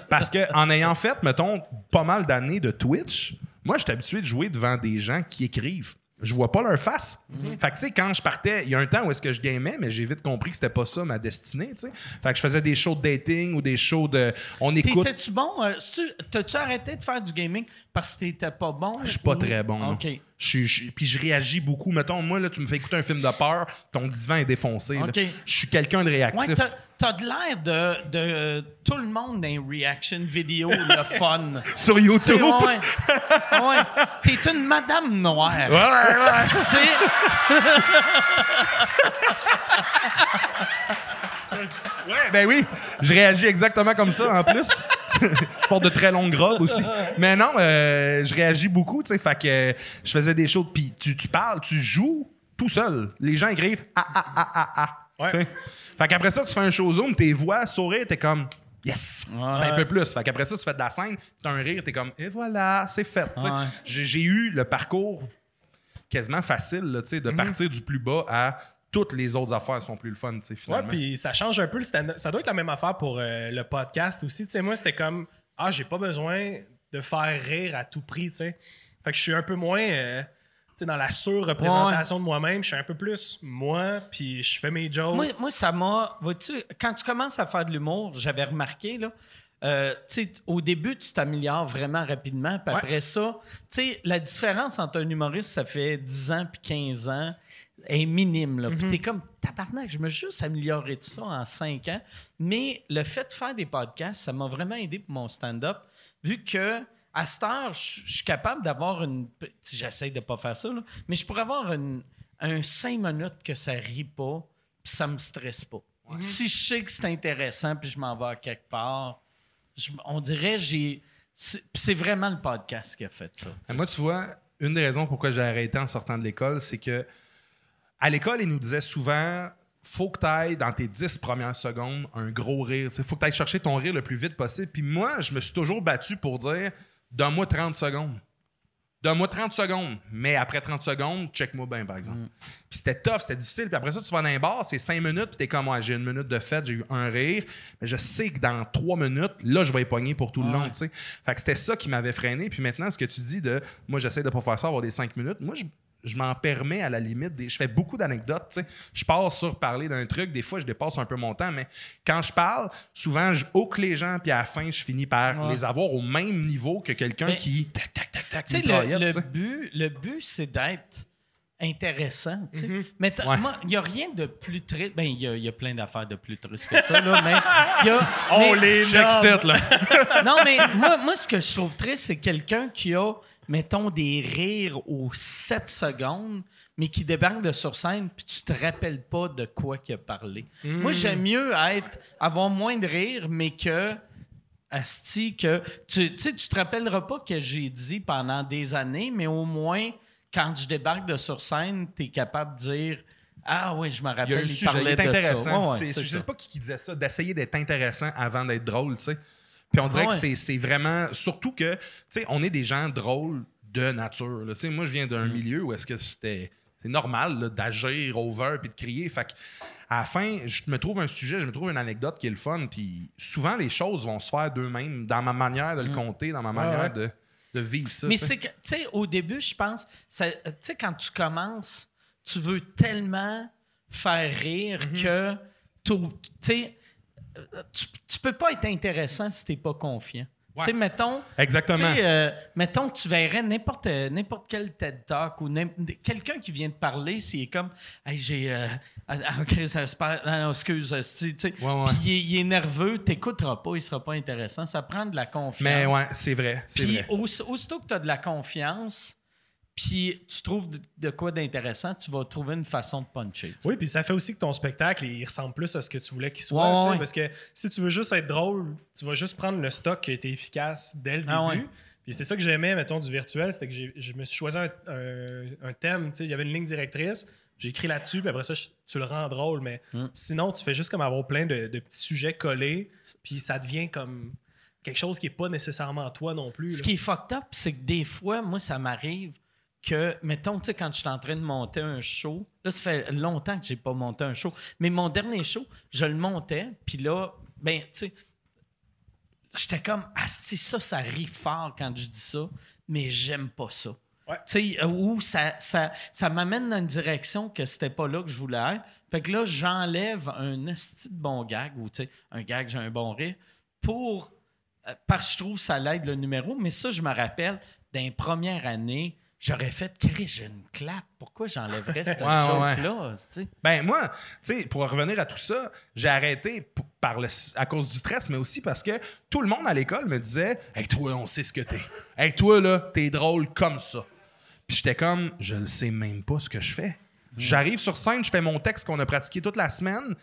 Parce que en ayant fait, mettons, pas mal d'années de Twitch, moi, j'étais habitué de jouer devant des gens qui écrivent. Je vois pas leur face. Fait que, tu sais, quand je partais, il y a un temps où est-ce que je gamais, mais j'ai vite compris que c'était pas ça ma destinée, tu sais. Fait que je faisais des shows de dating ou des shows de. On écoute. T'étais-tu bon? euh, T'as-tu arrêté de faire du gaming parce que t'étais pas bon? Je suis pas ou- très bon. non. Je je- puis je réagis beaucoup. Mettons, moi, là, tu me fais écouter un film de peur, ton divan est défoncé. Je suis quelqu'un de réactif. Ouais, t'as, t'as de l'air de, de tout le monde dans les reaction vidéo, le (laughs) fun. Sur YouTube. ouais, ouais. T'es une madame noire. Ouais, ouais. C'est... (laughs) Ouais, ben oui, je réagis exactement comme ça en plus. je (laughs) porte de très longues robes aussi. Mais non, euh, je réagis beaucoup, tu sais. Fait que euh, je faisais des choses. Puis tu, tu parles, tu joues tout seul. Les gens écrivent ah ah ah ah ah. Ouais. Fait qu'après ça, tu fais un show zoom, tes voix, sourire, t'es comme yes. C'est un peu plus. Fait qu'après ça, tu fais de la scène, t'as un rire, t'es comme et voilà, c'est fait. Ouais. J'ai eu le parcours quasiment facile, là, tu sais, de partir du plus bas à toutes les autres affaires sont plus le fun, tu sais, Ouais, finalement. puis ça change un peu le stand-up. Ça doit être la même affaire pour euh, le podcast aussi. Tu sais, moi, c'était comme, ah, j'ai pas besoin de faire rire à tout prix, tu sais. Fait que je suis un peu moins, euh, tu sais, dans la sur-représentation de moi-même. Je suis un peu plus moi, puis je fais mes jokes. Moi, moi, ça m'a. Vois-tu, quand tu commences à faire de l'humour, j'avais remarqué, là. euh, tu sais, au début, tu t'améliores vraiment rapidement. Puis Ouais. après ça, tu sais, la différence entre un humoriste, ça fait 10 ans puis 15 ans, est minime. Là. Mhm. Puis t'es comme, tabarnak, je me suis juste amélioré de ça en 5 ans. Mais le fait de faire des podcasts, ça m'a vraiment aidé pour mon stand-up, vu que à cette heure, je suis capable d'avoir une. J'essaie de pas faire ça, là, mais je pourrais avoir une, un 5 minutes que ça rit pas, puis ça me stresse pas. Si je sais que c'est intéressant, puis je m'en vais à quelque part, je- on dirait j'ai. C'est vraiment le podcast qui a fait ça. Moi, tu vois, une des raisons pourquoi j'ai arrêté en sortant de l'école, c'est que à l'école, ils nous disaient souvent faut que tu ailles dans tes 10 premières secondes un gros rire. Il faut que tu ailles chercher ton rire le plus vite possible. Puis moi, je me suis toujours battu pour dire donne-moi 30 secondes. Donne-moi 30 secondes. Mais après 30 secondes, check-moi bien, par exemple. Puis c'était tough, c'était difficile. Puis après ça, tu vas dans un bar, c'est 5 minutes, puis t'es comme, ouais, j'ai une minute de fête, j'ai eu un rire. Mais je sais que dans 3 minutes, là, je vais y pogner pour tout le long. Fait que c'était ça qui m'avait freiné. Puis maintenant, ce que tu dis de, moi, j'essaie de pas faire ça, avoir des 5 minutes. Moi, je, je m'en permets à la limite. Des, je fais beaucoup d'anecdotes. Je pars sur parler d'un truc. Des fois, je dépasse un peu mon temps, mais quand je parle, souvent, je hook les gens, puis à la fin, je finis par Ouais. les avoir au même niveau que quelqu'un qui. Tac, tac, tac, tac, le, le but, le but, c'est d'être intéressant. tu sais. Mais Ouais. il n'y a rien de plus triste. Ben, il y, y a plein d'affaires de plus tristes que ça, là, (laughs) mais. il Y a, On mais- les là. (laughs) Non, mais moi, moi, ce que je trouve triste, c'est quelqu'un qui a, mettons, des rires aux 7 secondes, mais qui débarque de sur scène, puis tu te rappelles pas de quoi qu'il a parlé. Moi, j'aime mieux être, avoir moins de rires, mais que. Asti, que. Tu tu sais, tu te rappelleras pas que j'ai dit pendant des années, mais au moins, quand je débarque de sur scène, tu es capable de dire. Ah oui, je me rappelle. Il y a un il sujet, il est intéressant. Ouais, ouais, C'est- je ça. sais pas qui, qui disait ça, d'essayer d'être intéressant avant d'être drôle, tu sais. Puis on dirait Ah que ouais. c'est- c'est vraiment. Surtout que, tu sais, on est des gens drôles de nature. là. Tu sais, moi, je viens Mm. d'un milieu où est-ce que c'était. C'est normal d'agir over puis de crier. Fait que, à la fin, je me trouve un sujet, je me trouve une anecdote qui est le fun. Puis souvent, les choses vont se faire d'eux-mêmes dans ma manière de le compter, dans ma manière ouais. de, de vivre ça. Mm. Mais c'est que, tu sais, au début, je pense, ça- tu sais, quand tu commences, tu veux tellement faire rire Mhm. que, tout- tu sais, tu, tu peux pas être intéressant si t'es pas confiant. Tu sais, mettons. Exactement. Euh, mettons que tu verrais n'importe, n'importe quel TED Talk ou quelqu'un qui vient te parler, c'est comme. Hey, j'ai. Euh, ah, ah, euh, excuse, euh, tu sais. Ouais, ouais. Il est, il est nerveux, t'écouteras pas, il sera pas intéressant. Ça prend de la confiance. Mais ouais, c'est vrai. C'est Puis vrai. aussi- aussitôt que tu as de la confiance, puis tu trouves de, quoi d'intéressant, tu vas trouver une façon de puncher. Oui, puis ça fait aussi que ton spectacle, il ressemble plus à ce que tu voulais qu'il soit. Ouais, ouais. Parce que si tu veux juste être drôle, tu vas juste prendre le stock qui a été efficace dès le Ah, début. ouais. Puis c'est ça que j'aimais, mettons, du virtuel, c'était que je me suis choisi un, un- un thème. Il y avait une ligne directrice. J'ai écrit là-dessus, puis après ça, je- tu le rends drôle. Mais Mm. sinon, tu fais juste comme avoir plein de, de petits sujets collés, puis ça devient comme quelque chose qui n'est pas nécessairement toi non plus. Ce là. qui est fucked up, c'est que des fois, moi, ça m'arrive que, mettons, tu sais, quand je suis en train de monter un show, là, ça fait longtemps que j'ai pas monté un show, mais mon dernier show, je le montais, puis là, ben, tu sais, j'étais comme, asti, ça, ça rit fort quand je dis ça, mais j'aime pas ça. Ouais. Tu sais, euh, ou ça, ça, ça m'amène dans une direction que c'était pas là que je voulais être. Fait que là, j'enlève un esti de bon gag, ou tu sais, un gag, j'ai un bon rire, pour euh, parce que je trouve que ça l'aide le numéro, mais ça, je me rappelle, dans les premières années, j'aurais fait j'ai une clap. Pourquoi j'enlèverais cette (laughs) Ouais, ouais, joke-là? tu sais? Ben moi, tu sais, pour revenir à tout ça, j'ai arrêté par le, à cause du stress, mais aussi parce que tout le monde à l'école me disait Hey toi, on sait ce que t'es. Hey toi, là, t'es drôle comme ça. Puis j'étais comme Je ne sais même pas ce que je fais. J'arrive sur scène, je fais mon texte qu'on a pratiqué toute la semaine,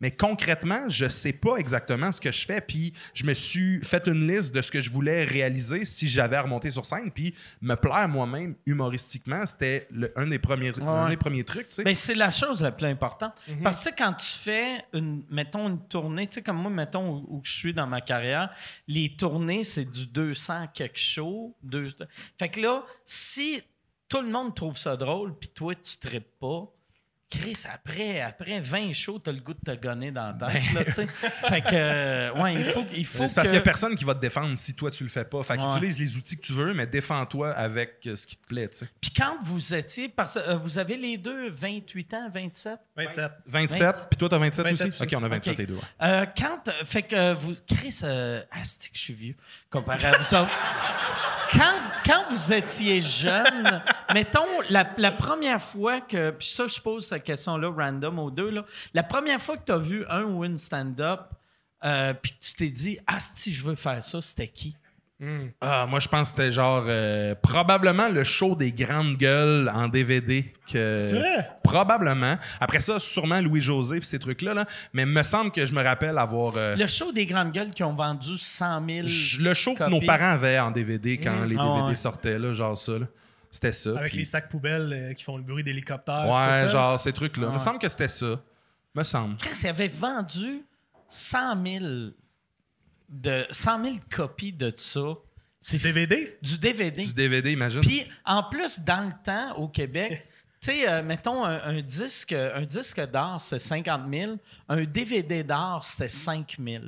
mais concrètement, je sais pas exactement ce que je fais. Puis je me suis fait une liste de ce que je voulais réaliser si j'avais à remonter sur scène. Puis me plaire moi-même humoristiquement, c'était un, des premiers, un Ouais. des premiers trucs. tu sais. Ben, c'est la chose la plus importante. Parce que quand tu fais, une, mettons, une tournée, tu sais, comme moi, mettons, où, où je suis dans ma carrière, les tournées, c'est du 200 quelque chose. Deux... Fait que là, si tout le monde trouve ça drôle, puis toi, tu ne tripes pas, Chris, après, après 20 shows, t'as le goût de te gonner dans la tête, là, sais. Fait que, euh, ouais, il faut, il faut C'est parce que... qu'il n'y a personne qui va te défendre si toi tu le fais pas. Fait Ouais. qu'utilise les outils que tu veux, mais défends-toi avec euh, ce qui te plaît, tu sais. Puis quand vous étiez, parce que euh, vous avez les deux 28 ans, 27? 27. 27, puis toi t'as 27, 27 aussi? Ok, on a 27 Ok. les deux. ouais. Euh, quand. Fait que euh, vous. Chris, euh, asti que je suis vieux, comparé à vous autres. (laughs) Quand, quand vous étiez jeune, (laughs) mettons, la, première fois que. Puis ça, je pose cette question-là random aux deux. Là, la première fois que tu as vu un ou une stand-up, euh, puis que tu t'es dit, Asti, je veux faire ça, c'était qui? Ah, moi je pense que c'était genre euh, probablement le show des grandes gueules en DVD. que C'est vrai? Probablement. Après ça, sûrement Louis-José puis ces trucs-là. Là. Mais il me semble que je me rappelle avoir. euh, Le show des grandes gueules qui ont vendu 100 000. j- le show que nos parents avaient en DVD quand les Ah, DVD ouais. sortaient, là, genre ça. là. C'était ça. Avec les sacs poubelles euh, qui font le bruit d'hélicoptère. tout Ouais, ça. genre ces trucs-là. Il Ouais. me semble que c'était ça. Me semble. Il avait vendu 100 000, de, 100 000 copies de ça. C'est DVD? du DVD. Du DVD, imagine. Puis, en plus, dans le temps, au Québec, (laughs) tu sais, euh, mettons, un, un disque, un disque d'art, c'est 50 000. Un DVD d'art, c'était 5 000.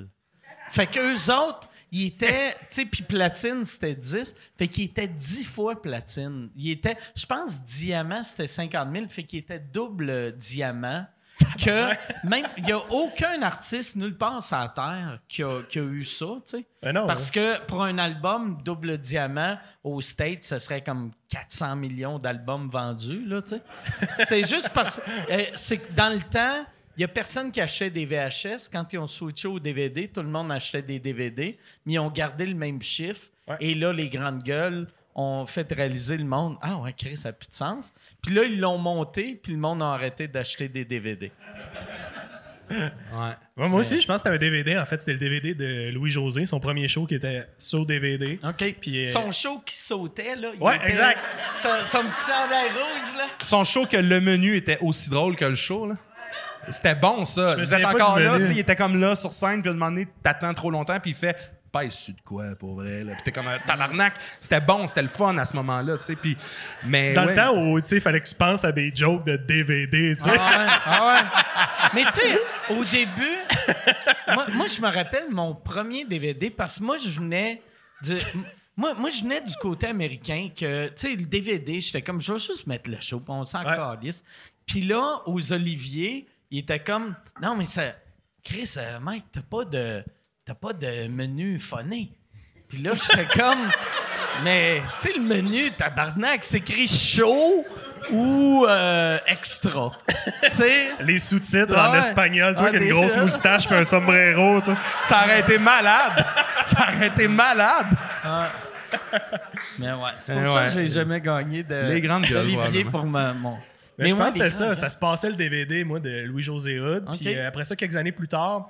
Fait qu'eux autres, ils étaient, (laughs) tu sais, puis platine, c'était 10. Fait qu'ils étaient 10 fois platine. Ils étaient, je pense, diamant, c'était 50 000. Fait qu'ils étaient double diamant. (laughs) Que même, il n'y a aucun artiste nulle part sur la Terre qui a, qui a eu ça, tu sais. Ben non, Parce que pour un album double diamant aux States, ce serait comme 400 millions d'albums vendus, là, tu sais. C'est juste parce (laughs) euh, c'est que dans le temps, il y a personne qui achetait des VHS. Quand ils ont switché au DVD, tout le monde achetait des DVD, mais ils ont gardé le même chiffre. Ouais. Et là, les grandes gueules ont fait réaliser le monde. Ah ouais, Chris, ça n'a plus de sens. Puis là, ils l'ont monté, puis le monde a arrêté d'acheter des DVD. (laughs) Ouais. Ouais, moi aussi, je pense que c'était un DVD. En fait, c'était le DVD de Louis-José, son premier show qui était sur DVD. OK. Puis, euh, Son show qui sautait, là. il Ouais, était- exact. Son, son petit chandail rouge, là. Son show que le menu était aussi drôle que le show, là. C'était bon, ça. Je me Vous êtes encore là, menu. tu sais, il était comme là sur scène, puis à un moment donné, t'attends trop longtemps, puis il fait Pèse sur de quoi, pour vrai, là. Puis t'es comme un tabarnak. C'était bon, c'était le fun à ce moment-là, tu sais. Puis, mais. Dans ouais. le temps où, tu sais, il fallait que tu penses à des jokes de DVD, tu sais. Ah ouais, ah ouais. (laughs) Mais tu sais, au début, moi, moi, je me rappelle mon premier DVD parce que moi, je venais du. Moi, moi, je venais du côté américain que, tu sais, le DVD, j'étais comme, je vais juste mettre le show, on s'en Ouais. calisse. Puis là, aux Oliviers, il était comme, non, mais ça. Chris, euh, Mike, t'as pas de. T'as pas de menu phoné. Puis là, j'étais comme, (laughs) mais, tu sais, le menu, tabarnak, c'est écrit chaud ou euh, extra. tu sais? Les sous-titres en espagnol, toi Ah, qui as une grosse moustache et un sombrero, tu sais. Ça aurait été malade. Ça aurait été malade. Mais ouais, c'est pour ça ouais. que j'ai jamais gagné de Les grandes gueules, pour ma- mon. Mais, je ouais, pense que c'était ça. grandes Ça se passait le DVD, moi, de Louis-José Hood. Ok. Puis euh, après ça, quelques années plus tard,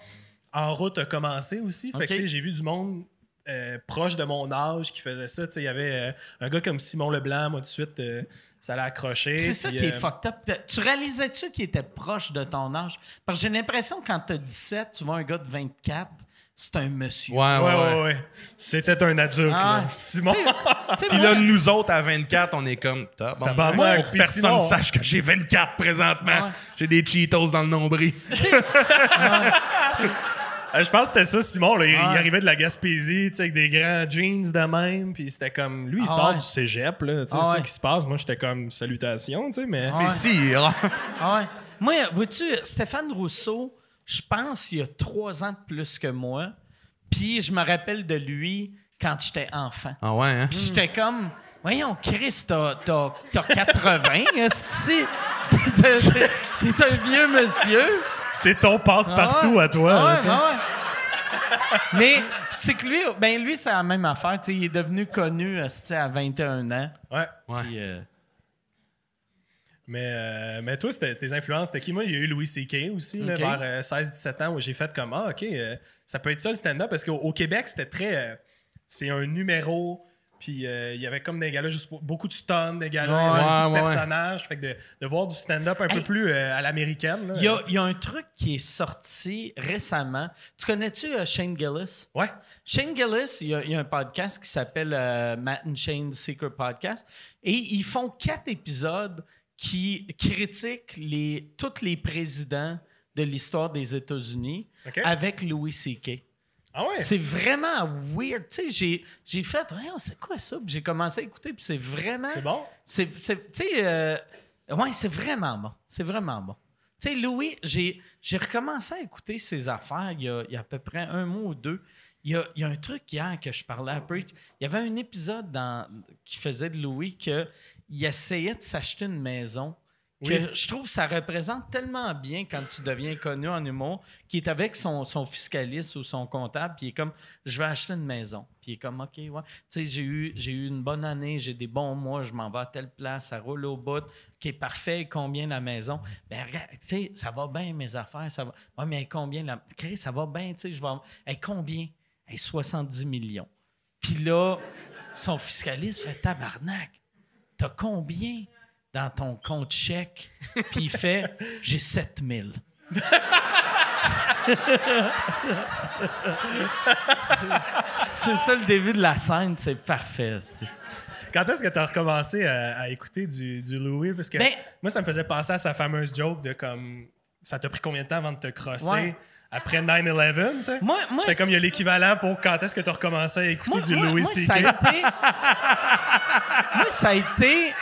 En route a commencé aussi. Fait que, tu j'ai vu du monde euh, proche de mon âge qui faisait ça. Tu Il y avait euh, un gars comme Simon Leblanc, moi, tout de suite, euh, ça l'a accroché. C'est ça qui est fucked up. Tu réalisais-tu qu'il était proche de ton âge? Parce que j'ai l'impression que quand t'as 17, tu vois un gars de 24, c'est un monsieur. Ouais, ouais, Ouais, ouais. ouais, ouais. C'était un adulte, Ah là. Simon. Tu tu Puis moi- là, nous autres, à 24, on est comme. Faut que puis personne Simon- sache que j'ai 24 présentement. Ouais. J'ai des Cheetos dans le nombril. (laughs) Euh, Je pense que c'était ça, Simon. Là. Il, arrivait de la Gaspésie, tu sais, avec des grands jeans de même. Puis c'était comme. Lui, il Ah sort ouais. du cégep, là. Tu sais, Ah c'est ça qui se passe. Moi, j'étais comme salutations, tu sais, mais. Ah Mais si, Ah ouais. Moi, vois-tu, Stéphane Rousseau, je pense il y a trois ans de plus que moi. Puis je me rappelle de lui quand j'étais enfant. Ah ouais, hein? Puis j'étais comme, voyons, Chris, t'as, t'as, t'as 80, esti. (laughs) T'es, t'es un vieux monsieur. C'est ton passe-partout Ah ouais. à toi. Ah ouais, ah ouais. Mais c'est que lui, ben lui, c'est la même affaire. il est devenu connu à 21 ans. Ouais. Ouais. Puis, euh, Mais, euh, mais toi, c'était- tes influences, c'était qui? Moi, il y a eu Louis C.K. aussi, là, vers euh, 16-17 ans, où j'ai fait comme, ah, OK, euh, ça peut être ça le stand-up, parce qu'au au Québec, c'était très. euh, c'est un numéro, puis euh, il y avait comme des gars-là, juste beaucoup de stuns, des avait Ouais, de personnages. Fait que de, de voir du stand-up un peu plus euh, à l'américaine. il, y y a un truc qui est sorti récemment. Tu connais-tu euh, Shane Gillis? Ouais. Shane Gillis, il y a, il y a un podcast qui s'appelle Matt and Shane's Secret Podcast. Et ils font quatre épisodes qui critiquent les, tous les présidents de l'histoire des États-Unis avec Louis C.K. Ah ouais? C'est vraiment weird. Tu sais, j'ai, j'ai fait, c'est quoi ça? Puis j'ai commencé à écouter, puis c'est vraiment. C'est bon? C'est, c'est- tu sais, euh, ouais, c'est vraiment bon. C'est vraiment bon. Tu sais, Louis, j'ai, j'ai recommencé à écouter ses affaires il y, a, il y a à peu près un mois ou deux. Il y a, il y a un truc hier que je parlais à Preach. Il y avait un épisode dans, qui faisait de Louis que il essayait de s'acheter une maison. Que Oui. je trouve que ça représente tellement bien quand tu deviens connu en humour, qui est avec son, son fiscaliste ou son comptable, puis il est comme je vais acheter une maison. Puis il est comme OK, ouais. Tu sais, j'ai eu, j'ai eu une bonne année, j'ai des bons mois, je m'en vais à telle place, ça roule au bout. OK, parfait, combien la maison? Ben regarde, tu sais, ça va bien mes affaires, ça va. Ouais, mais combien la. Chris, ça va bien, tu sais, je vais. Hey, combien? Hey, 70 millions. Puis là, son fiscaliste fait tabarnak. T'as combien? Dans ton compte chèque? (laughs) Puis il fait J'ai 7000. c'est ça le début de la scène, c'est parfait. c'est- Quand est-ce que tu as recommencé à, à écouter du, du Louis? Parce que Ben- moi, ça me faisait penser à sa fameuse joke de comme ça t'a pris combien de temps avant de te crosser Ouais. après 9-11, tu sais? Moi, moi, J'étais c'est- comme il y a l'équivalent pour quand est-ce que tu as recommencé à écouter moi, du moi- Louis moi, ça a C.K. été. (laughs) moi, ça a été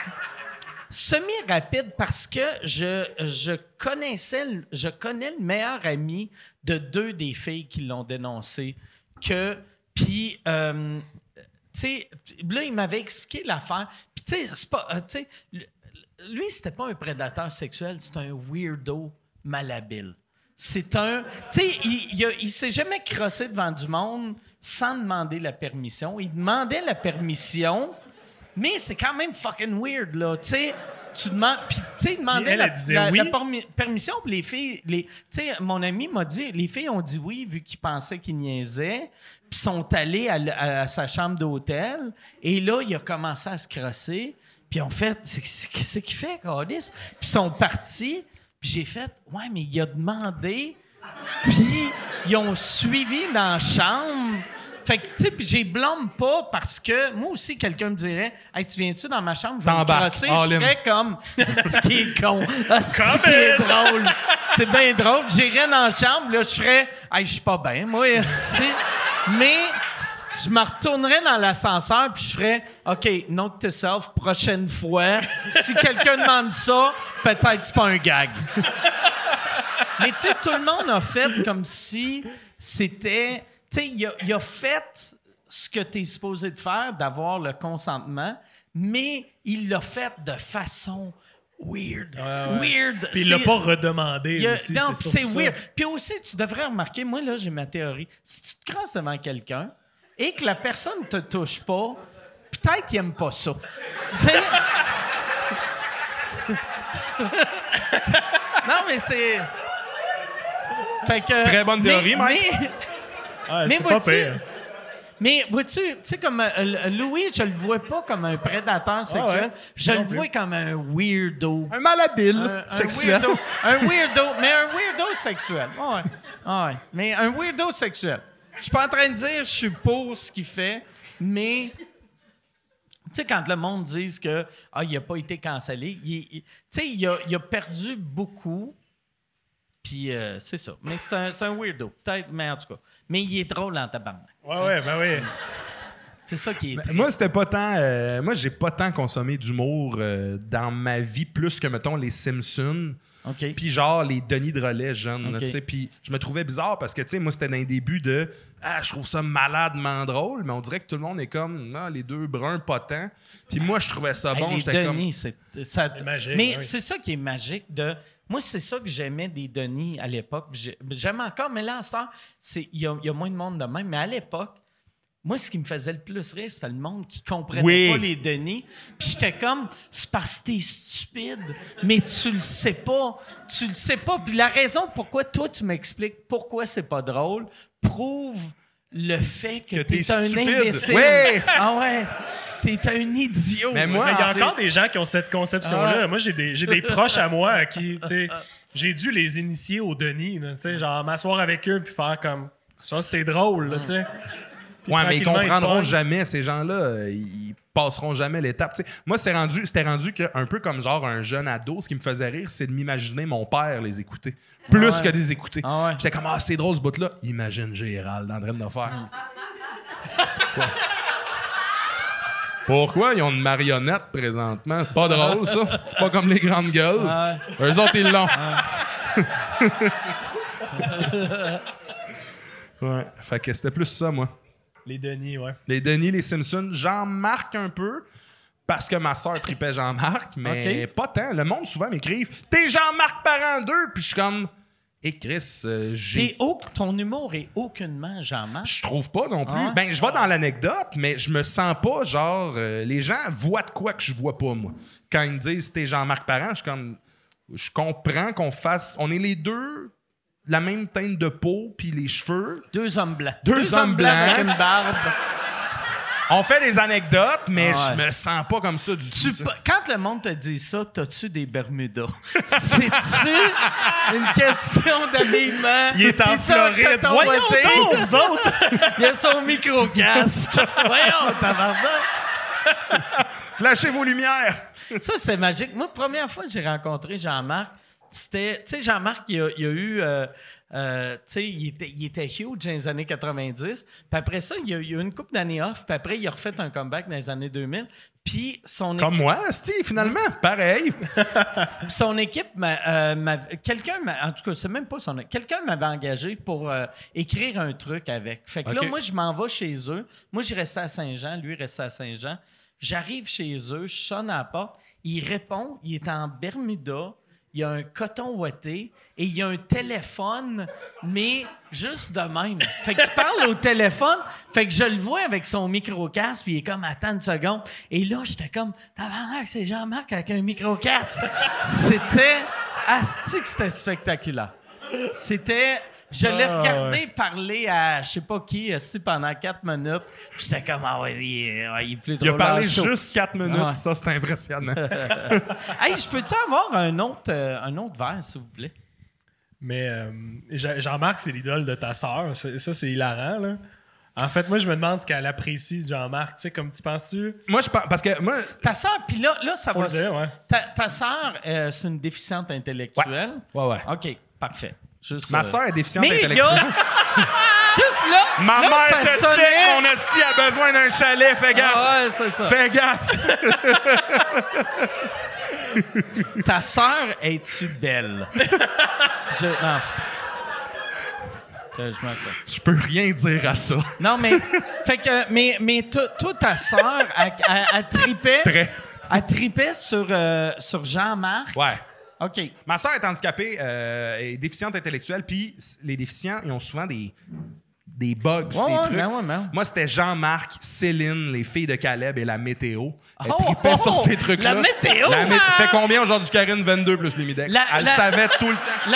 semi-rapide parce que je, je connaissais, je connais le meilleur ami de deux des filles qui l'ont dénoncé. Que, puis, euh, tu sais, là, il m'avait expliqué l'affaire. Puis, tu sais, pas. euh, lui, c'était pas un prédateur sexuel, c'est un weirdo malhabile. C'est un. Tu sais, il, il s'est jamais crossé devant du monde sans demander la permission. Il demandait la permission, mais c'est quand même fucking weird, là. Tu sais, tu demandes. Puis, tu sais, elle, la, la- oui? la permi- permission, puis les filles. Les, tu sais, mon ami m'a dit, les filles ont dit oui, vu qu'ils pensaient qu'il niaisait, puis sont allées à, sa chambre d'hôtel, et là, il a commencé à se crosser, puis on fait, qu'est-ce qu'il fait, Calice? Puis ils sont partis, puis j'ai fait, ouais, mais il a demandé, puis ils ont suivi dans la chambre. Fait que, tu sais, puis j'ai blâme pas parce que moi aussi, quelqu'un me dirait Hey, tu viens-tu dans ma chambre? Je vais me crosser. Je in. ferais comme C'est qui est con. C'est qui est drôle. C'est bien drôle. J'irais dans la chambre, là, je ferais Hey, je suis pas bien, moi. Mais je me retournerais dans l'ascenseur puis je ferais OK, note to self, prochaine fois. Si quelqu'un demande ça, peut-être c'est pas un gag. Mais tu sais, tout le monde a fait comme si c'était. Tu sais, il a, il a fait ce que tu es supposé de faire, d'avoir le consentement, mais il l'a fait de façon weird. Ouais, ouais. Weird. Puis il l'a pas redemandé a- aussi. non, c'est weird. Puis aussi, tu devrais remarquer, moi, là, j'ai ma théorie. Si tu te crosses devant quelqu'un et que la personne te touche pas, peut-être qu'il aime pas ça. Tu sais? (laughs) non, mais c'est. Fait que. Très bonne théorie, mais- Mike. mais- Ouais, mais vois-tu, pire. mais vois-tu, tu sais, comme euh, Louis, je le vois pas comme un prédateur sexuel. ouais? Je Non le plus. vois comme un weirdo. Un malhabile Un- un sexuel. weirdo. Un (laughs) weirdo, mais un weirdo sexuel. Ouais. Ouais. Mais un weirdo sexuel. Je suis pas en train de dire je suis pour ce qu'il fait, mais tu sais, quand le monde dit que ah, il a pas été cancellé, il, il- tu sais, il a, il a perdu beaucoup. Puis euh, c'est ça. Mais c'est un, weirdo. Peut-être, mais en tout cas. Mais il est drôle en tabarnak. Ouais, ouais, ben oui. C'est ça qui est triste. Moi, c'était pas tant. euh, moi, j'ai pas tant consommé d'humour euh, dans ma vie, plus que, mettons, les Simpsons. OK. Puis genre les Denis de relais jeunes. Puis je me trouvais bizarre parce que, tu sais, moi, c'était dans les débuts de Ah, je trouve ça maladement drôle, mais on dirait que tout le monde est comme Ah, les deux bruns potents. Puis moi, je trouvais ça Hey, bon. les J'étais comme. Denis, c'est ça- magique, Mais oui. c'est ça qui est magique de. Moi, c'est ça que j'aimais des Denis à l'époque. J'ai- J'aime encore, mais là, c'est- il y a, il y a moins de monde de même. Mais à l'époque, moi, ce qui me faisait le plus rire, c'était le monde qui comprenait Oui. pas les Denis. Puis j'étais comme, c'est parce que t'es stupide, mais tu le sais pas. Tu le sais pas. Puis la raison pourquoi toi, tu m'expliques pourquoi c'est pas drôle, prouve le fait que, Que t'es t'es un stupide. imbécile. Ouais. (laughs) Ah ouais. T'es un idiot. Mais moi, Mais il y a encore des gens qui ont cette conception-là. Ah. Moi, j'ai des, j'ai des proches à moi à qui, (laughs) tu sais, j'ai dû les initier au Denis, tu sais, genre m'asseoir avec eux puis faire comme ça, c'est drôle, là, tu sais. Ouais, mais ils comprendront jamais, ces gens-là. Ils passeront jamais l'étape. Moi, c'est rendu, c'était rendu que, un peu comme genre un jeune ado, ce qui me faisait rire, c'est de m'imaginer mon père les écouter. Plus ouais. que des écouter. Ah ouais. J'étais comme, ah, c'est drôle ce bout-là. Imagine Gérald en train de le faire. Quoi? Pourquoi? Ils ont une marionnette présentement? Pas drôle, ça. C'est pas comme les grandes gueules. Ah Eux autres, ils l'ont. (laughs) ouais. Fait que c'était plus ça, moi. Les Denis, ouais. Les Denis, les Simpsons, j'en marque un peu parce que ma soeur tripait Jean-Marc, mais pas tant. Le monde souvent m'écrive T'es Jean-Marc parent 2 Puis je suis comme Et Chris, euh, j'ai. Au- ton humour est aucunement Jean-Marc. Je trouve pas non plus. Ah? Ben, je vais dans l'anecdote, mais je me sens pas genre. euh, les gens voient de quoi que je vois pas, moi. Quand ils me disent T'es Jean-Marc parent, je suis comme. Je comprends qu'on fasse. On est les deux la même teinte de peau, puis les cheveux. Deux hommes blancs. Deux hommes blancs. avec une barbe. On fait des anecdotes, mais ouais. je me sens pas comme ça du Tu tout. quand le monde te dit ça, t'as-tu des Bermudas? (laughs) C'est-tu une question d'habillement? Il est en un Floride. Voyons donc, vous autres! (laughs) Il a son micro-casque. Voyons, tabarnak. Flashez vos lumières! Ça, c'est magique. Moi, première fois que j'ai rencontré Jean-Marc, c'était. Tu sais, Jean-Marc, il, a- il a eu. euh, euh, tu sais, il était, il était huge dans les années 90. Puis après ça, il y a eu une couple d'années off. Puis après, il a refait un comeback dans les années 2000. Puis son Comme moi, Steve, finalement. Pareil. (laughs) Puis son équipe, m'a- euh, quelqu'un, m'a- en tout cas, c'est même pas son quelqu'un m'avait engagé pour euh, écrire un truc avec. Fait que là, moi, je m'en vais chez eux. Moi, je restais à Saint-Jean, lui il restait à Saint-Jean. J'arrive chez eux, je sonne à la porte. Il répond, il est en Bermuda, il y a un coton ouaté et il y a un téléphone, mais juste de même. Fait qu'il parle au téléphone, fait que je le vois avec son micro-casque, puis il est comme, attends une seconde. Et là, j'étais comme, tabarnak, c'est Jean-Marc avec un micro-casque. C'était, asti que c'était spectaculaire. C'était, je l'ai Ah, regardé parler à je sais pas qui, asti, pendant quatre minutes, puis j'étais comme, ah ouais, il est, ouais, il est plus Il a parlé juste 4 minutes, Ouais. ça, c'est impressionnant. (laughs) Hey, je peux-tu avoir un autre, euh, un autre verre, s'il vous plaît? Mais euh, Jean- Jean-Marc, c'est l'idole de ta sœur. Ça, c'est hilarant, là. En fait, moi, je me demande ce qu'elle apprécie de Jean-Marc. Tu sais, comme tu penses-tu? moi, je pense. Parce que moi, Ta sœur, puis là, là, ça Faut va. dire, ouais. Ta, ta sœur, euh, c'est une déficiente intellectuelle. Ouais, ouais. OK, parfait. Juste, ma euh, soeur est déficiente Mais il y intellectuelle. (laughs) Juste là. Ma là, mère ça te sonnait- check, mon hostie a besoin d'un chalet, fais gaffe! Ah ouais, c'est ça. Fais gaffe! (laughs) Ta sœur, es-tu belle? Je, non. Euh, je peux rien dire à ça. Non, mais. fait que. Mais, mais toi, toi, ta sœur, elle, elle- elle tripait. Très. Elle tripait sur, euh, sur Jean-Marc. Ouais. OK. Ma soeur est handicapée euh, et déficiente intellectuelle, puis les déficients, ils ont souvent des, des bugs, Ouais, des ouais, trucs. ben ouais, ben. Moi, c'était Jean-Marc, Céline, les filles de Caleb et la météo. Elle Oh, tripait oh, sur ces trucs-là. la météo! La mé- fait combien aujourd'hui, Karine? 22 plus l'humidex. Elle la- savait tout le temps.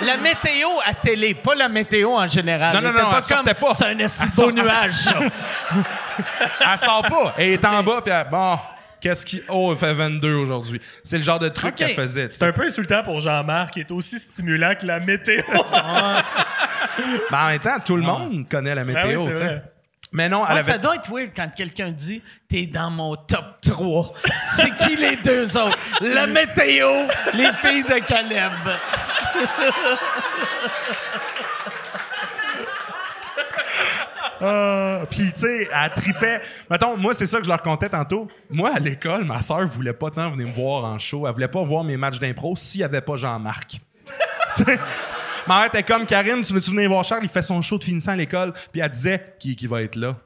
La, la météo à télé, pas la météo en général. Non, non, non, pas elle comme, pas. C'est un beau nuage, ça. (laughs) Elle sort pas. Elle est en bas, puis elle, bon, qu'est-ce qui. Oh, il fait 22 aujourd'hui. C'est le genre de truc qu'elle faisait. C'est un peu insultant pour Jean-Marc, qui est aussi stimulant que la météo. (laughs) Mais en même temps, tout le monde connaît la météo. Ah oui, tu. Mais non, elle Ouais, avait. Ça doit être weird quand quelqu'un dit T'es dans mon top 3. C'est qui les deux autres? La météo, les filles de Caleb. (laughs) Ah, Puis, tu sais, elle tripait. Mettons, moi, c'est ça que je leur contais tantôt. Moi, à l'école, ma soeur voulait pas tant venir me voir en show. Elle voulait pas voir mes matchs d'impro s'il y avait pas Jean-Marc. (laughs) Ma mère était comme Karine, tu veux-tu venir voir Charles? Il fait son show de finissant à l'école. Puis elle disait qui, qui va être là?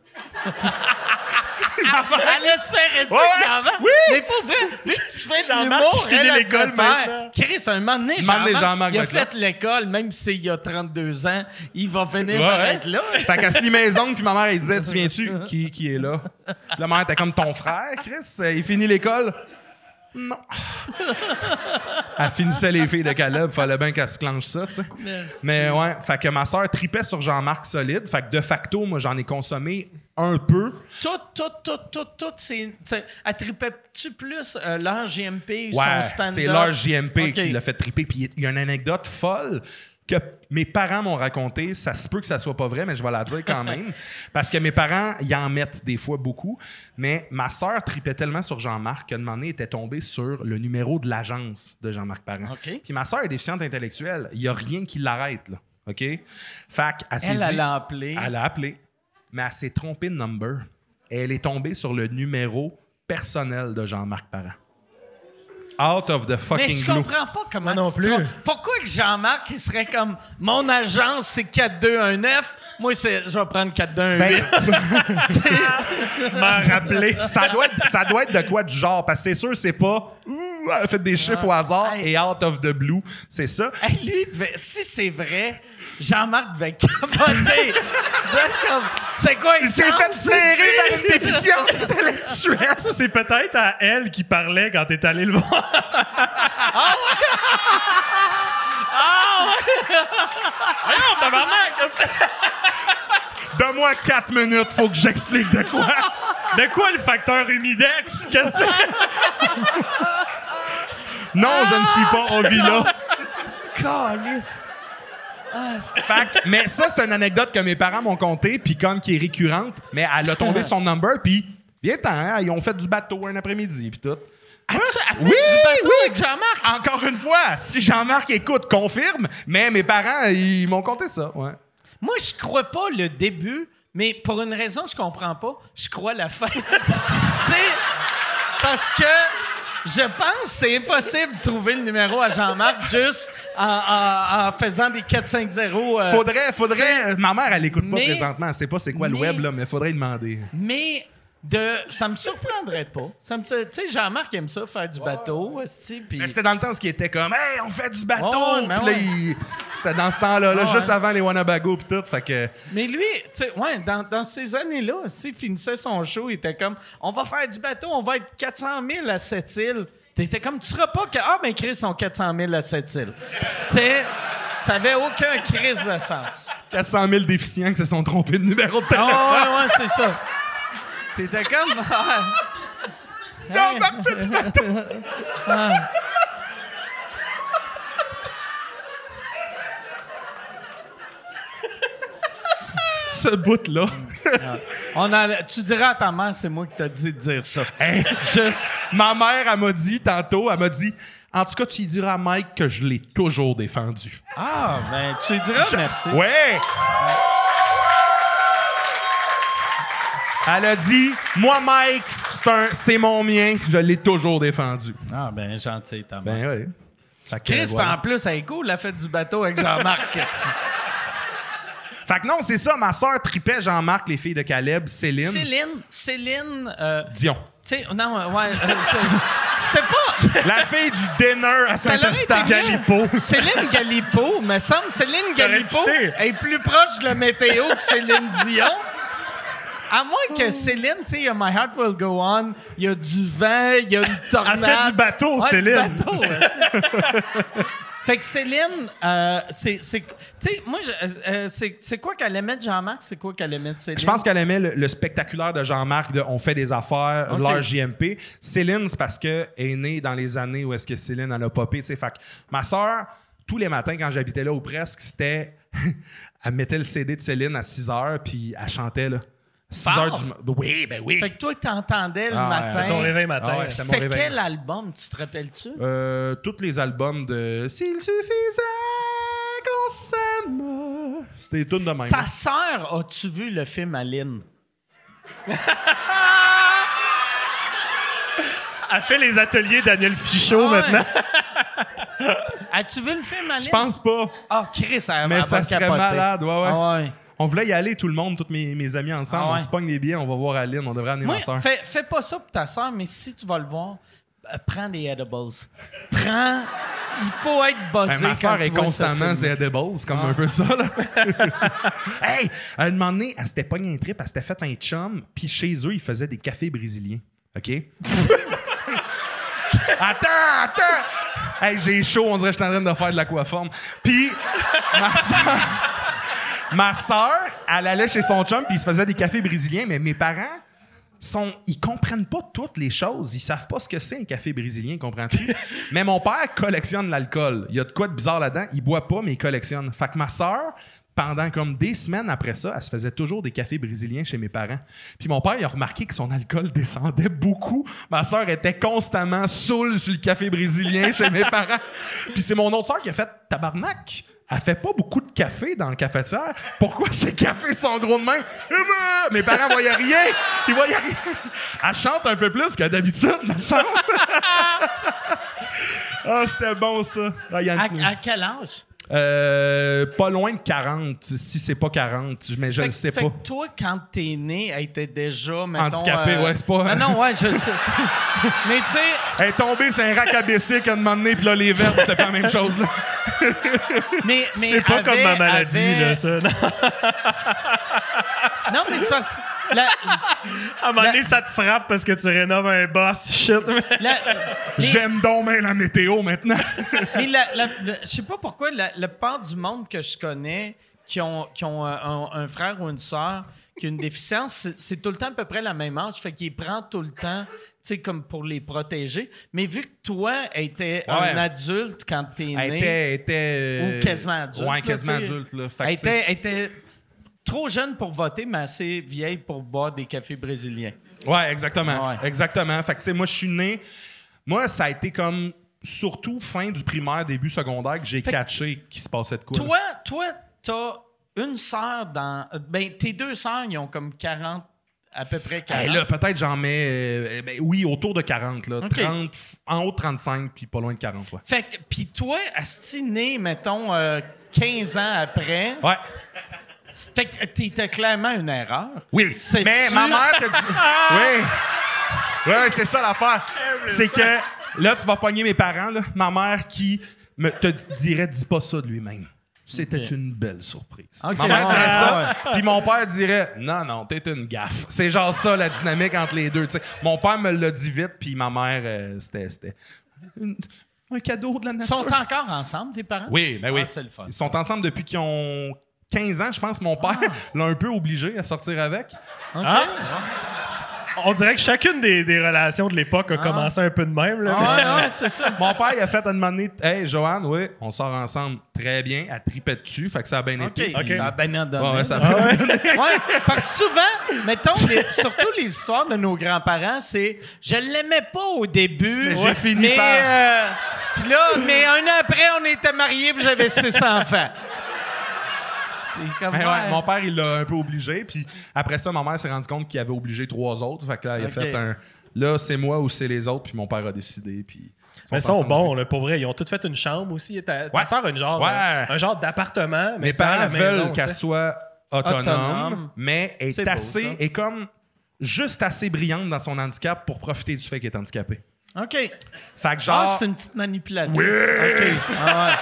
Elle espérait dire Ouais, ouais. qu'avant. Oui. Mais pas vrai. Tu fais de l'humour, elle l'école faire. Chris, un moment donné, Jean-Marc, Jean-Marc il a fait l'école, même s'il a 32 ans, il va venir Ouais, être là. Fait qu'elle se maison, puis ma mère, elle disait Tu viens-tu (laughs) qui, qui est là La mère était comme ton frère, Chris. euh, Il finit l'école Non. Elle finissait les filles de Caleb, fallait bien qu'elle se clenche ça, tu sais. Mais ouais, fait que ma soeur tripait sur Jean-Marc solide. Fait que de facto, moi, j'en ai consommé un peu. Tout, tout, tout, tout, tout, c'est. Elle tripait-tu plus euh, leur JMP ou Ouais, son stand-up? c'est leur JMP Ok. qui l'a fait triper. Puis il y a une anecdote folle que mes parents m'ont racontée. Ça se peut que ça soit pas vrai, mais je vais la dire quand même. (laughs) Parce que mes parents, ils en mettent des fois beaucoup. Mais ma sœur tripait tellement sur Jean-Marc qu'à un moment donné, elle était tombée sur le numéro de l'agence de Jean-Marc Parent. Puis ma sœur est déficiente intellectuelle. Il y a rien qui l'arrête, là. OK? S'est Elle, dit- elle a appelé. Elle a appelé, mais elle s'est trompée de number. Elle est tombée sur le numéro personnel de Jean-Marc Parent. Out of the fucking Mais je comprends pas comment Moi non tu plus. Pourquoi que Jean-Marc, il serait comme mon agence, c'est 4219. Moi, c'est, je vais prendre 4218. Ben, (laughs) (laughs) M'en rappeler. ça, doit être, ça doit être de quoi du genre, parce que c'est sûr, c'est pas. Ouh, elle fait des chiffres au hasard Hey. et out of the blue. C'est ça. Hey, lui, devait- si c'est vrai, Jean-Marc devait capoter. (laughs) C'est quoi Il s'est fait flairer par une déficiente intellectuelle. C'est peut-être à elle qui parlait quand t'es allé le voir. Ah, tabarnak! Donne-moi quatre minutes, faut que j'explique de quoi. (laughs) De quoi le facteur humidex? Qu'est-ce que c'est? Non, je ne suis pas Ovila. (laughs) Calice. Fait que- mais ça, c'est une anecdote que mes parents m'ont contée, puis comme qui est récurrente, mais elle a tombé son number, puis viens-t'en, hein, ils ont fait du bateau un après-midi, puis tout. As-tu as fait Oui, du bateau oui. avec Jean-Marc? Encore une fois, si Jean-Marc écoute, confirme, mais mes parents, ils m'ont conté ça, ouais. Moi, je crois pas le début, mais pour une raison que je comprends pas, je crois la fin. (laughs) c'est parce que je pense que c'est impossible de trouver le numéro à Jean-Marc juste en, en- en faisant des 4-5-0. euh, Faudrait, faudrait. Ma mère, elle écoute pas Mais- présentement, elle sait pas c'est quoi le web, là, mais faudrait demander. mais de, ça me surprendrait pas. Ça me- Tu sais, Jean-Marc aime ça, faire du bateau. Mais c'était dans le temps ce qui était comme, hey, on fait du bateau! Ouais, ouais, mais Puis là, ouais. il- C'était dans ce temps-là, là, juste avant les Wanabago, puis tout, fait que. Mais lui, tu sais, ouais, dans, dans ces années-là, s'il finissait son show, il était comme on va faire du bateau, on va être 400 000 à cette île. T'étais comme tu seras pas que ah ben Chris sont 400 000 à cette île. C'était ça avait aucun crise de sens. 400 000 déficients qui se sont trompés de numéro de Ah téléphone. ouais ouais, c'est ça. T'étais (laughs) comme ah. Non, fait du bateau. Ce bout-là. on a, tu diras à ta mère c'est moi qui t'ai dit de dire ça. Hey, Juste ma mère, elle m'a dit tantôt, elle m'a dit, en tout cas, tu diras à Mike que je l'ai toujours défendu. ah ben tu lui diras merci. Ouais! Elle a dit, moi, Mike, c'est mon mien, je l'ai toujours défendu. Ah ben gentil ta mère. Ben oui. Chris, voilà. en plus, elle est cool, elle a fait du bateau avec Jean-Marc. (laughs) Fait que non, c'est ça. Ma soeur tripait Jean-Marc, les filles de Caleb, Céline. Céline, Céline, euh, Dion. tu sais, non, euh, ouais, euh, c'était pas. (laughs) La fille du dinner à Saint-Eustache. bien. Céline Galipo, me semble. Céline Galipo est plus proche de la météo que Céline Dion. À moins que Céline, tu sais, il y a My Heart Will Go On, il y a du vent, il y a une tornade. Elle fait du bateau, Ouais, du Céline. bateau, ouais. (laughs) fait que Céline, euh, c'est. c'est- Tu sais, moi, je- euh, c'est c'est quoi qu'elle aimait de Jean-Marc? C'est quoi qu'elle aimait de Céline? Je pense qu'elle aimait le, le spectaculaire de Jean-Marc de On fait des affaires, Ok. leur JMP. Céline, c'est parce qu'elle est née dans les années où est-ce que Céline en a popé. tu sais. Fait que ma soeur, tous les matins, quand j'habitais là ou presque, c'était. (laughs) elle mettait le CD de Céline à 6 h, puis elle chantait, là. 6 Fort. heures du matin. Oui, ben oui. Fait que toi, t'entendais le Ah, ouais. matin. Ton réveil matin. Ah ouais, c'était C'était réveil. quel album, tu te rappelles-tu? Euh, tous les albums de S'il suffisait qu'on s'aime. C'était tout de même. Ta sœur, as-tu vu le film Aline? (laughs) Elle fait les ateliers Daniel Fichot Ah ouais. maintenant. As-tu vu le film Aline? Je pense pas. Ah, Chris, elle, Mais ça serait malade, ouais, ouais. Ah ouais. On voulait y aller, tout le monde, tous mes, mes amis ensemble. Ah ouais. On se pogne des billets, on va voir Aline. On devrait amener Moi, ma soeur. fais, fais pas ça pour ta soeur, mais si tu vas le voir, euh, prends des edibles. Prends. Il faut être buzzé Ben, ma quand soeur tu est constamment c'est edibles, comme un peu ça. Là. (laughs) hey, à un moment donné, elle s'était pogné un trip, elle s'était fait un chum, puis chez eux, ils faisaient des cafés brésiliens. OK? (laughs) attends, attends! Hey, j'ai chaud, on dirait que je suis en train de faire de l'aquaforme. Puis, ma soeur, ma soeur, elle allait chez son chum, puis il se faisait des cafés brésiliens, mais mes parents, sont, ils comprennent pas toutes les choses. Ils savent pas ce que c'est un café brésilien, comprends-tu? (laughs) mais mon père collectionne l'alcool. Il y a de quoi de bizarre là-dedans. Il boit pas, mais il collectionne. Fait que ma soeur, pendant comme des semaines après ça, elle se faisait toujours des cafés brésiliens chez mes parents. Puis mon père, il a remarqué que son alcool (laughs) descendait beaucoup. Ma soeur était constamment saoule sur le café brésilien chez mes parents. Puis c'est mon autre soeur qui a fait tabarnak. Elle fait pas beaucoup de café dans le cafetière. Pourquoi (laughs) ces cafés sont gros de même? Eh ben, mes parents voyaient rien. Ils voyaient rien. Elle chante un peu plus que d'habitude, me semble. (laughs) Ah, c'était bon, ça. Ah, à quel âge? Euh, pas loin de 40, si c'est pas 40, mais je Fait le sais fait pas. que toi, quand t'es né, elle était déjà, mettons... Handicapée, euh, ouais, c'est pas- Ah non, ouais, je sais. (laughs) Mais tu sais, Elle est tombée sur un rack à bicycle à un moment donné, puis là, les verbes, c'est pas la même chose, là. mais, mais C'est pas comme avait- ma maladie, avait- là, ça. Non. Mais c'est parce la, À un moment donné, La- ça te frappe parce que tu rénoves un boss. Shit. la- (laughs) J'aime donc bien la météo maintenant. (laughs) Mais la, la- le- je sais pas pourquoi la, la part du monde que je connais qui ont, qui ont un, un- un frère ou une sœur qui a une déficience, c'est, tout le temps à peu près la même âge. Fait qu'ils prend tout le temps, tu sais, comme pour les protéger. Mais vu que toi, était un Ouais. adulte quand t'es né, était. elle était euh, Ou quasiment adulte, Ouais, là, quasiment adulte, là. Fait était, elle était trop jeune pour voter, mais assez vieille pour boire des cafés brésiliens. Ouais, exactement. Ouais. Exactement. Fait que, tu sais, moi, je suis né. Moi, ça a été comme. Surtout fin du primaire, début secondaire, que j'ai catché qu'il se passait de quoi. Toi, toi, t'as une sœur dans. Ben, tes deux sœurs, ils ont comme 40, à peu près 40. Eh, là, peut-être j'en mets. euh, ben, oui, autour de 40, là. OK. 30, en haut de 35, puis pas loin de 40, ouais. Fait que, pis toi, Asti, né, mettons, euh, 15 ans après. Ouais. Fait que t'étais clairement une erreur. Oui, mais ma mère te dit. (laughs) oui. Oui, c'est ça l'affaire. C'est que là, tu vas pogner mes parents, là. Ma mère qui me, te di- dirait dis pas ça de lui-même. C'était une belle surprise. Ma mère dirait Ah, ça, puis mon père dirait non, non, t'es une gaffe. C'est genre ça la dynamique entre les deux. Mon père me l'a dit vite, puis ma mère, euh, c'était une- un cadeau de la Ils nature. sont encore ensemble, tes parents? Oui, ben oui. Ah, c'est le fun. Ils sont ensemble depuis qu'ils ont 15 ans, je pense. Mon père (laughs) l'a un peu obligé à sortir avec. Ah? On dirait que chacune des, des relations de l'époque a commencé un peu de même. Là. Ah, ouais, (laughs) ouais, c'est ça. Mon père, il a fait à demander Hey, Joanne, oui, on sort ensemble. Très bien. Elle tripait dessus, fait que ça a bien été. ça a bien donné. Ouais, ouais, ça a bien (laughs) Ouais, parce que souvent, mettons, les- surtout les histoires de nos grands-parents, c'est je l'aimais pas au début. Mais j'ai fini mais, par- euh, puis là, mais un an après, on était mariés puis j'avais six enfants. Puis comme, ouais, ouais. mon père, il l'a un peu obligé. Puis après ça, ma mère s'est rendu compte qu'il avait obligé trois autres. Fait que là, il a fait un. Là, c'est moi ou c'est les autres. Puis mon père a décidé. Puis. Mais ils sont bons, là, pour vrai. Ils ont toutes fait une chambre aussi. Ta, ta Ouais. sœur a une genre, Ouais. euh, un genre d'appartement. Mais Mes parents la veulent maison, qu'elle soit autonome, Autonome. mais est, assez, est comme juste assez brillante dans son handicap pour profiter du fait qu'elle est handicapée. OK. Fait que Ah, genre, c'est une petite manipulatrice. OK. Ah ouais.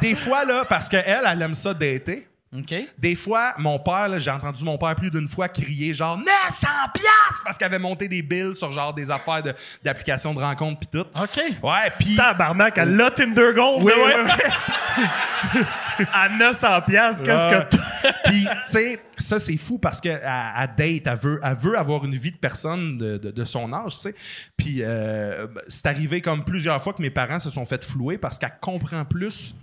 Des fois, là, parce qu'elle, elle aime ça dater, OK. Des fois, mon père, j'ai entendu mon père plus d'une fois crier genre 900 piastres parce qu'il avait monté des bills sur genre des affaires de- d'applications de, rencontres pis tout. OK. Ouais, puis Tabarnak, elle l'a Tinder Gold. Oui, oui, ouais. (laughs) à 900 piastres, qu'est-ce Ouais. que t'as? Puis, tu sais, ça, c'est fou parce qu'elle elle date, elle veut, elle veut avoir une vie de personne de, de- de son âge, tu sais. Puis, euh, c'est arrivé comme plusieurs fois que mes parents se sont fait flouer parce qu'elle comprend plus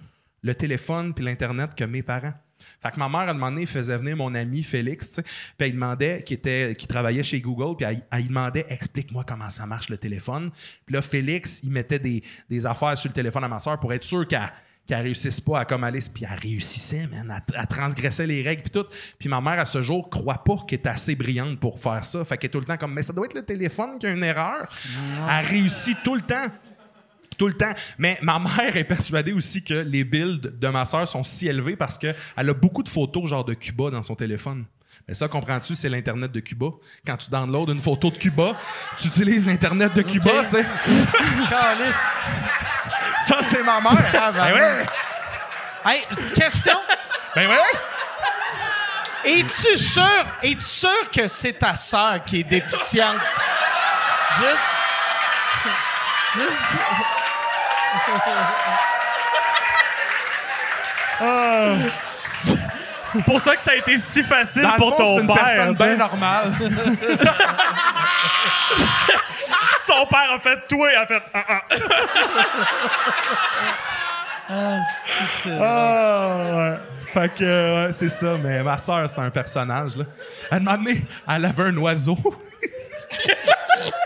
le téléphone puis l'Internet que mes parents. Fait que ma mère, à un moment donné, faisait venir mon ami Félix, puis elle demandait, qui, était, qui travaillait chez Google, puis elle, elle demandait, explique-moi comment ça marche le téléphone. Puis là, Félix, il mettait des, des affaires sur le téléphone à ma soeur pour être sûr qu'elle qu'elle réussisse pas à comme aller. Puis elle réussissait, man. Elle, elle transgressait les règles, puis tout. Puis ma mère, à ce jour, croit pas qu'elle est assez brillante pour faire ça. Fait qu'elle est tout le temps comme, mais ça doit être le téléphone qui a une erreur. Elle réussit tout le temps. Tout le temps. Mais ma mère est persuadée aussi que les builds de ma soeur sont si élevés parce qu'elle a beaucoup de photos genre de Cuba dans son téléphone. Mais ça, comprends-tu, c'est l'Internet de Cuba. Quand tu downloads une photo de Cuba, tu utilises l'Internet de Cuba, tu sais. (laughs) Ça, c'est ma mère. Ah, ben ben ouais. Hey, question. Ben ouais. Es-tu sûr, es-tu sûr que c'est ta sœur qui est déficiente? Juste. Juste. C'est pour ça que ça a été si facile Dans le pour fond, ton c'est une père. personne bien normale. (laughs) Son père a fait toi, il a fait ah, ah. Ah, c'est ça. Ah, ouais. Fait que, euh, ouais, c'est ça. Mais ma soeur, c'est un personnage, là. Elle m'a amené, elle avait un oiseau. (laughs)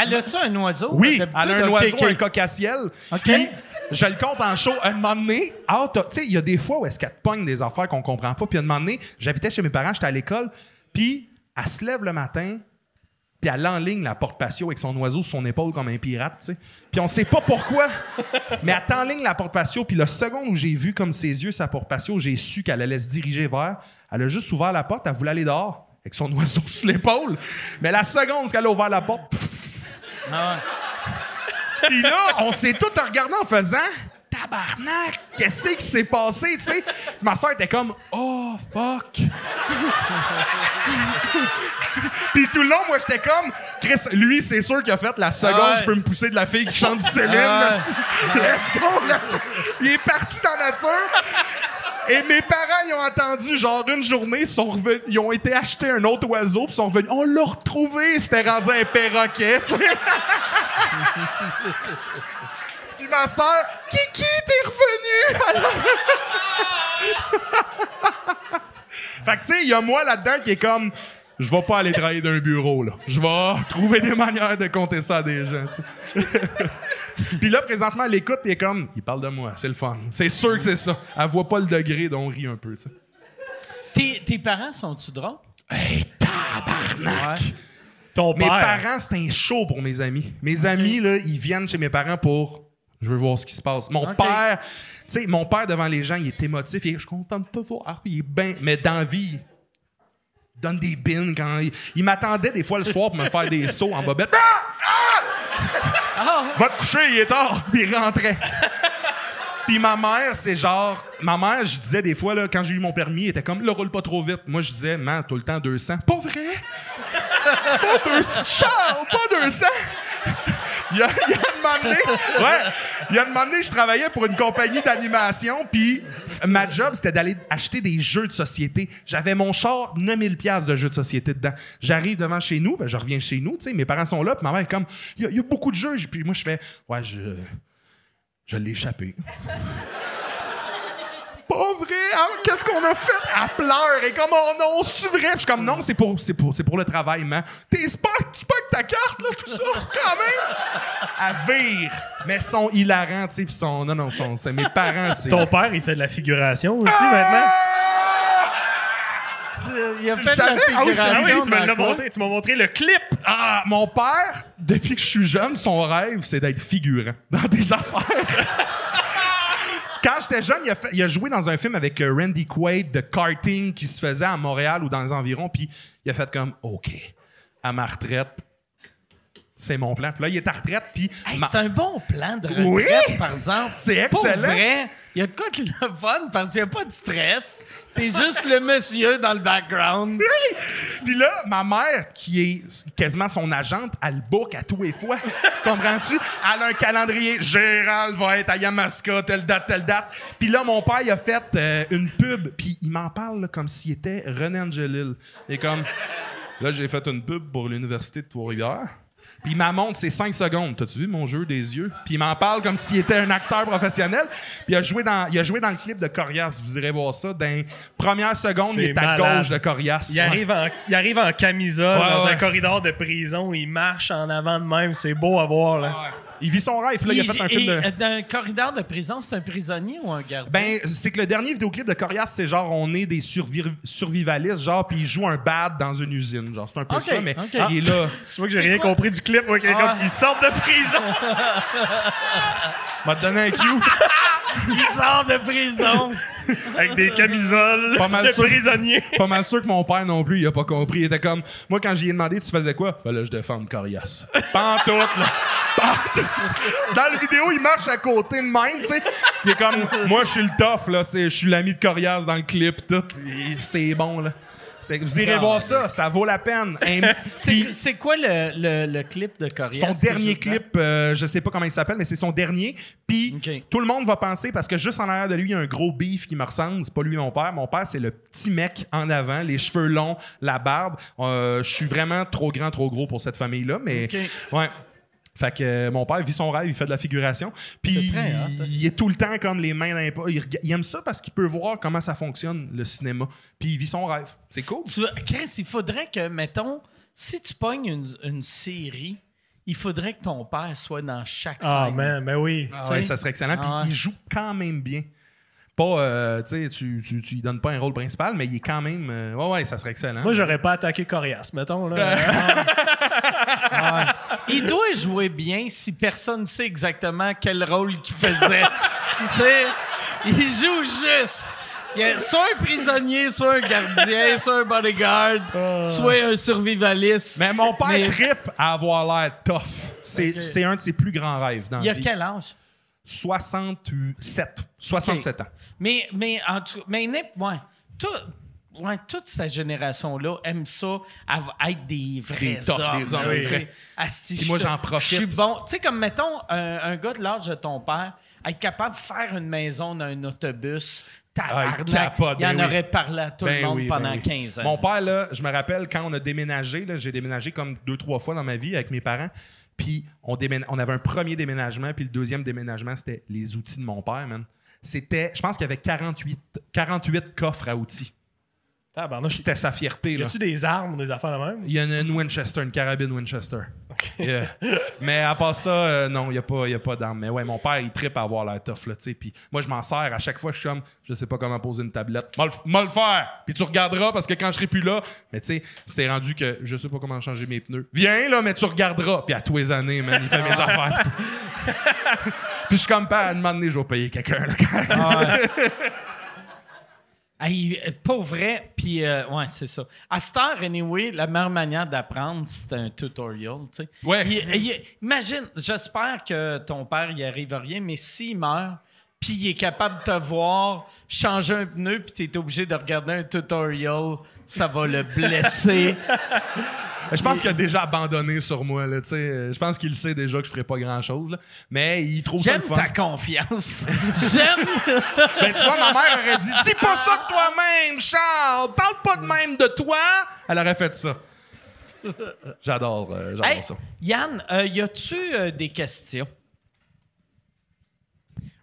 Elle a-tu un oiseau? Oui, elle a un oiseau, un cocassiel. OK. Puis, je le compte en show. Un moment donné, ah, tu sais, il y a des fois où est-ce qu'elle te pogne des affaires qu'on comprend pas. Puis, un moment donné, j'habitais chez mes parents, j'étais à l'école. Puis, elle se lève le matin, puis elle enligne la porte patio avec son oiseau sur son épaule comme un pirate, tu sais. Puis on sait pas pourquoi, (laughs) mais elle t'enligne la porte patio, puis le second où j'ai vu comme ses yeux sa porte patio, j'ai su qu'elle allait se diriger vers. Elle a juste ouvert la porte, elle voulait aller dehors avec son oiseau sur l'épaule. Mais la seconde qu'elle a ouvert la porte, Ah puis là, on s'est tous regardés en faisant Tabarnak, qu'est-ce qui s'est passé, tu sais? Ma soeur était comme Oh fuck. Puis tout le long, moi j'étais comme Chris, lui, c'est sûr qu'il a fait la seconde, Ah ouais. je peux me pousser de la fille qui chante du Céline. Ah. Let's go, là. Il est parti dans la nature. Et mes parents, ils ont entendu, genre, une journée, ils, sont revenus, ils ont été acheter un autre oiseau, puis ils sont revenus. On l'a retrouvé, c'était rendu un perroquet. Puis ma soeur, Kiki, t'es revenu! (laughs) fait que, tu sais, il y a moi là-dedans qui est comme, je vais pas aller travailler d'un bureau, là. Je vais trouver des manières de compter ça à des gens. (laughs) Puis là, présentement, elle écoute, puis est comme, il parle de moi, c'est le fun. C'est sûr que c'est ça. Elle voit pas le degré dont on rit un peu. Tes, tes parents sont-tu drôles? Hey, tabarnak! Ouais. Ton Mes père. parents, c'est un show pour mes amis. Mes amis, là, ils viennent chez mes parents pour. Je veux voir ce qui se passe. Mon père, tu sais, mon père devant les gens, il est émotif. Il est, je suis content de te voir. Il est bien. Mais dans la vie, donne des bins quand. Il, il m'attendait des fois le soir pour me faire des sauts en bobette. Ah! Ah! Va te coucher, il est tard. Puis il rentrait. Puis ma mère, c'est genre. Ma mère, je disais des fois, là, quand j'ai eu mon permis, elle était comme, le roule pas trop vite. Moi, je disais, man, tout le temps 200. Pas vrai? pas 200. Charles, pas 200. Il y a, il y donné, ouais, il y a je travaillais pour une compagnie d'animation, puis ma job, c'était d'aller acheter des jeux de société. J'avais mon char, 9000 pièces de jeux de société dedans. J'arrive devant chez nous, ben, je reviens chez nous, tu sais, mes parents sont là, puis ma mère est comme, il y, a- il y a beaucoup de jeux. Puis moi, je fais, ouais, je, je l'ai échappé. Vrai! Ah, Qu'est-ce qu'on a fait? Elle pleure et comme oh non, c'est-tu vrai? Je suis comme non, c'est pour, c'est pour, c'est pour le travail, man. T'es c'est pas, c'est pas que ta carte, là, tout ça, (laughs) quand même! Elle vire! Mais ils sont hilarants, tu sais, pis sont. Non, non, sont, c'est mes parents, c'est. Ton père, il fait de la figuration aussi maintenant. Il a Tu fait le de la savais? Ah oui, Ah tu fond. montré. Tu m'as montré le clip. Ah, mon père, depuis que je suis jeune, son rêve, c'est d'être figurant dans des affaires. (laughs) Quand j'étais jeune, il a, joué dans un film avec euh, Randy Quaid de karting qui se faisait à Montréal ou dans les environs, puis il a fait comme OK, à ma retraite, c'est mon plan. Puis là, il est à retraite, puis Hey, ma- C'est un bon plan de retraite, Oui! par exemple. C'est excellent. vrai, il y a de quoi de le fun parce qu'il n'y a pas de stress. T'es juste le monsieur dans le background. Puis là, ma mère, qui est quasiment son agente, elle book à tous les fois. (laughs) Comprends-tu? Elle a un calendrier. Gérald va être à Yamaska, telle date, telle date. Puis là, mon père, il a fait euh, une pub, puis il m'en parle là, comme s'il était René Angelil. Et comme, là, j'ai fait une pub pour l'Université de Trois-Rivières. Puis il m'en montre, c'est 5 secondes. T'as-tu vu mon jeu des yeux? Puis il m'en parle comme s'il était un acteur professionnel. Puis il a joué dans, il a joué dans le clip de Corias. Vous irez voir ça. Dans les premières secondes, il est à gauche de Corias. Il arrive, en, il arrive en camisole Ouais, dans ouais. un corridor de prison. Il marche en avant de même. C'est beau à voir. Là. Il vit son rêve. Là, il, a fait un film de... et, Dans un corridor de prison, c'est un prisonnier ou un gardien? Ben, c'est que le dernier vidéoclip de Corias, c'est genre, on est des survi- survivalistes, genre, puis il joue un bad dans une usine. Genre, c'est un peu ça, mais il est là. Tu vois que j'ai rien quoi? compris du clip. moi, qui est Ah. comme, ils sortent de prison. (laughs) m'a donné un cue. (laughs) il sort de prison. avec des camisoles Pas mal de sûr. prisonniers. Pas mal sûr que mon père non plus, il a pas compris. Il était comme, moi, quand j'y ai demandé, tu faisais quoi? Fallait que je défende Corias. Tout, là. Dans la vidéo, il marche à côté de même, tu sais. Il est comme, moi, je suis le tough, là. Je suis l'ami de Corias dans le clip, tout. C'est bon, là. Vous irez voir ça, ça vaut la peine. (laughs) C'est quoi le, le, le clip de Corias? Son dernier clip, euh, je sais pas comment il s'appelle, mais c'est son dernier. Puis tout le monde va penser, parce que juste en arrière de lui, il y a un gros beef qui me ressemble. C'est pas lui mon père. Mon père, c'est le petit mec en avant, les cheveux longs, la barbe. Euh, je suis vraiment trop grand, trop gros pour cette famille-là, mais ouais. Fait que euh, mon père vit son rêve, il fait de la figuration. Puis hot, hein. il est tout le temps comme les mains dans les poches. Il, rega- il aime ça parce qu'il peut voir comment ça fonctionne, le cinéma. Puis il vit son rêve. C'est cool. Tu Chris, il faudrait que, mettons, si tu pognes une, une série, il faudrait que ton père soit dans chaque Ah, scène. man, ben oui. Ah ouais, ça serait excellent. Puis Ah ouais. il joue quand même bien. Pas, euh, tu sais, tu, tu, tu lui donnes pas un rôle principal, mais il est quand même. euh, ouais, ouais, ça serait excellent. Moi, j'aurais pas attaqué Corias, mettons. Là. (laughs) Il doit jouer bien si personne ne sait exactement quel rôle qu'il faisait. (laughs) tu sais, il joue juste. Il y a soit un prisonnier, soit un gardien, soit un bodyguard, soit un survivaliste. Mais mon père Mais- trippe à avoir l'air tough. C'est Ok. c'est un de ses plus grands rêves dans Il la a vie. quel âge? 67. 67 ans. Mais, mais, en tout, mais n'im- ouais, tout- ouais, toute cette génération-là aime ça, être des vrais Des toughs, hommes. des hommes, là, oui. Asti, Puis moi, je- j'en profite. Je suis bon. Tu sais, comme, mettons, un, un gars de l'âge de ton père, être capable de faire une maison dans un autobus, Ah, il tabarnak, capote, il en ben oui. aurait parlé à tout Ben le monde oui, ben pendant oui. 15 ans. Mon père, là, je me rappelle quand on a déménagé, j'ai déménagé comme deux, trois fois dans ma vie avec mes parents. Puis on, avait un premier déménagement, puis le deuxième déménagement, c'était les outils de mon père, man. C'était, je pense qu'il y avait 48, 48 coffres à outils. Tabarnouche. C'était sa fierté, Y là. a-tu des armes ou des affaires de même? Il y a une, Winchester, une carabine Winchester. Yeah. Mais à part ça, euh, non, il n'y a pas, y a pas d'armes. Mais ouais, mon père, il trippe à avoir la tough, là, tu sais. Puis moi, je m'en sers à chaque fois, je suis comme, je sais pas comment poser une tablette. M'a le- faire! Puis tu regarderas parce que quand je serai plus là, mais tu sais, c'est rendu que je sais pas comment changer mes pneus. Viens, là, mais tu regarderas. Puis à tous les années, man, il fait mes (laughs) affaires. Puis je suis comme pas à demander, je vais payer quelqu'un, là. Ah (laughs) Hey, pas vrai, puis euh, ouais, c'est ça. À cette heure, anyway, la meilleure manière d'apprendre, c'est un tutorial, tu sais. Ouais. Il- il- imagine, j'espère que ton père, il arrive à rien, mais s'il meurt, puis il est capable de te voir changer un pneu, puis tu es obligé de regarder un tutorial, ça va le blesser. (laughs) Je pense qu'il a déjà abandonné sur moi, là, tu sais. Je pense qu'il sait déjà que je ferai pas grand-chose, là. Mais il trouve ça J'aime le fun. ta confiance. J'aime. (laughs) Ben, tu vois, ma mère aurait dit Dis pas ça de toi-même, Charles! Parle pas de même de toi! Elle aurait fait ça. J'adore, euh, j'adore Hey, ça. Yann, euh, y a-tu euh, des questions?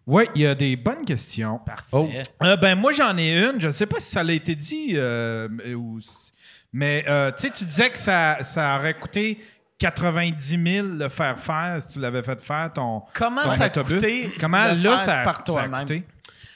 Oui, il y a des bonnes questions. Parfait. Euh, ben moi j'en ai une. Je ne sais pas si ça l'a été dit euh, ou si- mais euh, tu sais tu disais que ça, ça aurait coûté 90 000 le faire faire si tu l'avais fait faire ton Comment ton ça a coûté Comment le là faire ça, par ça a coûté?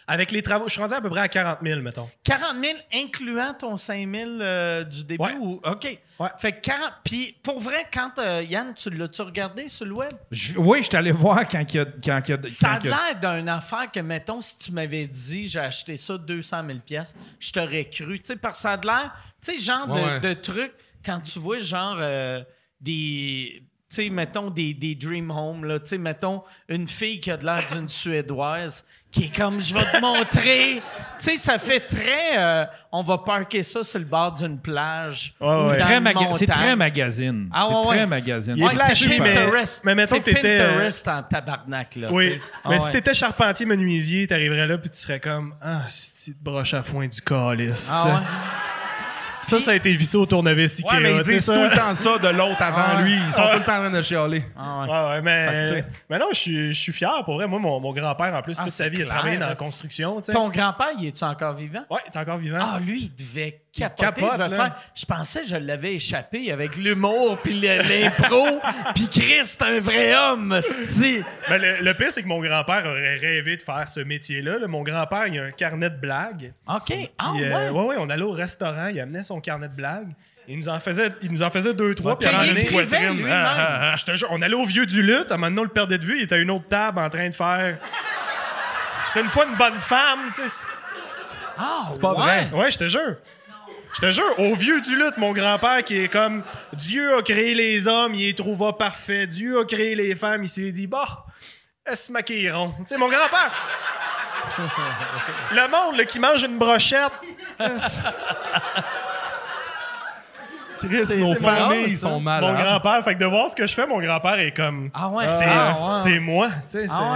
Avec les travaux, je suis rendu à peu près à 40 000, mettons. 40 000 incluant ton 5 000 euh, du début? Ouais. Ou... OK. Ouais. Fait que 40... Puis pour vrai, quand euh, Yann, tu l'as-tu regardé sur le web? Je- oui, je suis allé voir quand il y a. Quand il y a Ça a l'air d'une affaire que, mettons, si tu m'avais dit j'ai acheté ça 200 000 pièces, je t'aurais cru. Tu sais, parce que ça a de l'air, tu sais, genre de, Ouais, ouais. de truc, quand tu vois, genre, euh, des. Tu sais, mettons des, des Dream Home, là. Tu sais, mettons une fille qui a de l'air d'une Suédoise, qui est comme, je vais te montrer. Tu sais, ça fait très. euh, on va parker ça sur le bord d'une plage. Ouais, ou ouais. dans Très une maga- c'est très magazine. Ah, c'est ouais, très magazine. Il est Ouais, flashy, c'est mais- Pinterest. mais mettons C'est que t'étais, euh, Pinterest en tabarnak, là. Oui. tu sais. Ah mais ouais. si t'étais charpentier menuisier, t'arriverais là puis tu serais comme Ah, c'est de broche à foin du calice. Ah ouais? Ça, ça a été vissé au tournevis Ikea. Ouais, mais ils disent ça. tout le temps ça de l'autre avant Ah lui. Ils sont tout le temps en train de chialer. Ah ouais. Que, mais, non, je suis, fier pour vrai. Moi, mon, mon grand-père, en plus, Ah, toute sa vie, il a travaillé dans la construction. Ton grand-père, il est-tu encore vivant? Ouais, il est encore vivant. Ah, lui, il devait capoter. capote, il faire. Je pensais que je l'avais échappé avec l'humour puis l'impro. (laughs) puis Chris, c'est un vrai homme, c'est Ben, le, le pire, c'est que mon grand-père aurait rêvé de faire ce métier-là. là. Mon grand-père, il a un carnet de blagues. OK. Ah, Puis, ouais. euh, ouais, ouais, on allait au restaurant, il amenait son carnet de blagues. Il nous en faisait, il nous en faisait deux, trois. puis Qu'il à un moment donné- écrivait poitrine. Ah, je te jure, on allait au vieux du lutte, à un moment donné, on le perdait de vue, il était à une autre table en train de faire. C'était une fois une bonne femme, tu sais. Ah, C'est pas ouais. vrai. Ouais, je te jure. Je te jure, au vieux du lutte, mon grand-père qui est comme Dieu a créé les hommes, il les trouva parfaits. Dieu a créé les femmes, il s'est dit, bah, elles se maquilleront. Tu sais, mon grand-père. Le monde là, qui mange une brochette. Chris, nos familles sont Mon malades. grand-père, fait que de voir ce que je fais, mon grand-père est comme. Ah ouais. C'est Ah ouais. moi. Tu sais, c'est- Ah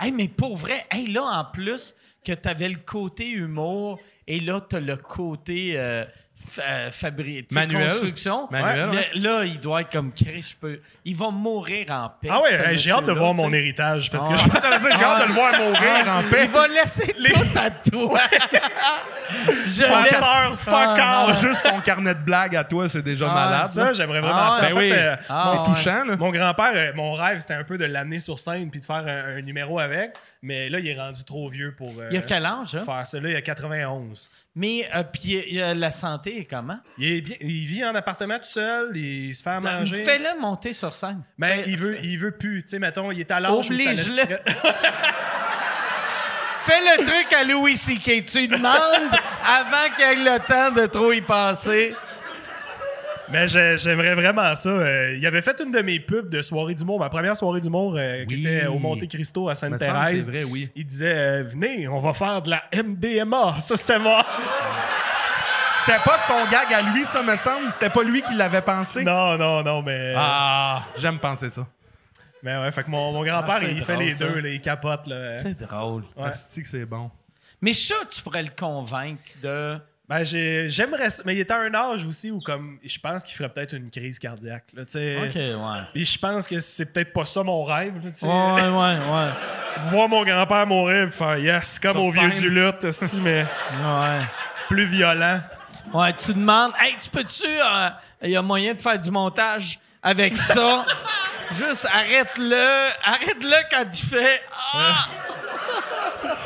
ouais. Hey, mais pour vrai, hey, là, en plus, que tu avais le côté humour et là, tu as le côté euh, fa- Manuel. construction. Manuel, Ouais. ouais. Le- Là, il doit être comme Chris. Je peux... Il va mourir en paix. Ah ouais, j'ai hâte de voir mon héritage parce Ah que ouais. je T'allais dire, J'ai hâte de le voir mourir en paix. Il va laisser tout à toi. (laughs) Je Sa laisse- sœur, fuck Ah, off. Juste ton carnet de blagues à toi, c'est déjà Ah, malade. Ça, j'aimerais vraiment Ah ça. ouais. En fait, oui. euh, Ah c'est ouais. touchant, là. Mon grand-père, euh, mon rêve, c'était un peu de l'amener sur scène puis de faire un, un numéro avec. Mais là, il est rendu trop vieux pour euh, Il a quel âge, hein? faire ça. Là, il a 91. Mais euh, puis euh, la santé est comment? Il, est bien, il vit en appartement tout seul, il se fait à manger. Fais-le monter sur scène. Mais il veut, il veut plus. Tu sais, mettons, il est à l'âge où ça le (laughs) Fais le truc à Louis C.K. Tu demandes avant qu'il ait le temps de trop y penser. Mais j'ai- j'aimerais vraiment ça. Euh, il avait fait une de mes pubs de soirée d'humour, ma première soirée d'humour euh, qui Oui. était au Monte Cristo à Sainte-Thérèse. C'est vrai, oui. Il disait euh, Venez, on va faire de la MDMA. Ça, c'était moi. (laughs) C'était pas son gag à lui, ça me semble. C'était pas lui qui l'avait pensé. non, non, non, mais. Ah, j'aime penser ça. Mais ouais, fait que mon, mon grand-père, Ah, il fait les ça. deux, là, il capote. Là. C'est drôle. Ouais. Que c'est bon. Mais ça, tu pourrais le convaincre de. Ben, j'ai- j'aimerais ça. Mais il était à un âge aussi où, comme, je pense qu'il ferait peut-être une crise cardiaque. Là. OK, ouais. Et je pense que c'est peut-être pas ça mon rêve. Là. Ouais, ouais, ouais. (laughs) Voir mon grand-père mourir et faire yes, comme Sur au vieux du lutte, mais Ouais. plus violent. Ouais, tu demandes, hey, tu peux-tu. euh, Il y a moyen de faire du montage avec ça? (laughs) Juste arrête-le. Arrête-le quand il fait. Ah!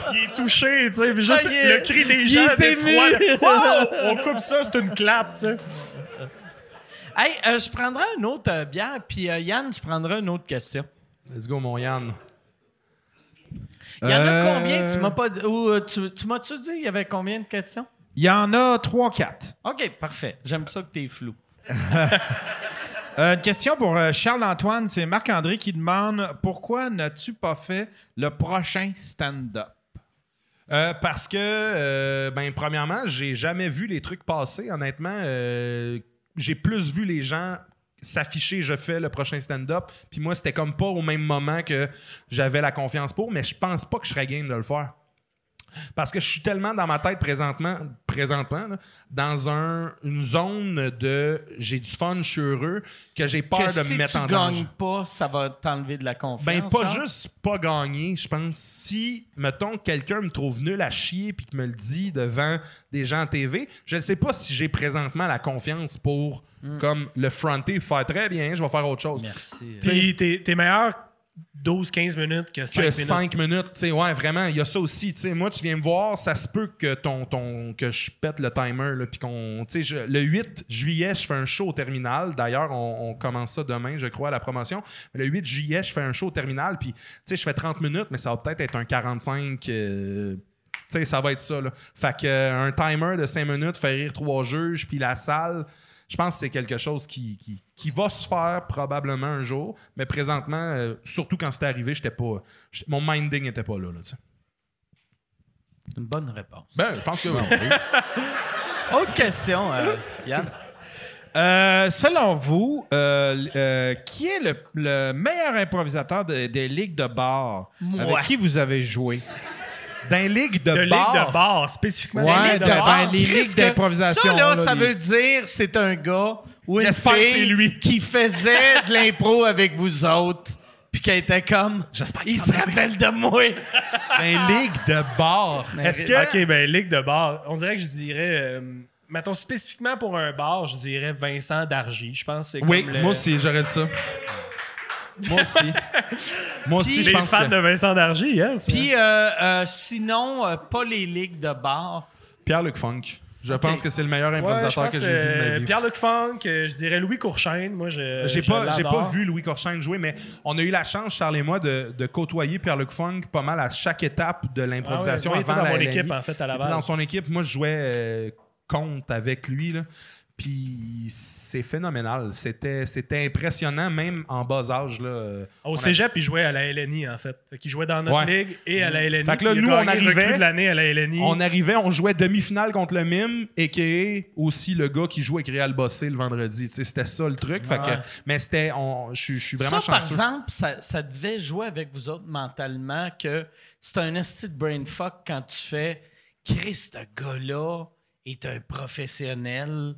(laughs) Il est touché, tu sais, puis juste Ah, le cri des gens ému. là. Wow! On coupe ça, c'est une clap, tu sais. Hey, euh, je prendrai une autre euh, bière, puis euh, Yann, tu prendras une autre question. Let's go, mon Yann. Il y en a combien? Tu m'as pas ou, tu, tu m'as-tu dit il y avait combien de questions? Il y en a 3-4. OK, parfait. J'aime ça que t'es flou. (laughs) Euh, une question pour euh, Charles-Antoine. C'est Marc-André qui demande pourquoi n'as-tu pas fait le prochain stand-up? Euh, parce que, euh, ben, premièrement, j'ai jamais vu les trucs passer. Honnêtement, Euh, j'ai plus vu les gens s'afficher je fais le prochain stand-up. Puis moi, c'était comme pas au même moment que j'avais la confiance pour, mais je pense pas que je serais game de le faire. Parce que je suis tellement dans ma tête présentement, présentement là, dans un- une zone de j'ai du fun, je suis heureux, que j'ai peur que de si me mettre tu en danger. gagnes pas, ça va t'enlever de la confiance. Ben, pas juste pas gagner. Je pense si, mettons, quelqu'un me trouve nul à chier puis que me le dit devant des gens à TV, je ne sais pas si j'ai présentement la confiance pour, comme, le fronter, faire très bien, je vais faire autre chose. Merci. Tes, meilleurs 12-15 minutes que 5 que minutes. 5 minutes. tu sais, ouais, vraiment, il y a ça aussi. tu sais. Moi, tu viens me voir, ça se peut que ton, ton que je pète le timer. Là, puis qu'on, tu sais, je- le 8 juillet, je fais un show au terminal. D'ailleurs, on, on commence ça demain, je crois, à la promotion. Mais le 8 juillet, je fais un show au terminal. Puis, tu sais, je fais 30 minutes, mais ça va peut-être être un 45. euh, tu sais, ça va être ça. Là. Fait que, euh, un timer de 5 minutes, faire rire trois juges, puis la salle, je pense que c'est quelque chose qui, qui, qui va se faire probablement un jour. Mais présentement, euh, surtout quand c'était arrivé, j'étais pas. j'étais- mon minding n'était pas là. là. Une bonne réponse. ben, je pense que oui. (laughs) Autre question, euh, Yann. Euh, selon vous, euh, euh, qui est le, le meilleur improvisateur de- des ligues de bar Moi. avec qui vous avez joué? Dans les ligues de, De bar, ligue de bar, spécifiquement. Ouais, des ligues de de bar. ben, les Chris, ligues que- d'improvisation. Ça, là, là, ça les- veut dire c'est un gars ou une J'espère que c'est fille lui. qui faisait de l'impro avec vous autres, puis qui était comme. J'espère qu'il se rappelle de moi. (laughs) dans les ligues de bar. Est-ce que. OK, ben, ligue de bar. On dirait que je dirais. euh, mettons, spécifiquement pour un bar, je dirais Vincent Dargy. Je pense que c'est Oui, comme le- moi aussi, j'aurais dit ça. Moi aussi. (laughs) Moi aussi, je Les pense fans que. de Vincent Dargy, yes. Puis euh, euh, sinon, euh, pas les ligues de bar. Pierre-Luc Funk. Je pense que c'est le meilleur Ouais, je improvisateur pense, que j'ai vu de euh, ma vie. Pierre-Luc Funk, euh, je dirais Louis Courchaine. Moi, je. J'ai je pas, j'ai l'adore. pas vu Louis Corchaine jouer, mais on a eu la chance, Charles et moi, de, de côtoyer Pierre-Luc Funk pas mal à chaque étape de l'improvisation Ah ouais, ouais, il était avant dans la mon LNI. équipe, en fait, à Il était Laval. dans son équipe. Moi, je jouais euh, contre avec lui. Là. Puis c'est phénoménal. C'était, c'était impressionnant, même en bas âge. Là. Au on a- cégep, il jouait à la LNI, en fait. Fait qu'il jouait dans notre Ouais. ligue et à la LNI. Fait que là, il nous, on arrivait- de l'année à la LNI. On arrivait, on jouait demi-finale contre le Mime, et qui est aussi le gars qui joue avec Réal Bossé le vendredi. C'était ça le truc. Fait que, Ouais. mais c'était, je suis- vraiment ça, par exemple, ça, ça devait jouer avec vous autres mentalement que c'est un esti de brain fuck quand tu fais Chris, ce gars-là est un professionnel.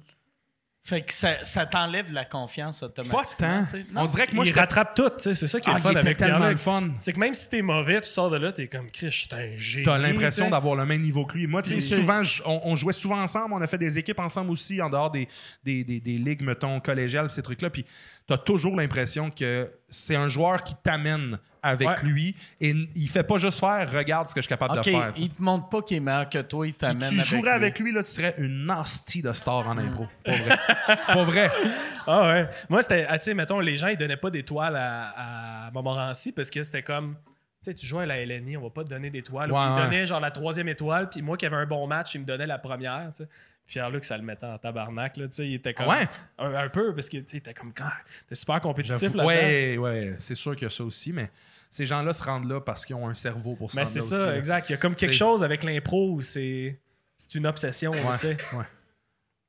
Fait que ça, ça t'enlève la confiance Pas automatiquement. tant. sais. Non. On dirait que moi, il j'étais rattrape tout. C'est ça qui est Ah, le fun il avec tellement le fun. C'est que même si t'es mauvais, tu sors de là, t'es comme Chris, je suis un génie. T'as l'impression d'avoir le même niveau que lui. Moi, tu sais, souvent, je- on, on jouait souvent ensemble. On a fait des équipes ensemble aussi, en dehors des, des, des- des ligues, mettons, collégiales, ces trucs-là. Puis t'as toujours l'impression que c'est un joueur qui t'amène avec Ouais. lui. Et il fait pas juste faire « regarde ce que je suis capable de faire ». tu sais. il te montre pas qu'il est meilleur que toi, il t'amène Tu avec jouerais lui. avec lui, là, tu serais une nasty de star en impro. Pas vrai. (laughs) pas vrai. Ah ouais. Moi, c'était, ah, tu sais, mettons, les gens, ils donnaient pas d'étoiles à, à Montmorency parce que c'était comme, tu sais, tu joues à la LNI, on va pas te donner d'étoiles. Ouais, ils ouais. donnaient genre la troisième étoile, puis moi qui avais un bon match, il me donnait la première, tu. Pierre-Luc, ça le mettait en tabarnak, là, tu sais, il était comme... Ouais? Un, un peu, parce que, tu sais, il était comme, ah, t'es super compétitif là-dedans. Ouais, ouais, c'est sûr qu'il y a ça aussi, mais ces gens-là se rendent là parce qu'ils ont un cerveau pour se Mais rendre c'est là ça, aussi, là. exact. Il y a comme quelque C'est- chose avec l'impro où c'est, c'est une obsession, Ouais, tu sais. ouais.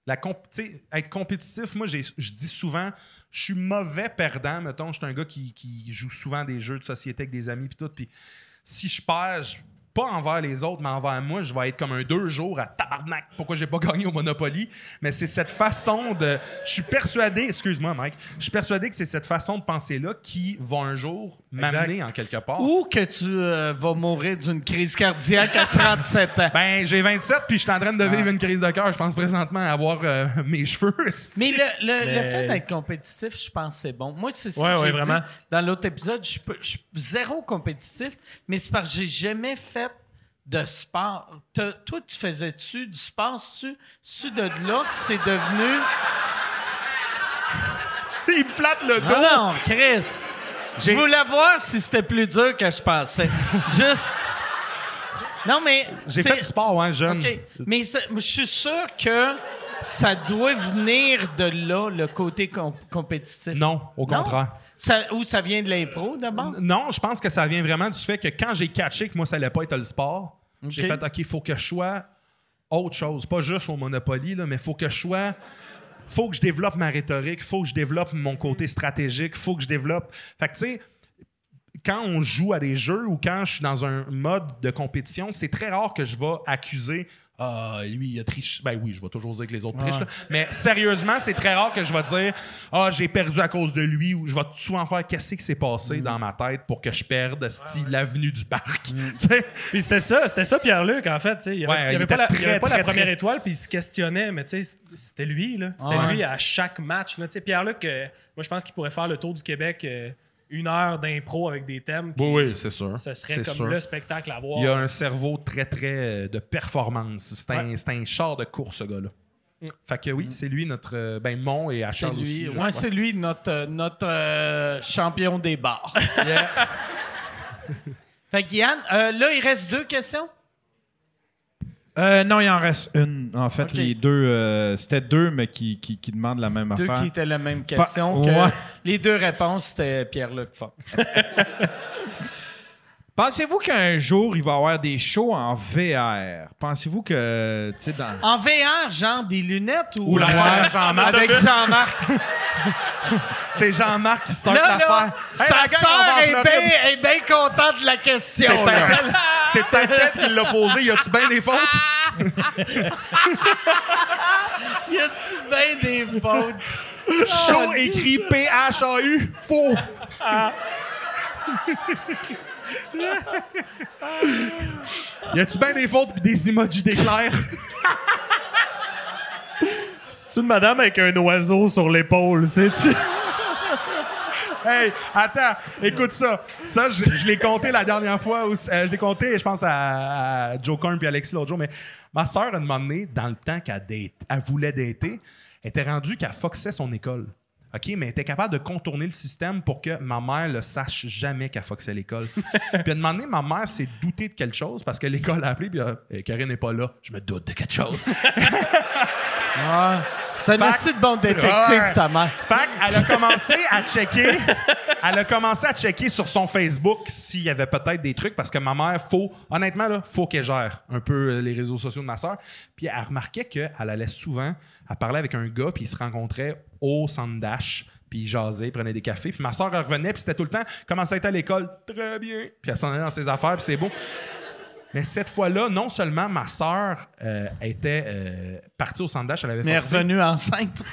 La comp- être compétitif, moi, je dis souvent, je suis mauvais perdant, mettons. Je suis un gars qui, qui joue souvent des jeux de société avec des amis, puis tout. Puis si je perds, pas envers les autres, mais envers moi, je vais être comme un deux jours à tabarnak. Pourquoi j'ai pas (laughs) gagné au Monopoly? Mais c'est cette façon de. Je suis persuadé, excuse-moi, Mike, je suis persuadé que c'est cette façon de penser-là qui va un jour m'amener en quelque part. Ou que tu euh, vas mourir d'une crise cardiaque à 37 ans. (laughs) Ben, j'ai 27, puis je suis en train de vivre une crise de cœur. Je pense présentement à avoir euh, mes cheveux. (laughs) Mais le, le- le fait d'être compétitif, je pense que c'est bon. Moi, c'est ça Ouais, que ouais, j'ai vraiment. dit dans l'autre épisode. Je suis pas- je suis zéro compétitif, mais c'est parce que j'ai jamais fait de sport. Toi, tu faisais-tu du sport? C'est-tu de là que c'est devenu... (laughs) Il me flatte le dos. Non, non, Chris! Je voulais voir si c'était plus dur que je pensais. (laughs) Juste... Non, mais... J'ai fait du sport, hein, jeune. OK. Mais je suis sûr que ça doit venir de là, le côté com- compétitif. Non, au contraire. Ça, ou ça vient de l'impro, d'abord? Non, je pense que ça vient vraiment du fait que quand j'ai catché que moi, ça allait pas être le sport, j'ai fait, OK, il faut que je sois autre chose. Pas juste au Monopoly, là, mais il faut que je sois... faut que je développe ma rhétorique, faut que je développe mon côté stratégique, faut que je développe... Fait que, tu sais, quand on joue à des jeux ou quand je suis dans un mode de compétition, c'est très rare que je vais accuser ah, lui, il a triché. Ben oui, je vais toujours dire que les autres trichent. là. Mais sérieusement, c'est très rare que je vais dire Ah, j'ai perdu à cause de lui ou je vais souvent faire Qu'est-ce qui s'est passé dans ma tête pour que je perde style l'avenue du parc? (laughs) Tu sais? Puis c'était ça, c'était ça Pierre-Luc, en fait. tu sais. Il Ouais, il avait était pas, la, il très, avait pas la très, première très- étoile, puis il se questionnait, mais tu sais, c'était lui, là. C'était Ouais. lui à chaque match. Là. Tu sais, Pierre-Luc, euh, moi, je pense qu'il pourrait faire le tour du Québec euh, une heure d'impro avec des thèmes. Oui, oui, c'est sûr. Ce serait comme sûr. le spectacle à voir. Il a un cerveau très, très euh, de performance. C'est un, Ouais. un char de course, ce gars-là. Fait que oui, c'est lui notre. euh, Ben, mon et à C'est Charles lui. aussi. Ouais, c'est lui, notre, euh, notre euh, champion des bars. (laughs) Yeah. fait que Yann, euh, là, il reste deux questions. Euh, non, il en reste une. En fait, les deux, euh, c'était deux, mais qui, qui, qui demandent la même Deux affaire. qui étaient la même question. Que ouais. Les deux réponses, c'était Pierre-Luc Funk. (laughs) Pensez-vous qu'un jour, il va y avoir des shows en VR? Pensez-vous que, tu sais, dans... En VR, genre des lunettes ou. Ou l'affaire Ouais. Jean-Marc. Avec (laughs) Jean-Marc? (laughs) C'est Jean-Marc qui start l'affaire. Hey, sa la gang, sœur est bien bien contente de la question. C'est peut-être elle qui l'a posé. Y a-tu bien des fautes? (laughs) Y a-tu bien des fautes? Show écrit P-H-A-U. Faux. Y a-tu bien des fautes pis des emojis d'éclairs? C'est une madame avec un oiseau sur l'épaule, sais-tu? Hey, attends, écoute ça. Ça, je, je l'ai compté la dernière fois. où- euh, je l'ai compté, je pense, à, à Joe Korn puis Alexis l'autre jour. Mais ma soeur, à un moment donné, dans le temps qu'elle date- elle voulait dater, elle était rendue qu'elle foxait son école. OK, mais elle était capable de contourner le système pour que ma mère ne sache jamais qu'elle foxait l'école. (laughs) puis à un moment donné, ma mère s'est doutée de quelque chose parce que l'école a appelé puis euh, Karine n'est pas là. Je me doute de quelque chose. (laughs) Ouais. C'est un Fait- assez de bon détective, Ouais. ta mère. Fait qu'elle a (laughs) commencé à checker. Elle a commencé à checker sur son Facebook s'il y avait peut-être des trucs parce que ma mère, faut, honnêtement, là, faut qu'elle gère un peu euh, les réseaux sociaux de ma soeur. Puis elle remarquait qu'elle allait souvent, elle parlait avec un gars, puis ils se rencontraient au centre puis ils jasaient, ils prenaient des cafés. Puis ma soeur revenait, puis c'était tout le temps comment ça a été à l'école, très bien. Puis elle s'en allait dans ses affaires, puis c'est beau. Mais cette fois-là, non seulement ma soeur euh, était euh, partie au dash, elle avait Mais elle est foxé. revenue enceinte.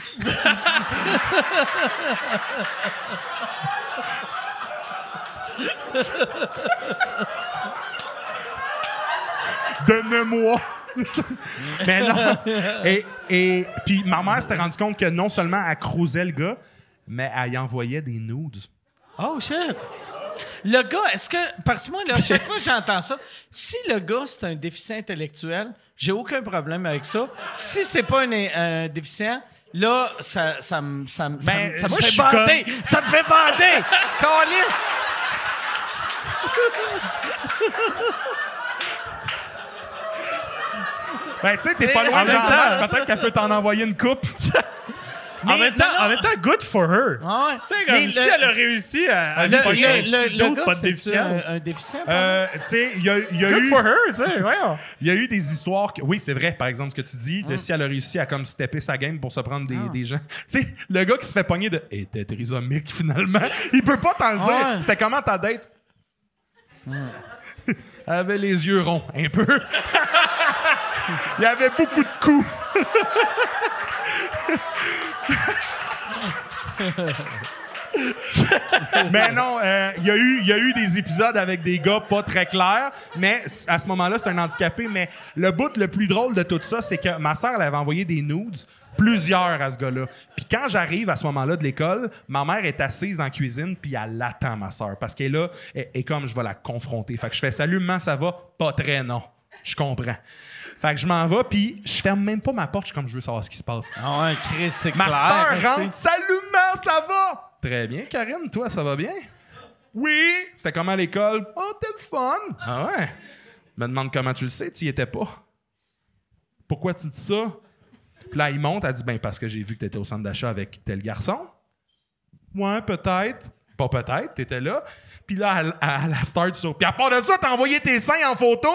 Donne-moi. Mais non. Et, et puis ma mère s'était rendue compte que non seulement elle cruisait le gars, mais elle y envoyait des nudes. Oh shit! Le gars, est-ce que. Parce que moi, là, chaque (laughs) fois que j'entends ça, si le gars, c'est un déficient intellectuel, j'ai aucun problème avec ça. Si c'est pas un, un déficient, là, ça, ça, me- ça, me- ça, Ben, me- ça me fait bander! Ça me fait bander! Calice! Ben, tu sais, t'es pas loin en de Jean-Marc, Peut-être qu'elle peut t'en envoyer une coupe. (laughs) En même, temps, non, non. en même temps, good for her. Ah ouais. Tu sais, comme Mais si le- elle a réussi à, à Le, se gars, pas de déficience. Un, un déficient? Euh, tu sais, il y a, y a Good eu. for her, tu sais, voyons. Il y a eu des histoires que. Oui, c'est vrai, par exemple, ce que tu dis, de si elle a réussi à comme stepper sa game pour se prendre des, Ah. des gens. (laughs) Tu sais, le gars qui se fait pogner de. Et t'es trisomique, finalement. (laughs) Il peut pas t'en le dire. Ouais. C'était comment ta date? (laughs) Elle avait les yeux ronds, un peu. Il y avait beaucoup de coups. Mais (laughs) non, euh, il y, a eu- y a eu des épisodes avec des gars pas très clairs, mais à ce moment-là, c'est un handicapé. Mais le bout le plus drôle de tout ça, c'est que ma soeur, elle avait envoyé des nudes, plusieurs à ce gars-là. Puis quand j'arrive à ce moment-là de l'école, ma mère est assise dans la cuisine, puis elle attend ma soeur, parce qu'elle est là, et, et comme je vais la confronter. Fait que je fais Salut, maman, ça va? Pas très, non. Je comprends. Fait que je m'en vais, puis je ferme même pas ma porte, je suis comme je veux savoir ce qui se passe. Ah ouais, Chris, c'est Ma clair. soeur rentre. Salut, ça va? Très bien, Karine, toi, ça va bien? Oui. C'était comment à l'école? Oh, t'es le fun. Ah ouais? Me demande comment tu le sais, tu y étais pas. Pourquoi tu dis ça? Puis là, il monte, elle dit, ben, parce que j'ai vu que t'étais au centre d'achat avec tel garçon. Ouais, peut-être. Pas peut-être, t'étais là. Puis là, elle, elle start sur. Puis à part de ça, t'as envoyé tes seins en photo?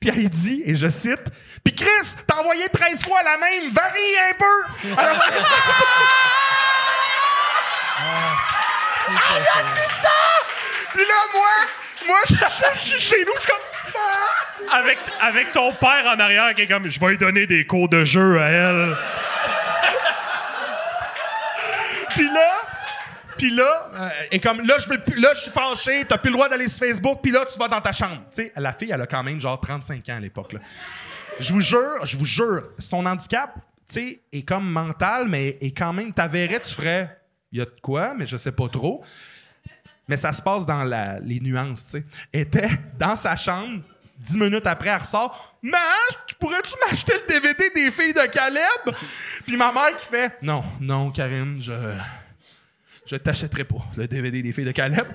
Puis elle dit, et je cite, Puis Chris, t'as envoyé 13 fois la même, varie un peu! Elle (laughs) a envoyé 13 Ah, c'est ça! Puis là, moi, moi, je je- je suis chez nous, je suis comme. Ah! Avec, avec ton père en arrière qui est comme, je vais lui donner des cours de jeu à elle. Puis là, puis là, euh, et comme là, je veux plus- là, je suis fâché, t'as plus le droit d'aller sur Facebook, puis là, tu vas dans ta chambre. Tu sais, la fille, elle a quand même genre 35 ans à l'époque. Je vous jure, je vous jure, son handicap, tu sais, est comme mental, mais est quand même, t'avérrais, tu ferais, il y a de quoi, mais je sais pas trop. mais ça se passe dans la- les nuances, tu sais. Était dans sa chambre, dix minutes après, elle ressort. Tu pourrais-tu m'acheter le DVD des filles de Caleb? Puis ma mère qui fait Non, non, Karine, je. Je t'achèterai pas le DVD des filles de Caleb.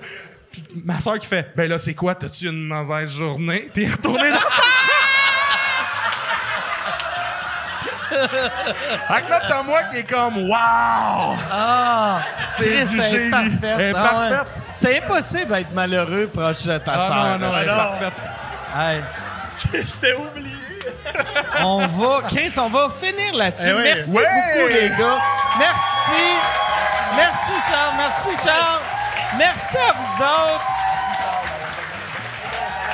Puis ma soeur qui fait Ben là, c'est quoi? T'as-tu une mauvaise journée? Puis retournée dans sa Fait que là, t'as moi qui est comme Wow! Ah! C'est du génie. parfaite. Elle est Ah ouais. parfaite. C'est impossible d'être malheureux proche de ta Ah sœur. non, non, elle est parfaite. Hey, C'est oublié. on va, Chris, on va finir là-dessus. Eh oui. Merci Ouais. beaucoup, les gars. Merci. Merci, Charles. Merci, Charles. Merci à vous autres.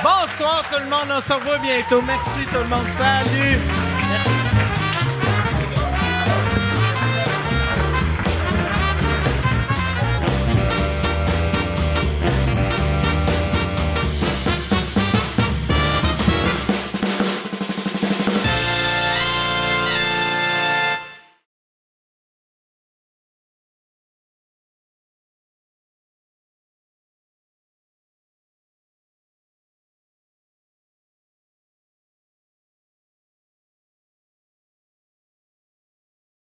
Bonsoir, tout le monde. On se revoit bientôt. Merci, tout le monde. Salut.